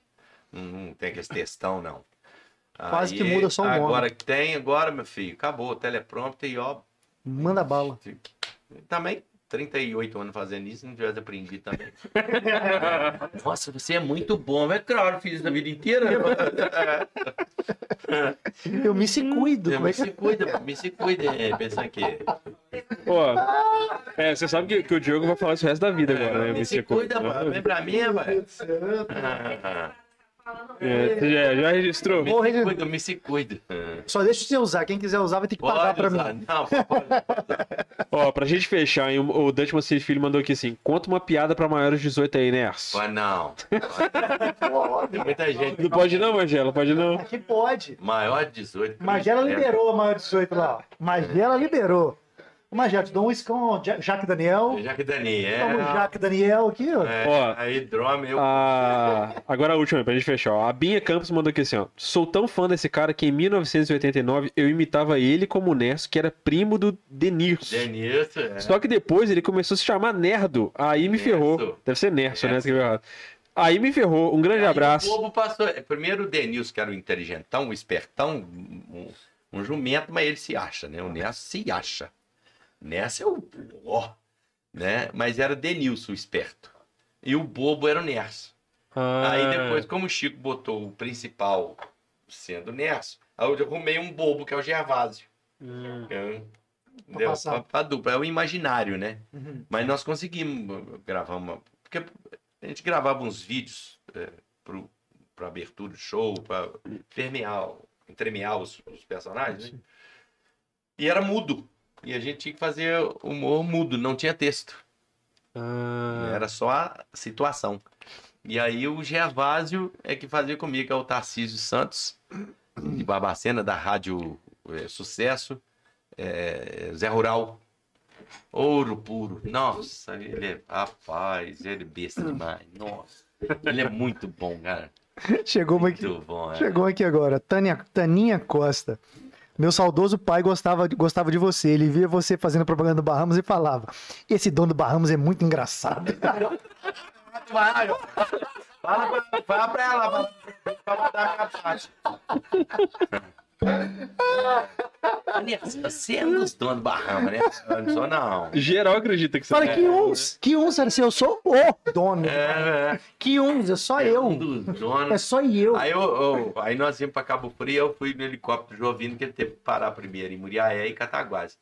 Não, não tem aquele textão, não. Quase que muda só o nome. Agora que tem, agora, meu filho, acabou. Teleprompter e ó. Manda bala. Também, 38 anos fazendo isso, não tivesse aprendido também. Nossa, você é muito bom. É claro, fiz isso a vida inteira. Eu me se cuido. Me é que... se cuida, me se cuida. É, pensa que. Ó, é, você sabe que, que o Diogo vai falar isso o resto da vida agora, né? me se Messico? cuida, mano. Vem pra mim, velho. É, já, já registrou? Me se cuida, me se cuida. Só deixa você usar. Quem quiser usar vai ter que pagar Pode pra usar. mim. Não, pode. Ó, pra gente fechar, hein, o Dante Mancini Filho mandou aqui assim: conta uma piada pra maiores de 18 aí, Ners. Pode não. Tem muita gente. Não pode não, Magela, pode não. Aqui pode. Maior de 18. Magela É. liberou a maior de 18 lá. ó. Magela liberou. Ô, Magela, te dou um escão, Ja- Jaque Daniel. Já que Dani é. Toma o Jaque Daniel aqui, ó. é Ó. aí, drone, eu. A... Agora a última, pra gente fechar. Ó. A Binha Campos mandou aqui assim: ó. Sou tão fã desse cara que em 1989 eu imitava ele como Nerso, que era primo do Denirso. Denilson, é. Só que depois ele começou a se chamar Nerdo. Aí me Nerso. ferrou. Deve ser Nerso, né? Nerso. Escreveu errado. Aí me ferrou. Um grande Aí abraço. O povo passou. é, Primeiro o Denilson, que era o inteligentão, o espertão, um, um jumento, mas ele se acha, né? O Nerso se acha. Nerso é o. Ó, né? Mas era Denilson, o esperto. E o bobo era o Nerso. Ah, Aí depois, como o Chico botou o principal sendo o Nerso, aí eu arrumei um bobo, que é o Gervásio. hum. Eu- Deu pra, pra dupla, é o imaginário, né? Uhum. Mas nós conseguimos gravar uma. Porque a gente gravava uns vídeos é, pro, pra abertura do show, pra permear, entremear os, os personagens, né? E era mudo. E a gente tinha que fazer humor mudo, não tinha texto. Ah. Era só a situação. E aí o Gervásio é que fazia comigo, é o Tarcísio Santos, de Barbacena, da Rádio eh, Sucesso, eh, Zé Rural. Ouro puro. Nossa, ele é. Rapaz, ele é besta demais. Nossa. Ele é muito bom, cara. Chegou uma aqui. Muito bom, é. Chegou aqui agora. Tânia, Taninha Costa. Meu saudoso pai gostava, gostava de você. Ele via você fazendo propaganda do Bahamas e falava: Esse dono do Bahamas é muito engraçado. Fala pra, fala pra ela, fala pra mandar a capaz. Aliás, Você é um dos donos do Bahama, né? Eu não sou, não. Geral acredita que você Fala é. que uns, que uns, assim, eu sou o dono. É, é. Que uns, é só É um eu. dos É só eu. Aí, eu, eu- aí nós íamos pra Cabo Frio, eu fui no helicóptero Jovino, que ele teve que parar primeiro em Muriaé e Cataguases.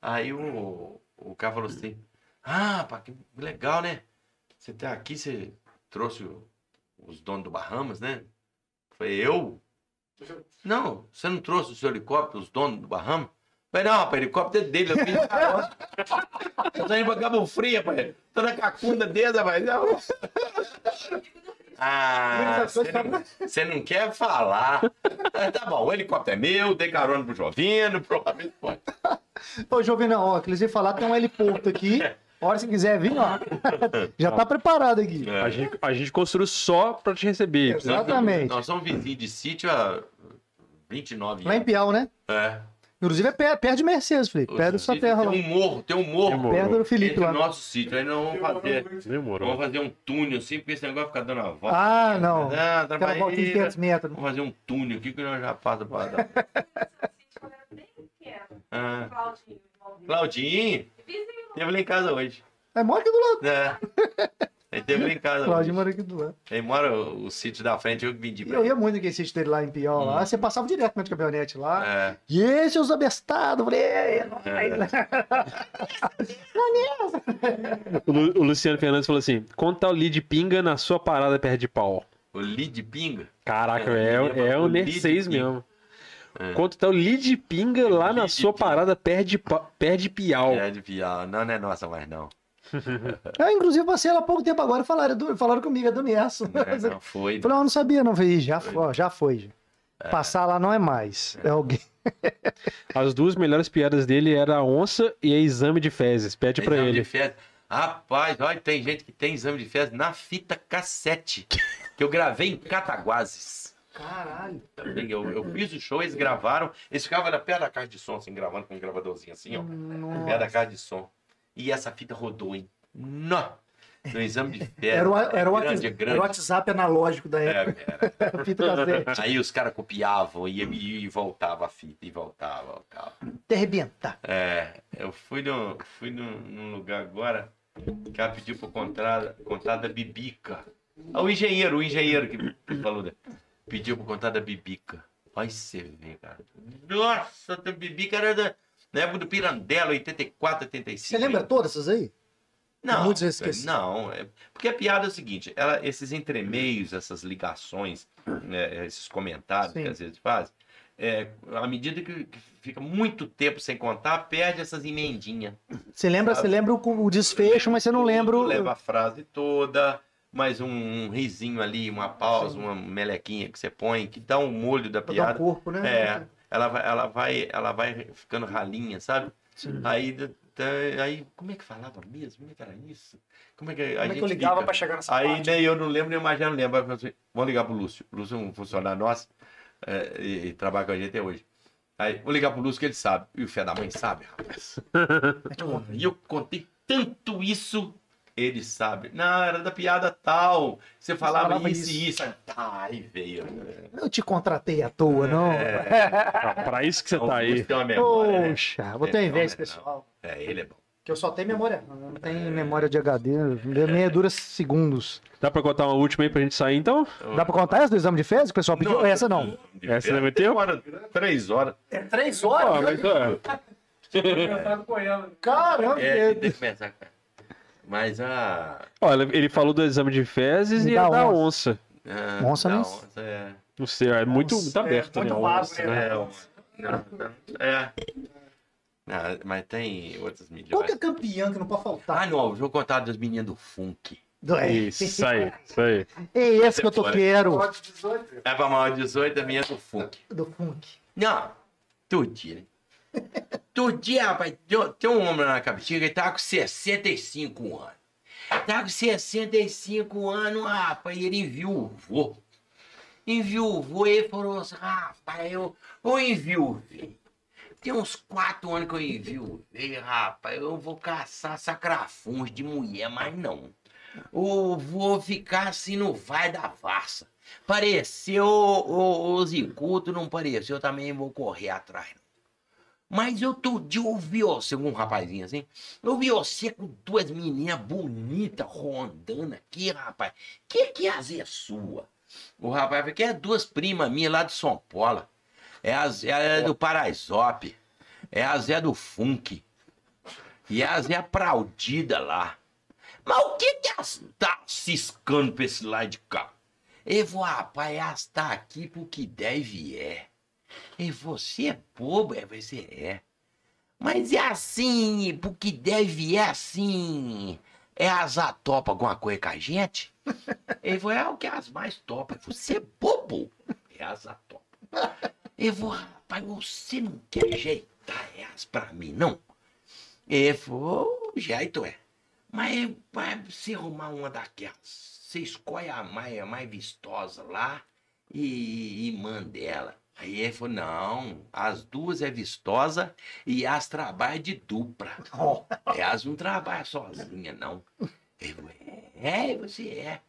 Aí o, o cara falou assim, ah, pá, que legal, né? Você tá aqui, você trouxe os donos do Bahamas, né? Falei, eu? Não, você não trouxe o seu helicóptero, os donos do Bahamas? Falei, não, rapaz, o helicóptero é dele, eu vim de carroça. Eu tô indo pra Cabo Frio, rapaz. Tô na cacunda dele, rapaz. Não. Ah, você não, não quer falar. Ah, tá bom, o helicóptero é meu, dei carona pro Jovino, provavelmente pode. Ô, Jovinão, ó, que eles iam falar, tem um heliporto aqui. A hora você quiser vir, ó. Já tá preparado aqui. A gente, a gente construiu só pra te receber. Exatamente. Nós somos vizinhos de sítio há 29 Lá em. Piau, né? É. Inclusive é perto, perto de Mercedes, Felipe. Perto da sua terra lá. Tem um morro, tem um morro. Perto do Felipe Entre lá. o nosso sítio. Aí nós vamos fazer. Demorou. Vamos fazer um túnel assim, porque esse negócio fica dando a volta. Ah, não. Ah, Aquela voltinha de 500 metros. Vamos fazer um túnel aqui que nós já passa para dar. Ah, Claudinho, teve lá em casa hoje. É, mora aqui do lado. É. Ele teve em casa Claudio hoje. mora aqui do lado. Ele mora o, o sítio da frente, eu que vendi pra eu ele. ia muito naquele sítio dele lá em Piau, lá. Você passava direto de caminhonete lá. É. E esse, os abestados. Falei, é, não vai. O, Lu- o Luciano Fernandes falou assim: conta o lead pinga na sua parada perto de pau. O lead pinga. Caraca, É, é, é o Nerseis pinga. mesmo. É. Quanto tá o lead pinga lá na sua pinga. parada, perde, pa- perde piau. É de piar. Não, não é nossa mais, não. Ah, inclusive, passei ela há pouco tempo agora, falaram, falaram comigo, é do Nerson. Não, é, não foi. Falei, não, não sabia, não. Falei, "Ih, já foi, ó, já foi. já. Passar lá não é mais. É alguém. As duas melhores piadas dele era a onça e a exame de fezes. Pede pra exame ele. de fezes. Rapaz, olha, tem gente que tem exame de fezes na fita cassete. Que eu gravei em Cataguases. Caralho. Eu, eu fiz o show, eles gravaram. Eles ficavam na perto da caixa de som, assim, gravando com um gravadorzinho assim, ó. Perto da caixa de som. E essa fita rodou, hein? Nó! No exame de fezes. Era o, era, o grande, WhatsApp, é era grande. o WhatsApp analógico da É, época. era. Fita cassete. Aí os caras copiavam e, e, e voltava a fita, e voltava, voltava. Até arrebentar. É, eu fui, no, fui num, num lugar agora que ela pediu pra contar, contar da bibica. Ah, o engenheiro, o engenheiro que falou, né? pediu pra contar da bibica. Você vê, cara. Nossa, a bibica era da, na época do Pirandello, 84, 85. Você lembra todas essas aí? Não, Muitos esqueci. não, é, porque a piada é o seguinte, ela, esses entremeios, essas ligações, né, esses comentários Sim. que às vezes fazem, é, à medida que, fica muito tempo sem contar, perde essas emendinhas. Você lembra, você lembra o, o desfecho, mas você não lembra. o- Leva a frase toda, mais um, um risinho ali, uma pausa, uma melequinha que você põe, que dá um molho da pra dar o piada. corpo, né? É, ela vai, ela vai, ela vai ficando ralinha, sabe? Sim. Aí, aí, como é que falava mesmo? Como é que era isso? Como é que, a Como é que gente eu ligava fica? pra chegar nessa Aí parte? nem eu não lembro, nem mais já não lembro. Aí eu falei assim, vamos ligar pro Lúcio. O Lúcio é um funcionário nosso é, e, e trabalha com a gente até hoje. Aí, vou ligar pro Lúcio que ele sabe. E o fé da mãe sabe, rapaz. E eu contei tanto isso, ele sabe. Não, era da piada tal. Você falava, falava isso e isso. Aí veio. Eu te contratei à toa, não. Ah, pra isso que você O tá aí. Tem uma memória, né? Poxa, vou ter É, inveja, não, pessoal. É, ele é bom. Que eu só tenho memória. Não tem memória de HD. Minha dura segundos. Dá pra contar uma última aí pra gente sair, então? Dá pra contar essa do exame de fezes que o pessoal pediu? Nossa, essa não. Essa não ter? Hora, três horas. É três horas? mas, é. Caramba! É, tem que pensar. cara. Mas a. Olha, ele falou do exame de fezes E e da da onça. onça. a Onça da não- onça é. Não sei, é muito, muito aberto, muito né? vago, onça, né? né? É, não, não, é. Não, mas tem outras Qual que melhores. é campeão que não pode faltar? Ah, não, vou contar das meninas do funk. Do- é. Isso aí, isso aí. É esse que eu tô quero. Pode 18. É pra maior de 18, a menina do funk. Do funk. Não, dia, né? Todo dia, rapaz, tem- um homem lá na cabeça que tá com 65 anos. Tá com 65 anos, rapaz, e ele enviuvou. Enviuvou, ele falou assim, rapaz, eu, eu enviuvei. Tem uns quatro anos que eu enviuvei, rapaz, eu vou caçar sacrafuns de mulher, mas não. Eu vou ficar assim no vai da varsa. Pareceu o- os incultos, não pareceu, eu também vou correr atrás. não. Mas outro dia eu vi você, um rapazinho assim, eu vi você com duas meninas bonitas rondando aqui, rapaz. Que que é as é sua? O rapaz falou que é duas primas minhas lá de São Paulo. É a Zé é do Paraisópolis. É a Zé do Funk. E a Zé aplaudida lá. Mas o que que elas tá ciscando pra esse lado de cá? E vou, rapaz, elas tá aqui porque deve é. E você é bobo, é, você é. Mas é assim, porque deve é assim. É as a topa alguma coisa com a gente? Ele falou, é o que as mais topa. Você é bobo. É as a topa. Ele falou, rapaz, você não quer ajeitar elas pra mim, não? Ele falou, jeito é. Mas vai você arrumar uma daquelas. Você escolhe a mais, a mais vistosa lá e, e manda ela. Aí ele falou, não, as duas é vistosa e as trabalha de dupla. Elas não trabalham sozinha, não. Ele falou, é, você é.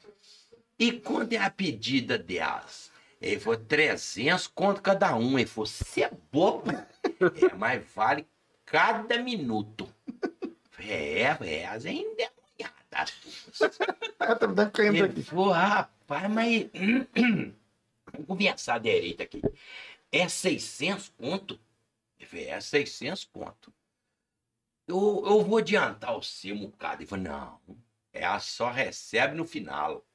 E quanto é a pedida delas? Ele falou, 300 conto cada um. Ele falou, você é bobo? É, mas vale cada minuto. É, é, elas ainda é tá dando cãibra Ele falou, rapaz, mas... Vamos conversar direito aqui. É 600 conto? É 600 conto. Eu, eu vou adiantar o seu, bocado. Ele falou, não, ela só recebe no final.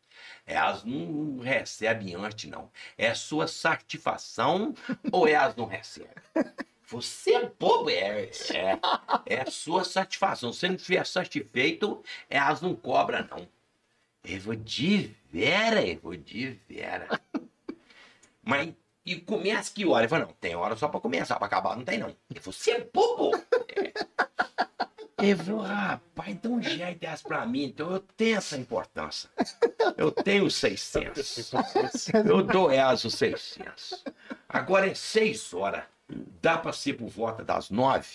Elas não recebem antes, não. É sua satisfação ou elas não recebem? Você é bobo, é, é, é sua satisfação. Se não estiver satisfeito, elas não cobram, não. Eu vou de vera, eu vou de vera. Mas, e começa que hora? Ele falou, não, tem hora só pra começar, pra acabar não tem não. Ele falou, você é bobo? É. Ele falou, rapaz, então jeito essa pra mim, então eu tenho essa importância. Eu tenho 600. Eu dou elas os 600. Agora é 6 horas. Dá pra ser por volta das 9?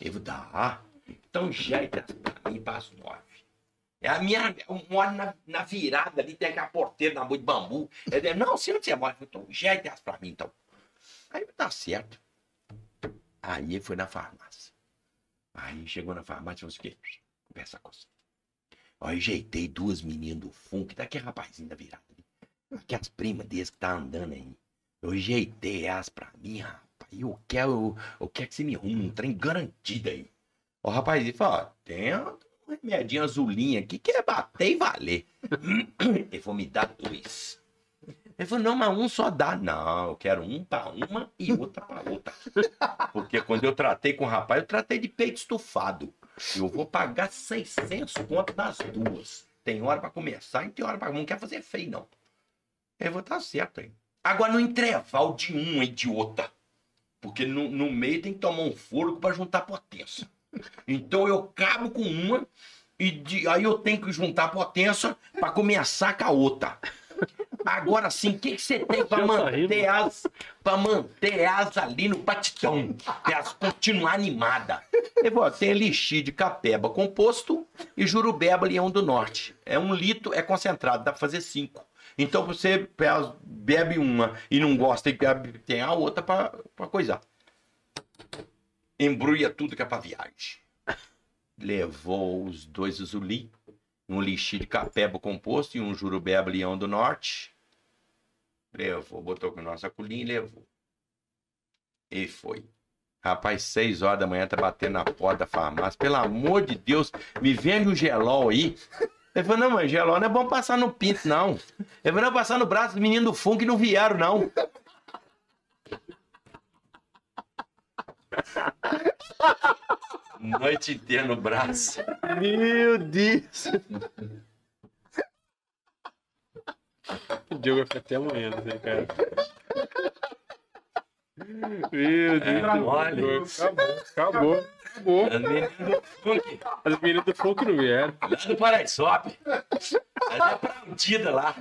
Ele falou, dá. Então jeito essa pra mim para as 9. É a minha. Eu moro na, na virada ali, tem aquela porteira na mão de bambu. Ele disse, não, se você mora, então jeito essa pra mim, então. Aí tá certo. Aí ele foi na farmácia. Aí chegou na farmácia e falou assim: o? Conversa com você. Ó, ajeitei duas meninas do funk, daquele rapazinho da virada. Aquelas primas deles que tá andando aí. Eu ajeitei elas pra mim, rapaz. Eu quero, eu quero que você me arrume um trem garantido aí. O rapazinho falou: ó, tem um remedinho azulinho aqui que é bater e valer. Ele falou: me dá dois. Ele falou, não, mas um só dá. Não, eu quero um pra uma e outra pra outra. Porque quando eu tratei com o rapaz, eu tratei de peito estufado. Eu vou pagar 600 conto nas duas. Tem hora pra começar e tem hora pra... Não quer fazer feio, não. Eu vou estar certo aí. Agora, no intervalo de um e de outra. Porque no, no meio tem que tomar um fôlego pra juntar potência. Então eu cabo com uma e de- aí eu tenho que juntar potência pra começar com a outra. Agora sim, o que, que você tem rindo. manter as para manter as ali no patitão, pra elas continuar animadas? Eu vou, tem elixir de capeba composto e jurubeba leão do norte. É um litro, é concentrado, dá pra fazer cinco. Então você bebe uma e não gosta e bebe, tem a outra pra coisar. Embrulha tudo que é pra viagem. Levou os dois azuli, um lixi de capeba composto e um jurubeba leão do norte. Levou, botou com nossa colinha e levou. E foi. Rapaz, seis horas da manhã tá batendo na porta da farmácia. Pelo amor de Deus, me vende um gelol aí. Ele falou, não, mas gelol não é bom passar no pinto, não. Ele falou, não, passar no braço dos meninos do funk não vieram, não. Noite inteira no braço. Meu Deus. O Diogo vai ficar até amanhã, não sei, cara. Meu Deus. É, mole. Acabou, acabou, acabou. As meninas do funk, As meninas do folk não vieram. lá do Paraisop. Elas é aplaudida lá.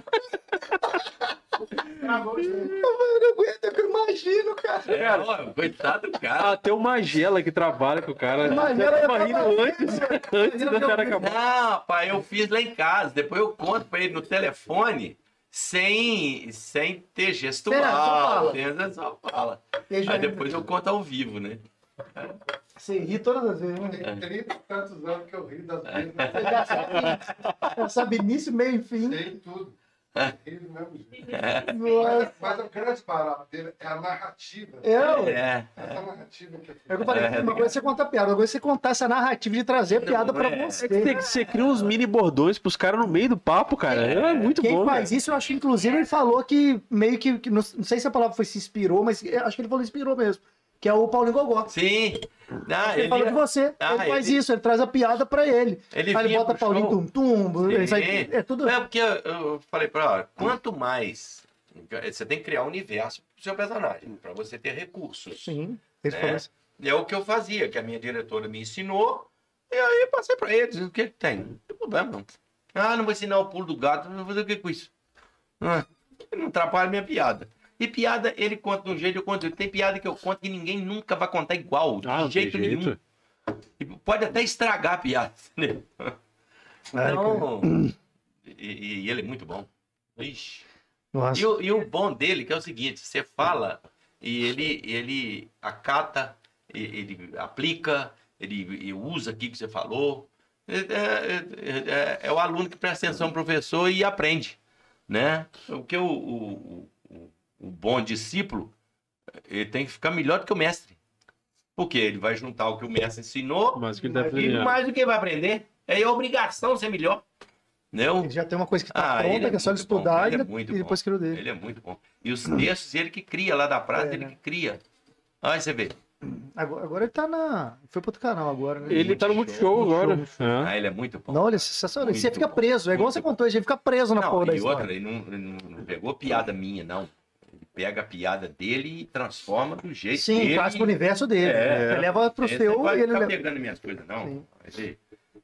Eu não aguento, é que eu imagino, cara. É, ó, coitado do cara. Ah, tem o Magela que trabalha com o cara. Magela Tava ia rindo antes, antes da série acabar. Não, pai, eu fiz lá em casa. Depois eu conto pra ele no telefone sem, sem ter Espera, só gestual. fala. Só fala. Beijo, Aí depois eu conto ao vivo, né? Você ri todas as vezes, né? Tem 30 e tantos anos que eu rio das vezes, Você já sabe, já sabe início, meio e fim. tem tudo. Do mesmo jeito. Nossa. Mas o grande barato dele é a narrativa. Eu, É. Essa narrativa que é é o que eu falei, É, uma coisa é você contar piada, coisa é você contar essa narrativa de trazer piada pra é. você. Você, você cria uns mini bordões pros caras no meio do papo, cara. É, muito Quem bom. faz isso, eu acho que inclusive ele falou que meio que, que não, não sei se a palavra foi se inspirou, mas acho que ele falou inspirou mesmo. Que é o Paulinho Gogó. Sim. Não, Ele, ele, falou de você. Ah, ele faz ele- isso, ele traz a piada pra ele. ele Aí ele bota Paulinho Sim. isso aí, é tudo. É porque eu, eu falei pra ela, quanto mais. Você tem que criar um universo pro seu personagem, pra você ter recursos. Sim, ele É. É o que eu fazia, que a minha diretora me ensinou. E aí eu passei pra eles. O que tem? Não tem problema, não. Ah, não vou ensinar o pulo do gato, não vou fazer o que com isso? Ah, não atrapalha minha piada. E piada, ele conta de um jeito, eu conto. Tem piada que eu conto que ninguém nunca vai contar igual, de Ah, jeito jeito. nenhum. E pode até estragar a piada. Né? Ai, Então, e, e ele é muito bom. Ixi. Nossa. E o, e o bom dele que é o seguinte, você fala e ele, ele acata, ele aplica, ele, ele usa aqui que você falou. É, é- é- é o aluno que presta atenção no professor e aprende, né? O que o, o, o, o bom discípulo, ele tem que ficar melhor do que o mestre. Porque ele vai juntar o que o mestre ensinou Mas que ele tá e mais do que ele vai aprender. É a obrigação ser melhor. Entendeu? Ele já tem uma coisa que tá Ah, ele pronta, é que é só ele muito estudar ele e, é muito e depois o dele. Ele é muito bom. E os textos, ele que cria lá da praça, É, ele né? que cria. Aí você vê. Agora, agora ele tá na. Foi pro outro canal agora, né? Ele tá no Multishow agora. Multishow, É. Ah, ele é muito bom. Não, ele é sensacional. Você Muito fica preso. É igual Muito você bom. contou, gente fica preso na porra da Não, outra, ele não, ele não pegou piada minha, não. Pega a piada dele e transforma do jeito Sim, dele. traz pro universo dele. É. Ele leva pro Ele seu não vai ele ficar leva. pegando minhas coisas, não. Ele,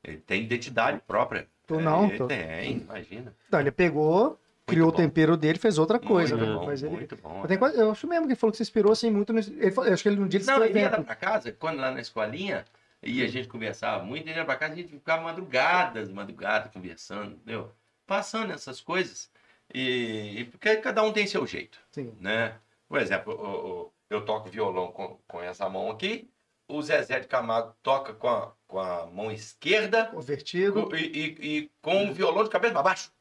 ele tem identidade própria. Tu não, Ele tu- tem, imagina. Não, ele pegou, criou o bom. tempero dele, fez outra coisa. muito né? bom, Mas ele. muito bom. Eu, quase- eu acho mesmo que ele falou que se inspirou assim muito. Ele falou- eu acho que ele um dia ele Não, ele ia pra casa, quando lá na escolinha, e a gente conversava muito, ele ia pra casa, a gente ficava madrugadas, madrugadas, conversando, entendeu? Passando essas coisas. E, e porque cada um tem seu jeito, Sim. né? Por exemplo, o- o- eu toco violão com, com essa mão aqui, o Zezé de Camargo toca com a, com a mão esquerda Convertido. co- e, e- e com o violão de cabeça para baixo.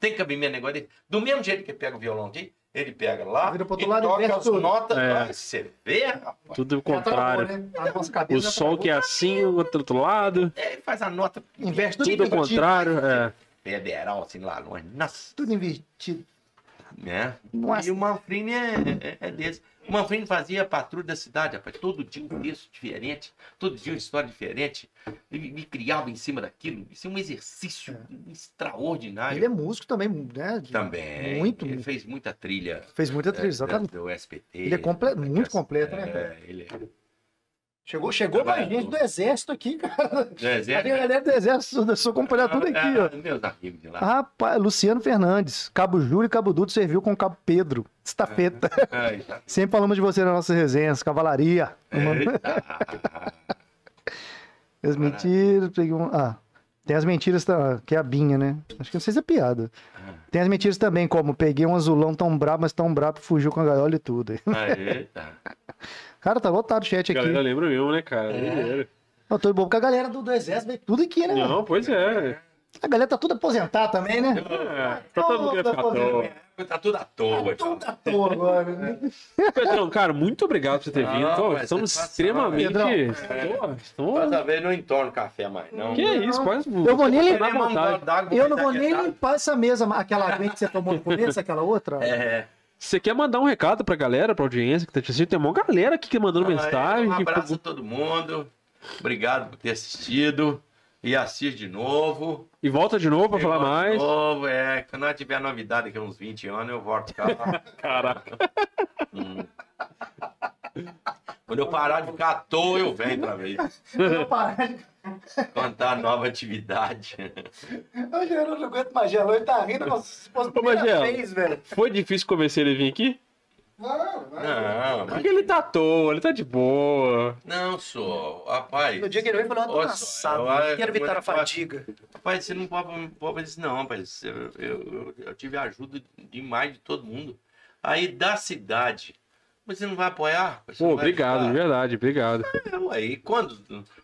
Tem cabimento negócio dele. Do mesmo jeito que ele pega o violão aqui, ele pega lá Vira pro outro e lado e toca inverte as tudo. notas. É. Você vê, rapaz. Tudo o Já travou, contrário. né? A nossa O sol que é assim, o outro outro lado. É, ele faz a nota Inverte tudo, Tudo ao contrário. É. federal, assim, lá longe. Nossa, Tudo invertido. né? Nossa. E o Manfrini é, é, é desse. O Manfrini fazia a patrulha da cidade, rapaz. Todo dia um texto diferente, todo dia uma história diferente. Ele me criava em cima daquilo. Isso é um exercício extraordinário. Ele é músico também, né? De- Também. Muito. Ele fez muita trilha. Fez muita trilha, é, exatamente. do SPT. Ele é comple- muito completo, né, É, ele é. Chegou, chegou mais gente do exército aqui, cara. Zezé- Tem a galera do exército, eu sou acompanhar tudo aqui, ó. Ah, Meus amigos de lá. Rapaz, Luciano Fernandes, Cabo Júlio e Cabo Dudo serviu com o Cabo Pedro. Estafeta. Ai, tá. Sempre falamos de você nas nossas resenhas, cavalaria. As mentiras, peguei um... Ah, tem as mentiras, que é a Binha, né? Acho que não sei se é piada. Tem as mentiras também, como peguei um azulão tão brabo, mas tão brabo, fugiu com a gaiola e tudo. Eita. Cara, tá lotado o chat A aqui. galera lembra mesmo, né, cara? É. Eu tô bom porque a galera do, do exército veio tudo aqui, né? mano? Não, pois é. A galera tá tudo aposentada também, né? É, tá todo mundo querendo ficar à toa. Tá tudo à toa, tchau. Tudo à toa agora, né? Pedrão, cara, muito obrigado por você ter Não, vindo. Pô, mas estamos extremamente. Pedrão. Estamos- Dessa vez não entorno café mais, não. Que é isso, quase. Eu vou nem vontade. Eu não vou nem limpar essa mesa, aquela aguinha que você tomou no começo, aquela outra. É. Você quer mandar um recado pra galera, pra audiência que tá te assistindo? Tem uma galera aqui que mandando mensagem. Um que- abraço a todo mundo. Obrigado por ter assistido. E assiste de novo. E volta de novo pra E falar volta mais. De novo, é. Quando nós tiver novidade daqui a uns 20 anos, eu volto cá. Caraca. Hum. Quando eu parar de ficar à toa, eu venho outra vez. Eu parar de- Contar nova atividade. Hoje eu não aguento mais gelo, ele tá rindo, mas se fosse a primeira vez, velho. Foi difícil convencer ele a vir aqui? Não, não. Não, mas Porque ele tá à toa, ele tá de boa. não sou. Rapaz. No dia que ele veio, falou, eu tô só, cansado, eu- quero evitar a fadiga. Rapaz, você não pode, pode fazer isso, não, rapaz. Eu, eu, eu- eu tive ajuda demais de todo mundo. Aí da cidade. Mas você não vai apoiar? Você Pô, obrigado, de verdade, obrigado. É, Aí quando,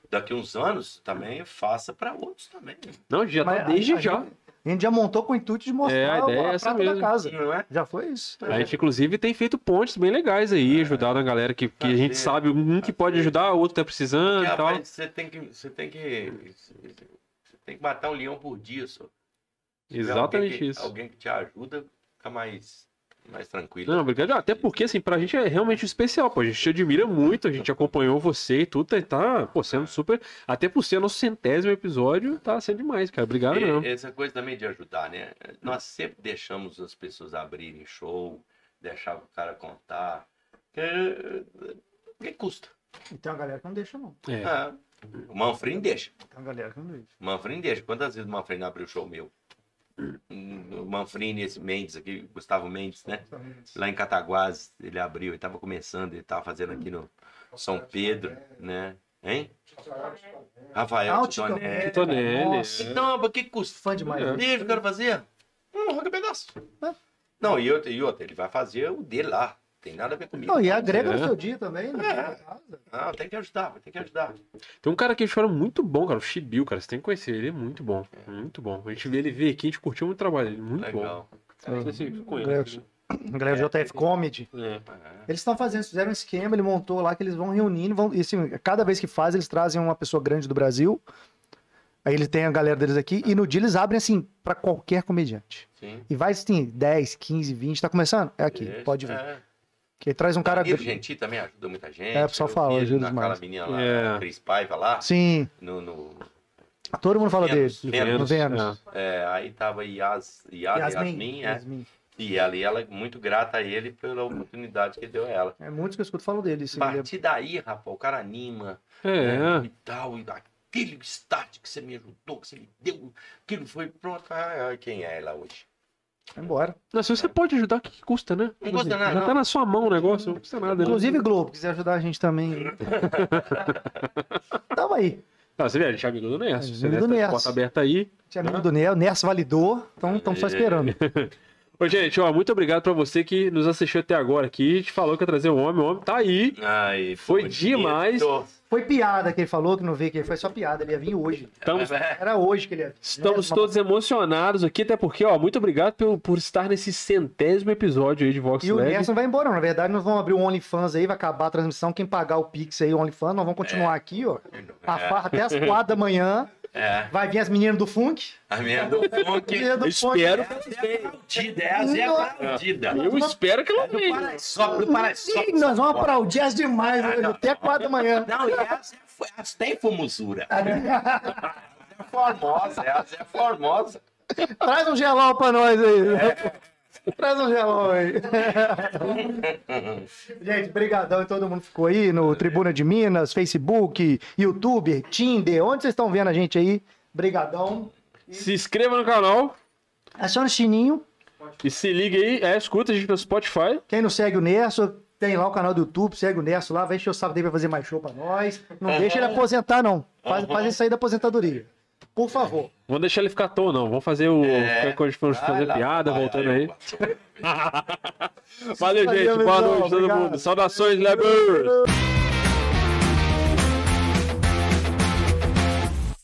daqui uns anos, também faça para outros também. Não, já tá desde a já. gente- A gente já montou com o intuito de mostrar É, a ideia é a essa prata mesmo. da casa. Não é? Já foi isso. A gente, inclusive, tem feito pontes bem legais aí, ajudando a galera que, que a gente sabe um que pode ajudar, o outro tá precisando Porque, e tal. rapaz, você tem que. Você tem que. Você tem que matar um leão por dia, só. Exatamente alguém que- isso. Alguém que te ajuda, fica mais, mais tranquilo. Não, obrigado. Até porque, assim, pra gente é realmente especial, pô. A gente te admira muito, a gente acompanhou você e tudo, e tá, pô, sendo super. Até por ser nosso centésimo episódio, tá sendo demais, cara. Obrigado E mesmo. essa coisa também de ajudar, né? Nós sempre deixamos as pessoas abrirem show, deixar o cara contar. Que, que custa? E tem uma galera que não deixa, não. É. Ah, o Manfrim deixa. Tem uma galera que não deixa. O Manfrim deixa. Quantas vezes o Manfrim abriu show meu? O Manfrim, esse Mendes aqui, Gustavo Mendes, né? Lá em Cataguás, ele abriu, ele tava começando, ele tava fazendo aqui no São Pedro, né? Hein? Rafael Ah, Titonelli. Titonelli. Nossa, Então, mas que custa? fã demais. É. né? Deixa o cara fazer. Não, arranca pedaço. Não, e outra, e outra, ele vai fazer o dele lá. Tem nada a ver comigo. Não, e agrega É. no seu dia também, né? É. Ah, tem que ajudar, tem que ajudar. Tem um cara aqui fora muito bom, cara, o Chibiu, cara. Você tem que conhecer, ele é muito bom. Muito bom. A gente vê ele vir aqui, a gente curtiu muito o trabalho dele. Muito Legal. bom. Não sei se você Galera, conhece. a galera do JF Comedy. É. É. Eles estão fazendo, fizeram um esquema, ele montou lá que eles vão reunindo, vão, e assim, cada vez que faz, eles trazem uma pessoa grande do Brasil. Aí eles têm a galera deles aqui e no dia eles abrem assim pra qualquer comediante. Sim. E vai assim, 10, 15, 20, tá começando? É aqui, Isso, pode vir. é. Que traz um cara. Danilo Gentil também ajuda muita gente. É, o pessoal fala, ajuda demais. menina lá, É. Cris Paiva lá, Sim, no, no- todo mundo fala Vênus, dele. Vênus, No Vênus. é, aí tava Yas, Yas, Yasmin, é. Yasmin. E ali ela é muito grata a ele pela oportunidade que deu a ela. É muitos que eu escuto falam dele. Isso A aí. partir daí, rapaz, o cara anima, É. né, e tal, e aquele start que você me ajudou, que você me deu, aquilo foi pronto. Ah, quem é ela hoje? Vai embora. Não, se você pode ajudar, o que, que custa, né? Não custa nada, Já não. tá na sua mão o negócio, não custa nada. né? Inclusive, Globo, quiser ajudar a gente também. Tamo aí. Não, você vê, a gente é amigo do Nerso. É, amigo do tá Nerso. porta aberta aí. Você é amigo do Nerso validou, então estamos só esperando. Ô, gente, ó, muito obrigado pra você que nos assistiu até agora aqui. A gente falou que ia trazer o homem, o homem tá aí. Ai, Foi bonito. demais. Foi piada que ele falou, que não veio, que foi só piada. Ele ia vir hoje. Estamos, É, Era hoje que ele ia vir. estamos Né? todos emocionados aqui, até porque, ó, muito obrigado por, por estar nesse centésimo episódio aí de Vox E o Lab. Nerso não vai embora, não. Na verdade, nós vamos abrir o OnlyFans aí, vai acabar a transmissão. Quem pagar o Pix aí, o OnlyFans, nós vamos continuar aqui, ó. A farra até as quatro da manhã. É, Vai vir as meninas do Funk. a minha do funk. Menina do Funk. Espero. Aplaudida, essa é aplaudida. Eu espero que ela Do venha. Paraisópolis, do Paraisópolis. Ih, nós vamos aplaudir as demais hoje, até quatro da manhã. Não, e essa, é- essa tem formosura. Essa é formosa, essa é formosa. Traz um gelol pra nós aí. Traz um gelol aí. Gente, brigadão e todo mundo ficou aí no Tribuna de Minas, Facebook, YouTube, Tinder. Onde vocês estão vendo a gente aí? Brigadão. Se inscreva no canal Aciona o sininho. e se liga aí. É, escuta a gente pelo Spotify. Quem não segue o Nerso, tem lá o canal do YouTube, segue o Nerso lá, vai encher o sábado dele pra fazer mais show pra nós. Não deixa ele aposentar, não. Faz, faz ele sair da aposentadoria. Por favor. Vamos deixar ele ficar à toa, não. Vamos fazer o. É. For Vai fazer lá, piada, vai, voltando aí. eu- Valeu, gente. Boa noite, todo mundo. Saudações, Lebers!